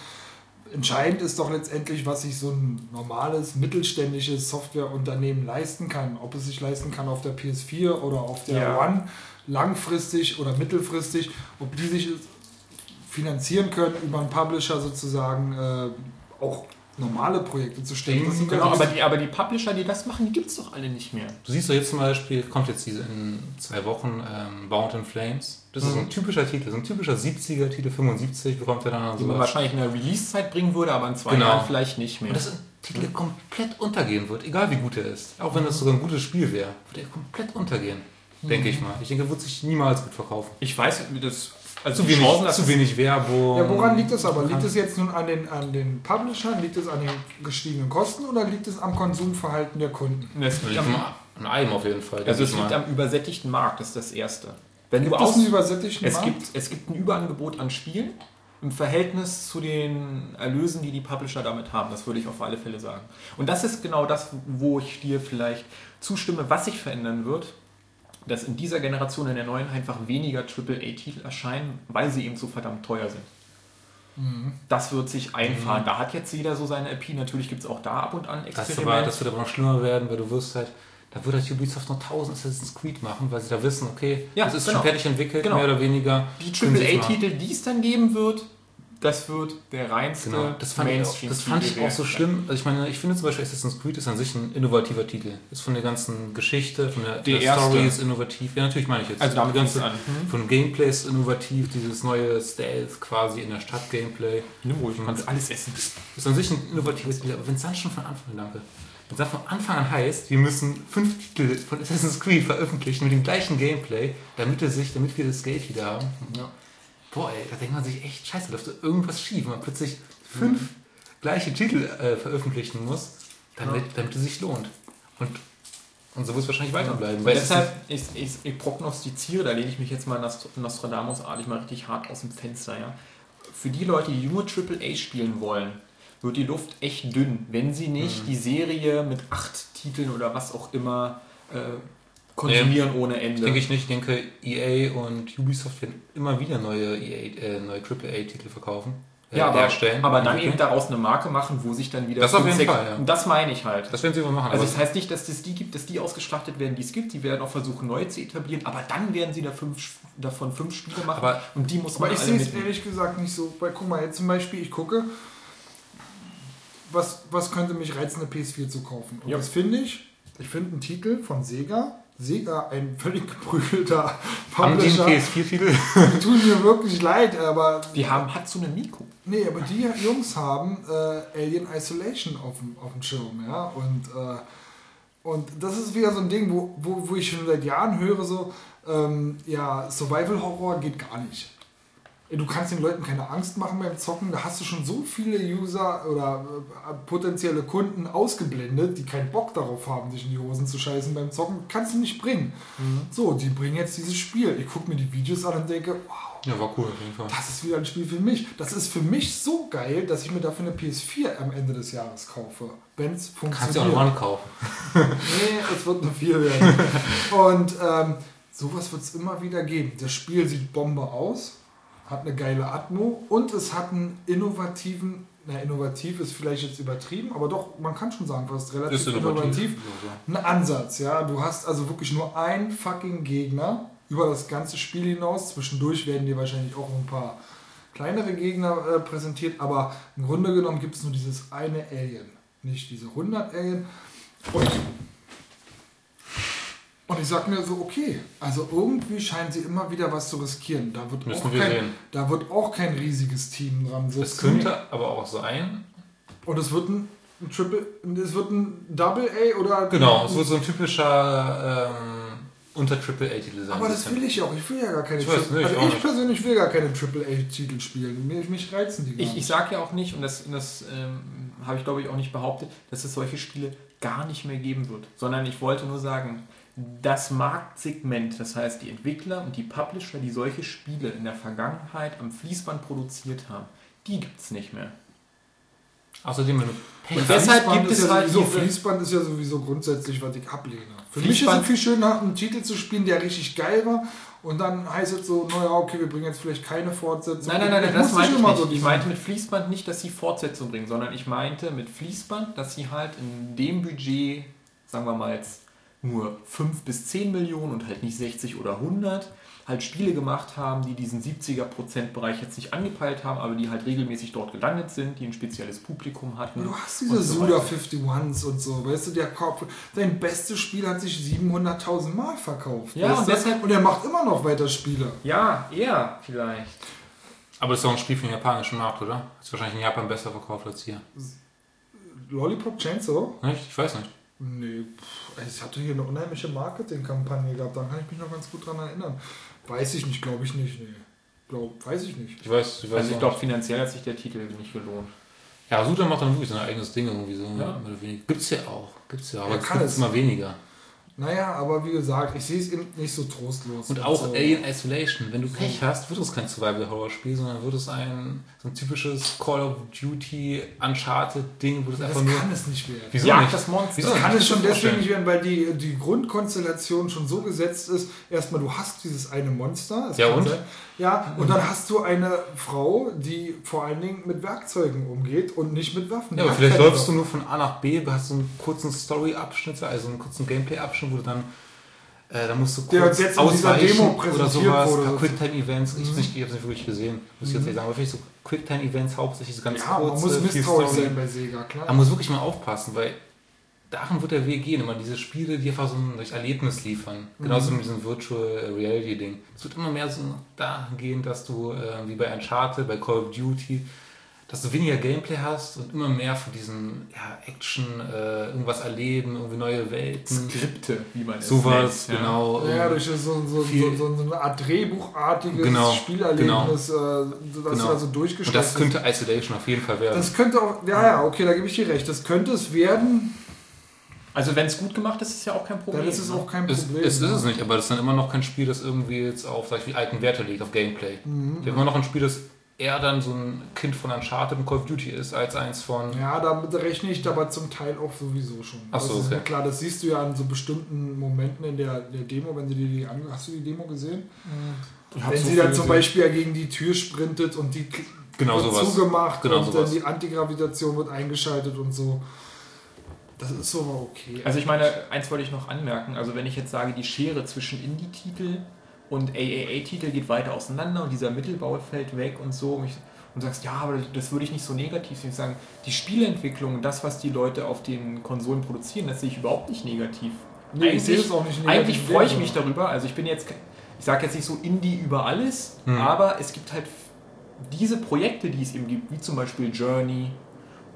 entscheidend ist doch letztendlich, was sich so ein normales mittelständisches Softwareunternehmen leisten kann. Ob es sich leisten kann auf der PS4 oder auf der ja. One, langfristig oder mittelfristig, ob die sich finanzieren können über einen Publisher sozusagen äh, auch normale Projekte zu stellen. Mhm, genau, aber die, aber die Publisher, die das machen, die gibt es doch alle nicht mehr. Du siehst doch jetzt zum Beispiel, kommt jetzt diese in zwei Wochen ähm, Bound in Flames. Das mhm. ist ein typischer Titel, so ein typischer 70er-Titel, 75 bekommt er dann. Die man wahrscheinlich in der Release-Zeit bringen würde, aber in zwei genau. Jahren vielleicht nicht mehr. Und das ist ein Titel, der komplett untergehen wird, egal wie gut er ist. Auch wenn das sogar ein gutes Spiel wäre, würde er komplett untergehen. Mhm. Denke ich mal. Ich denke, er wird sich niemals gut verkaufen. Ich weiß, wie das also zu wenig, Chancen, zu wenig Werbung. Ja, woran liegt das aber? Liegt es jetzt nun an den, an den Publishern, liegt es an den gestiegenen Kosten oder liegt es am Konsumverhalten der Kunden? Das liegt am, an allem auf jeden Fall. Also es liegt am übersättigten Markt, das ist das Erste. Wenn gibt du aus, einen übersättigten es Markt? Gibt, es gibt ein Überangebot an Spielen im Verhältnis zu den Erlösen, die die Publisher damit haben. Das würde ich auf alle Fälle sagen. Und das ist genau das, wo ich dir vielleicht zustimme, was sich verändern wird dass in dieser Generation, in der neuen, einfach weniger AAA-Titel erscheinen, weil sie eben so verdammt teuer sind. Mhm. Das wird sich einfahren. Mhm. Da hat jetzt jeder so seine IP. Natürlich gibt es auch da ab und an Experimente. Das, das, wird aber noch schlimmer werden, weil du wirst halt, da wird halt Ubisoft noch 1000 Assassin's Creed machen, weil sie da wissen, okay, ja, das ist genau. schon fertig entwickelt, genau. mehr oder weniger. Die AAA-Titel, die es dann geben wird, das wird der reinste genau. das fand Mainstream. Ich auch, das fand ich auch so schlimm. Also ich meine, ich finde zum Beispiel Assassin's Creed ist an sich ein innovativer Titel. Ist von der ganzen Geschichte, von der, der Story ist innovativ. Ja, natürlich meine ich jetzt. Also damit ganze, an. Mhm. Von Gameplay ist innovativ, dieses neue Stealth quasi in der Stadt Gameplay. Nimm ruhig, kannst alles essen. Ist an sich ein innovatives Titel, aber wenn es dann schon von Anfang an, danke. Wenn es von Anfang an heißt, wir müssen fünf Titel von Assassin's Creed veröffentlichen mit dem gleichen Gameplay, damit wir, sich, damit wir das Geld wieder haben. Ja boah, ey, da denkt man sich echt, scheiße, da läuft irgendwas schief, wenn man plötzlich fünf mhm. gleiche Titel äh, veröffentlichen muss, damit, ja. damit es sich lohnt. Und, und so wird es wahrscheinlich weiterbleiben. Weil deshalb, ich, ich, ich prognostiziere, da lehne ich mich jetzt mal Nostradamus-artig mal richtig hart aus dem Fenster, ja. Für die Leute, die nur AAA spielen wollen, wird die Luft echt dünn, wenn sie nicht mhm. die Serie mit acht Titeln oder was auch immer äh, konsumieren nee, ohne Ende. Denke ich nicht. Ich denke, EA und Ubisoft werden immer wieder neue, EA, äh, neue AAA-Titel verkaufen. Äh, ja, aber, herstellen. aber dann eben daraus eine Marke machen, wo sich dann wieder. Das auf jeden Fall, ja. Und das meine ich halt. Das werden sie wohl machen. Also, das heißt nicht, dass es die gibt, dass die ausgeschlachtet werden, die es gibt. Die werden auch versuchen, neue zu etablieren, aber dann werden sie da fünf, davon fünf Spiele machen. Aber, und die muss man Aber ich sehe es ehrlich gesagt nicht so. Weil, guck mal, jetzt zum Beispiel, ich gucke, was, was könnte mich reizen, eine PS4 zu kaufen? Und ja. das finde ich, ich finde einen Titel von Sega Sega ein völlig geprügelter Publisher. Haben die PS4-Titel? Tut mir wirklich leid, aber... Die haben Hatsune Miku. Nee, aber die Jungs haben äh, Alien Isolation auf dem, auf dem Schirm, ja, und... Äh, und das ist wieder so ein Ding, wo, wo, wo ich schon seit Jahren höre, so, ähm, ja, Survival Horror geht gar nicht du kannst den Leuten keine Angst machen beim Zocken. Da hast du schon so viele User oder äh, potenzielle Kunden ausgeblendet, die keinen Bock darauf haben, sich in die Hosen zu scheißen beim Zocken. Kannst du nicht bringen. Mhm. So, die bringen jetzt dieses Spiel. Ich gucke mir die Videos an und denke, wow. Ja, war cool auf jeden Fall. Das ist wieder ein Spiel für mich. Das ist für mich so geil, dass ich mir dafür eine PS4 am Ende des Jahres kaufe. Wenn es funktioniert. Kannst du auch noch kaufen. nee, es wird eine 4 werden. Und ähm, sowas wird es immer wieder geben. Das Spiel sieht Bombe aus hat eine geile Atmo und es hat einen innovativen, na innovativ ist vielleicht jetzt übertrieben, aber doch, man kann schon sagen, fast relativ innovativ, innovativ einen Ansatz. Ja, du hast also wirklich nur einen fucking Gegner über das ganze Spiel hinaus. Zwischendurch werden dir wahrscheinlich auch ein paar kleinere Gegner äh, präsentiert, aber im Grunde genommen gibt es nur dieses eine Alien, nicht diese 100 Alien. Und und ich sag mir so, okay, also irgendwie scheinen sie immer wieder was zu riskieren. Da wird, Müssen auch, wir kein, sehen. da wird auch kein riesiges Team dran sitzen. Es könnte aber auch sein. Und es wird ein, ein Triple, es wird ein Double A oder. Genau, es wird so ein typischer ähm, unter Triple A Titel sein. Aber das will ich auch. Ich will ja gar keine. Ich, weiß, nee, also ich, ich persönlich will gar keine Triple A Titel spielen. Mich, mich reizen die. Gar ich, ich sage ja auch nicht und das, das ähm, habe ich glaube ich auch nicht behauptet, dass es solche Spiele gar nicht mehr geben wird, sondern ich wollte nur sagen das Marktsegment, das heißt die Entwickler und die Publisher, die solche Spiele in der Vergangenheit am Fließband produziert haben, die gibt es nicht mehr. Außerdem, wenn du Pech Und deshalb gibt es ja halt sowieso, Fließband ist ja sowieso grundsätzlich, was ich ablehne. Für mich ist es viel schöner, einen Titel zu spielen, der richtig geil war. Und dann heißt es so, naja, okay, wir bringen jetzt vielleicht keine Fortsetzung. Nein, nein, nein, nein das meinte ich nicht. So ich meinte mit Fließband nicht, dass sie Fortsetzung bringen, sondern ich meinte mit Fließband, dass sie halt in dem Budget, sagen wir mal jetzt nur 5 bis 10 Millionen und halt nicht 60 oder 100 halt Spiele gemacht haben, die diesen 70er-Prozent-Bereich jetzt nicht angepeilt haben, aber die halt regelmäßig dort gelandet sind, die ein spezielles Publikum hatten. Du hast diese so Suda 51s und so, weißt du, der Kopf, dein bestes Spiel hat sich 700.000 Mal verkauft. Ja, und, deshalb, und er macht immer noch weiter Spiele. Ja, eher vielleicht. Aber es ist auch ein Spiel für den japanischen Markt, oder? Ist wahrscheinlich in Japan besser verkauft als hier. Lollipop Chainsaw? Nicht? Ich weiß nicht. Nee, es hatte hier eine unheimliche Marketingkampagne gehabt, da kann ich mich noch ganz gut dran erinnern. Weiß ich nicht, glaube ich nicht. Nee. Glaub, weiß ich nicht. Ich weiß, ich weiß also ich glaube, finanziell hat sich der Titel nicht gelohnt. Ja, Suda macht dann wirklich sein eigenes Ding irgendwie so. Ja. Gibt's ja auch. Gibt's ja, aber ja, es immer weniger. Naja, aber wie gesagt, ich sehe es nicht so trostlos. Und auch so. Alien Isolation. Wenn du Pech hast, wird es kein Survival-Horror-Spiel, sondern wird es ein, so ein typisches Call of Duty Uncharted-Ding, wo das, das einfach nur. Das kann es nicht werden. Wieso ja, nicht? Das Monster. Das kann es schon deswegen nicht werden, weil die, die Grundkonstellation schon so gesetzt ist. Erstmal, du hast dieses eine Monster. ja, und? Sein, ja, und dann hast du eine Frau, die vor allen Dingen mit Werkzeugen umgeht und nicht mit Waffen. Ja, aber vielleicht läufst du nur von A nach B, hast so einen kurzen Story-Abschnitt, also einen kurzen Gameplay-Abschnitt, wo du dann äh, da musst du kurz der ausweichen oder sowas. Wurde. Quicktime-Events, ich, mhm. ich habe es nicht wirklich gesehen, muss ich jetzt nicht sagen, aber vielleicht so Quicktime-Events hauptsächlich so ganz ja, kurze. man muss misstrauisch sein bei Sega, klar. Man muss wirklich mal aufpassen, weil daran wird der Weg gehen, immer diese Spiele, die einfach so ein Erlebnis liefern. Genauso mhm. mit diesem Virtual Reality Ding. Es wird immer mehr so dahin gehen, dass du, äh, wie bei Uncharted, bei Call of Duty, dass du weniger Gameplay hast und immer mehr von diesen ja, Action, äh, irgendwas erleben, irgendwie neue Welten. Skripte, wie man es Sowas, nennt, genau. Ja, durch so, so, so, so, eine Art Drehbuchartiges genau, Spielerlebnis, genau, äh, das genau. also durchgeschrieben Und das könnte Isolation auf jeden Fall werden. Das könnte auch, ja, ja, okay, da gebe ich dir recht. Das könnte es werden. Also wenn es gut gemacht ist, ist es ja auch kein Problem. Dann ist es ne? auch kein Problem. Es, es ist es nicht, aber das ist dann immer noch kein Spiel, das irgendwie jetzt auf, sag ich, alten Werte liegt, auf Gameplay. Mhm. Wir haben immer noch ein Spiel, das eher dann so ein Kind von Uncharted und Call of Duty ist, als eins von. Ja, damit rechne ich aber zum Teil auch sowieso schon. Achso, okay. Klar, das siehst du ja an so bestimmten Momenten in der, der Demo, wenn sie dir die Hast du die Demo gesehen? Mhm. Wenn so sie dann zum Beispiel gegen die Tür sprintet und die genau wird sowas. zugemacht genau und sowas. dann die Antigravitation wird eingeschaltet und so. Das ist so okay. Also ich meine, eins wollte ich noch anmerken. Also wenn ich jetzt sage, die Schere zwischen Indie-Titel und AAA-Titel geht weiter auseinander und dieser Mittelbau fällt weg und so. Und, ich, und sagst, ja, aber das würde ich nicht so negativ sehen. Ich sagen, die Spieleentwicklung, das, was die Leute auf den Konsolen produzieren, das sehe ich überhaupt nicht negativ. Nee, eigentlich, ich sehe es auch nicht negativ. Eigentlich freue ich mich darüber. Also ich bin jetzt, ich sage jetzt nicht so Indie über alles, hm. aber es gibt halt diese Projekte, die es eben gibt, wie zum Beispiel Journey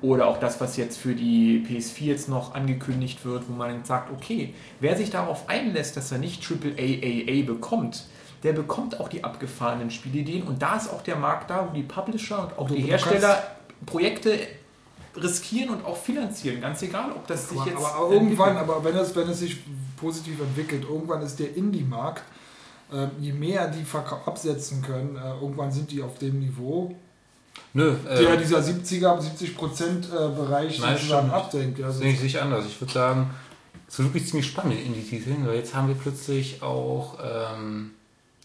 oder auch das, was jetzt für die PS4 jetzt noch angekündigt wird, wo man sagt, okay, wer sich darauf einlässt, dass er nicht AAA bekommt, der bekommt auch die abgefahrenen Spielideen und da ist auch der Markt da, wo die Publisher und auch du, die Hersteller Projekte riskieren und auch finanzieren, ganz egal, ob das sich aber, jetzt. Aber irgendwann, aber wenn es, wenn es sich positiv entwickelt, irgendwann ist der Indie-Markt, äh, je mehr die absetzen können, äh, irgendwann sind die auf dem Niveau, Nö. Äh, der dieser 70er, 70 Prozent äh, Bereich nein, sozusagen absenkt. Also sehe ich sich anders. Ich würde sagen, es ist wirklich ziemlich spannend in die Titel, weil jetzt haben wir plötzlich auch ähm,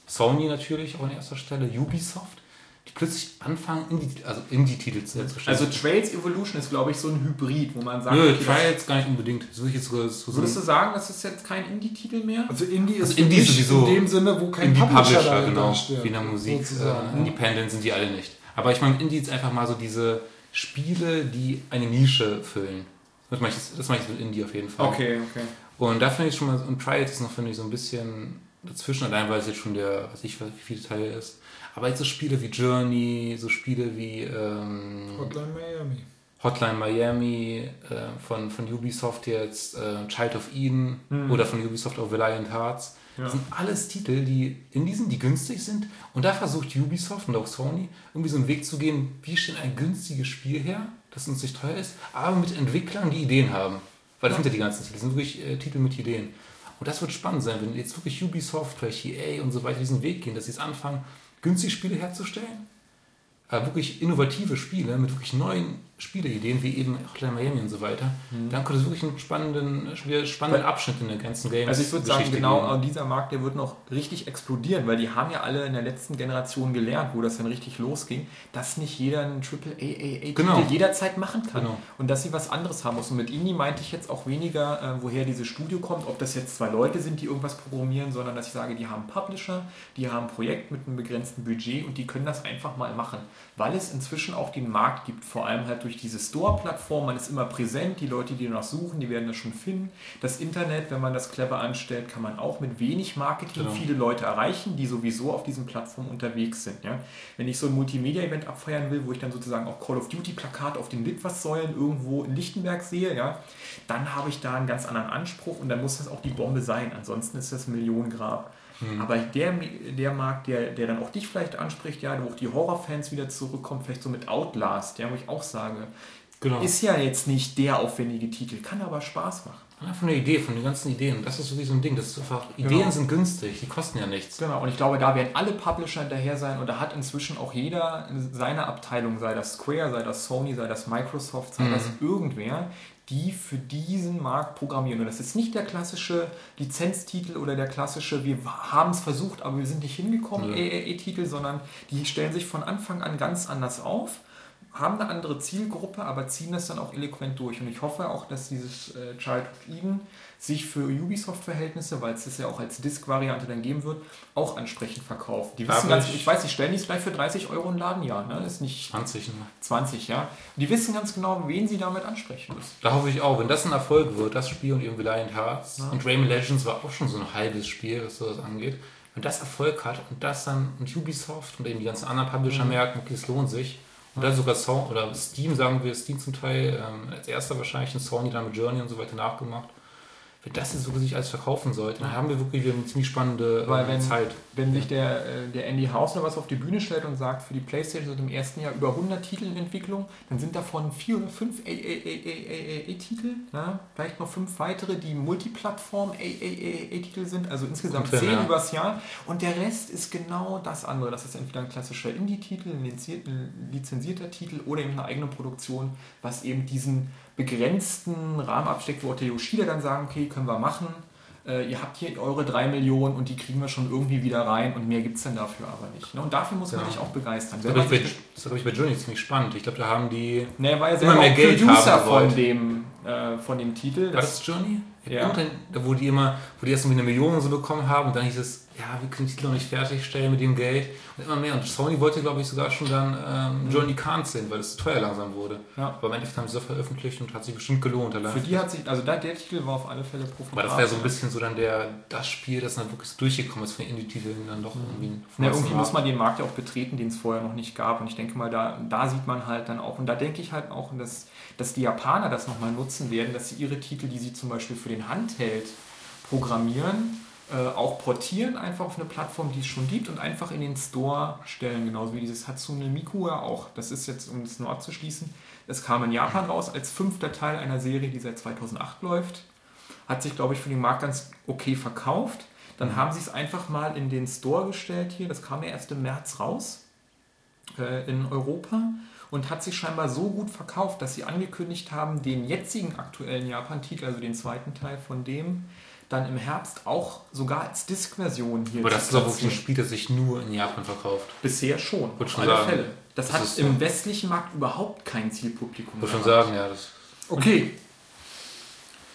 Sony natürlich auch an erster Stelle, Ubisoft, die plötzlich anfangen, Indie, also Indie-Titel zu stellen. Also Trails Evolution ist, glaube ich, so ein Hybrid, wo man sagt, Nö, okay, Trails gar nicht unbedingt. So ich jetzt sogar, so Würdest du sagen, das ist jetzt kein Indie-Titel mehr? Also Indie ist also Indie sowieso in dem Sinne, wo kein Publisher, Publisher genau, wie in der Musik. Äh, Independent sind die alle nicht. Aber ich meine, Indie ist einfach mal so diese Spiele, die eine Nische füllen. Das mache ich, das mache ich mit Indie auf jeden Fall. Okay, okay. Und da finde ich schon mal, und Trials ist noch, finde ich, so ein bisschen dazwischen, allein weil es jetzt schon der, weiß ich, wie viele Teile ist. Aber jetzt so Spiele wie Journey, so Spiele wie ähm, Hotline Miami. Hotline Miami äh, von, von Ubisoft jetzt, äh, Child of Eden mhm. oder von Ubisoft auch Valiant Hearts. Ja. Das sind alles Titel, die in diesen, die günstig sind. Und da versucht Ubisoft und auch Sony irgendwie so einen Weg zu gehen, wie stellen ein günstiges Spiel her, das uns nicht teuer ist, aber mit Entwicklern, die Ideen haben. Weil das sind ja die ganzen Titel, das sind wirklich äh, Titel mit Ideen. Und das wird spannend sein, wenn jetzt wirklich Ubisoft, vielleicht EA und so weiter diesen Weg gehen, dass sie es anfangen, günstig Spiele herzustellen, äh, wirklich innovative Spiele mit wirklich neuen Spieleideen, wie eben Hotline Miami und so weiter, mhm. dann könnte es wirklich einen spannenden, spannenden Abschnitt in der ganzen Games. Also ich würde sagen, genau dieser Markt, der wird noch richtig explodieren, weil die haben ja alle in der letzten Generation gelernt, wo das dann richtig losging, dass nicht jeder einen AAA-Titel genau. jederzeit machen kann genau. und dass sie was anderes haben muss. Und mit Indie meinte ich jetzt auch weniger, äh, woher dieses Studio kommt, ob das jetzt zwei Leute sind, die irgendwas programmieren, sondern dass ich sage, die haben Publisher, die haben ein Projekt mit einem begrenzten Budget und die können das einfach mal machen, weil es inzwischen auch den Markt gibt, vor allem halt durch durch diese Store-Plattform, man ist immer präsent, die Leute, die danach suchen, die werden das schon finden. Das Internet, wenn man das clever anstellt, kann man auch mit wenig Marketing genau. viele Leute erreichen, die sowieso auf diesen Plattformen unterwegs sind. Ja? Wenn ich so ein Multimedia-Event abfeiern will, wo ich dann sozusagen auch Call of Duty-Plakat auf den Litfaßsäulen irgendwo in Lichtenberg sehe, ja, dann habe ich da einen ganz anderen Anspruch und dann muss das auch die Bombe sein. Ansonsten ist das ein Millionengrab. Mhm. Aber der, der Markt, der, der dann auch dich vielleicht anspricht, ja, wo auch die Horrorfans wieder zurückkommen, vielleicht so mit Outlast, ja, wo ich auch sage, genau. ist ja jetzt nicht der aufwendige Titel, kann aber Spaß machen. Ja, von der Idee, von den ganzen Ideen. Das ist wirklich so ein Ding. Das ist einfach, Ideen genau. sind günstig, die kosten ja nichts. Genau, und ich glaube, da werden alle Publisher hinterher sein und da hat inzwischen auch jeder seine Abteilung, sei das Square, sei das Sony, sei das Microsoft, sei mhm. das irgendwer, die für diesen Markt programmieren. Und das ist nicht der klassische Lizenztitel oder der klassische, wir haben es versucht, aber wir sind nicht hingekommen, ja. AAA-Titel, sondern die stellen sich von Anfang an ganz anders auf haben eine andere Zielgruppe, aber ziehen das dann auch eloquent durch. Und ich hoffe auch, dass dieses äh, Child of Eden sich für Ubisoft-Verhältnisse, weil es das ja auch als Disk-Variante dann geben wird, auch ansprechend verkauft. Die wissen ganz, ich weiß, die stellen die es gleich für 30 Euro im Laden, ja, ne? Das ist nicht 20, ne? 20, ja. Die wissen ganz genau, wen sie damit ansprechen müssen. Da hoffe ich auch, wenn das ein Erfolg wird, das Spiel und irgendwie Valiant Hearts ja. und Rayman Legends war auch schon so ein halbes Spiel, was sowas angeht. Wenn das Erfolg hat und das dann und Ubisoft und eben die ganzen anderen Publisher mhm. merken, okay, es lohnt sich, und dann sogar Sony, oder Steam, sagen wir, Steam zum Teil, ähm, als erster wahrscheinlich, und Sony dann mit Journey und so weiter nachgemacht wenn das jetzt wirklich alles verkaufen sollte, dann haben wir wirklich wieder eine ziemlich spannende Weil wenn, Zeit. Wenn sich der, äh, der Andy Hausner was auf die Bühne stellt und sagt, für die Playstation sind im ersten Jahr über 100 Titel in Entwicklung, dann sind davon vier oder fünf AAA-Titel, vielleicht noch fünf weitere, die Multiplattform AAA-Titel sind, also insgesamt zehn ja. übers Jahr. Und der Rest ist genau das andere. Das ist entweder ein klassischer Indie-Titel, ein lizenzierter Titel oder eben eine eigene Produktion, was eben diesen begrenzten Rahmen absteckt, wo auch der Yoshida dann sagen, okay, können wir machen. Äh, ihr habt hier eure drei Millionen und die kriegen wir schon irgendwie wieder rein und mehr gibt es dann dafür aber nicht. Ne? Und dafür muss man sich auch begeistern. Das war, ich, war ich bei Journey ziemlich spannend. Ich glaube, da haben die ne, war ja immer mehr Geld Producer haben von dem, äh, von dem Titel. War das Journey? Ja. Wo die immer, wo die erst irgendwie eine Million so bekommen haben und dann hieß es, ja, wir können die Titel noch nicht fertigstellen mit dem Geld und immer mehr. Und Sony wollte, glaube ich, sogar schon dann ähm, mhm. Johnny sehen, weil es zu teuer langsam wurde. Ja. Aber im Endeffekt haben sie es veröffentlicht und hat sich bestimmt gelohnt. Für die hat sich, also der, der Titel war auf alle Fälle profitabel. Aber das wäre so ein bisschen so dann der, das Spiel, das dann wirklich durchgekommen ist von Indie-Titeln dann doch mhm. irgendwie. Ja, irgendwie muss man den Markt ja auch betreten, den es vorher noch nicht gab. Und ich denke mal, da, da sieht man halt dann auch, und da denke ich halt auch, dass, dass die Japaner das nochmal nutzen werden, dass sie ihre Titel, die sie zum Beispiel für den Handheld programmieren, äh, auch portieren, einfach auf eine Plattform, die es schon gibt und einfach in den Store stellen, genauso wie dieses Hatsune Miku ja auch. Das ist jetzt, um es nur abzuschließen, es kam in Japan raus als fünfter Teil einer Serie, die seit 2008 läuft. Hat sich, glaube ich, für den Markt ganz okay verkauft. Dann mhm. haben sie es einfach mal in den Store gestellt hier. Das kam ja erst im März raus äh, in Europa und hat sich scheinbar so gut verkauft, dass sie angekündigt haben, den jetzigen aktuellen Japan-Titel, also den zweiten Teil von dem, dann im Herbst auch sogar als Disk-Version hier. Aber das ist auch wirklich ein Spiel, das sich nur in Japan verkauft. Bisher schon, auf alle sagen. Fälle. Das, das hat im westlichen Markt überhaupt kein Zielpublikum. Ich würde schon sagen, ja. Das okay.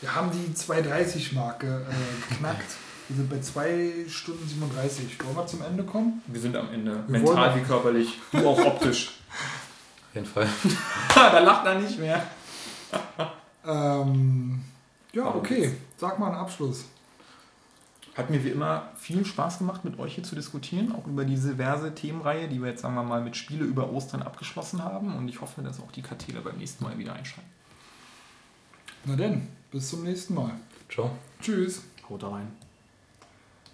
Wir haben die 2,30-Marke äh, geknackt. Wir sind bei 2 Stunden 37. Wollen wir zum Ende kommen? Wir sind am Ende. Wir Mental wie körperlich. Du auch optisch. Auf jeden Fall. da lacht er nicht mehr. ähm, ja, okay. Sag mal einen Abschluss. Hat mir wie immer viel Spaß gemacht, mit euch hier zu diskutieren, auch über diese diverse Themenreihe, die wir jetzt, sagen wir mal, mit Spiele über Ostern abgeschlossen haben. Und ich hoffe, dass auch die Karteler beim nächsten Mal wieder einschalten. Na denn, bis zum nächsten Mal. Ciao. Tschüss. Haut rein.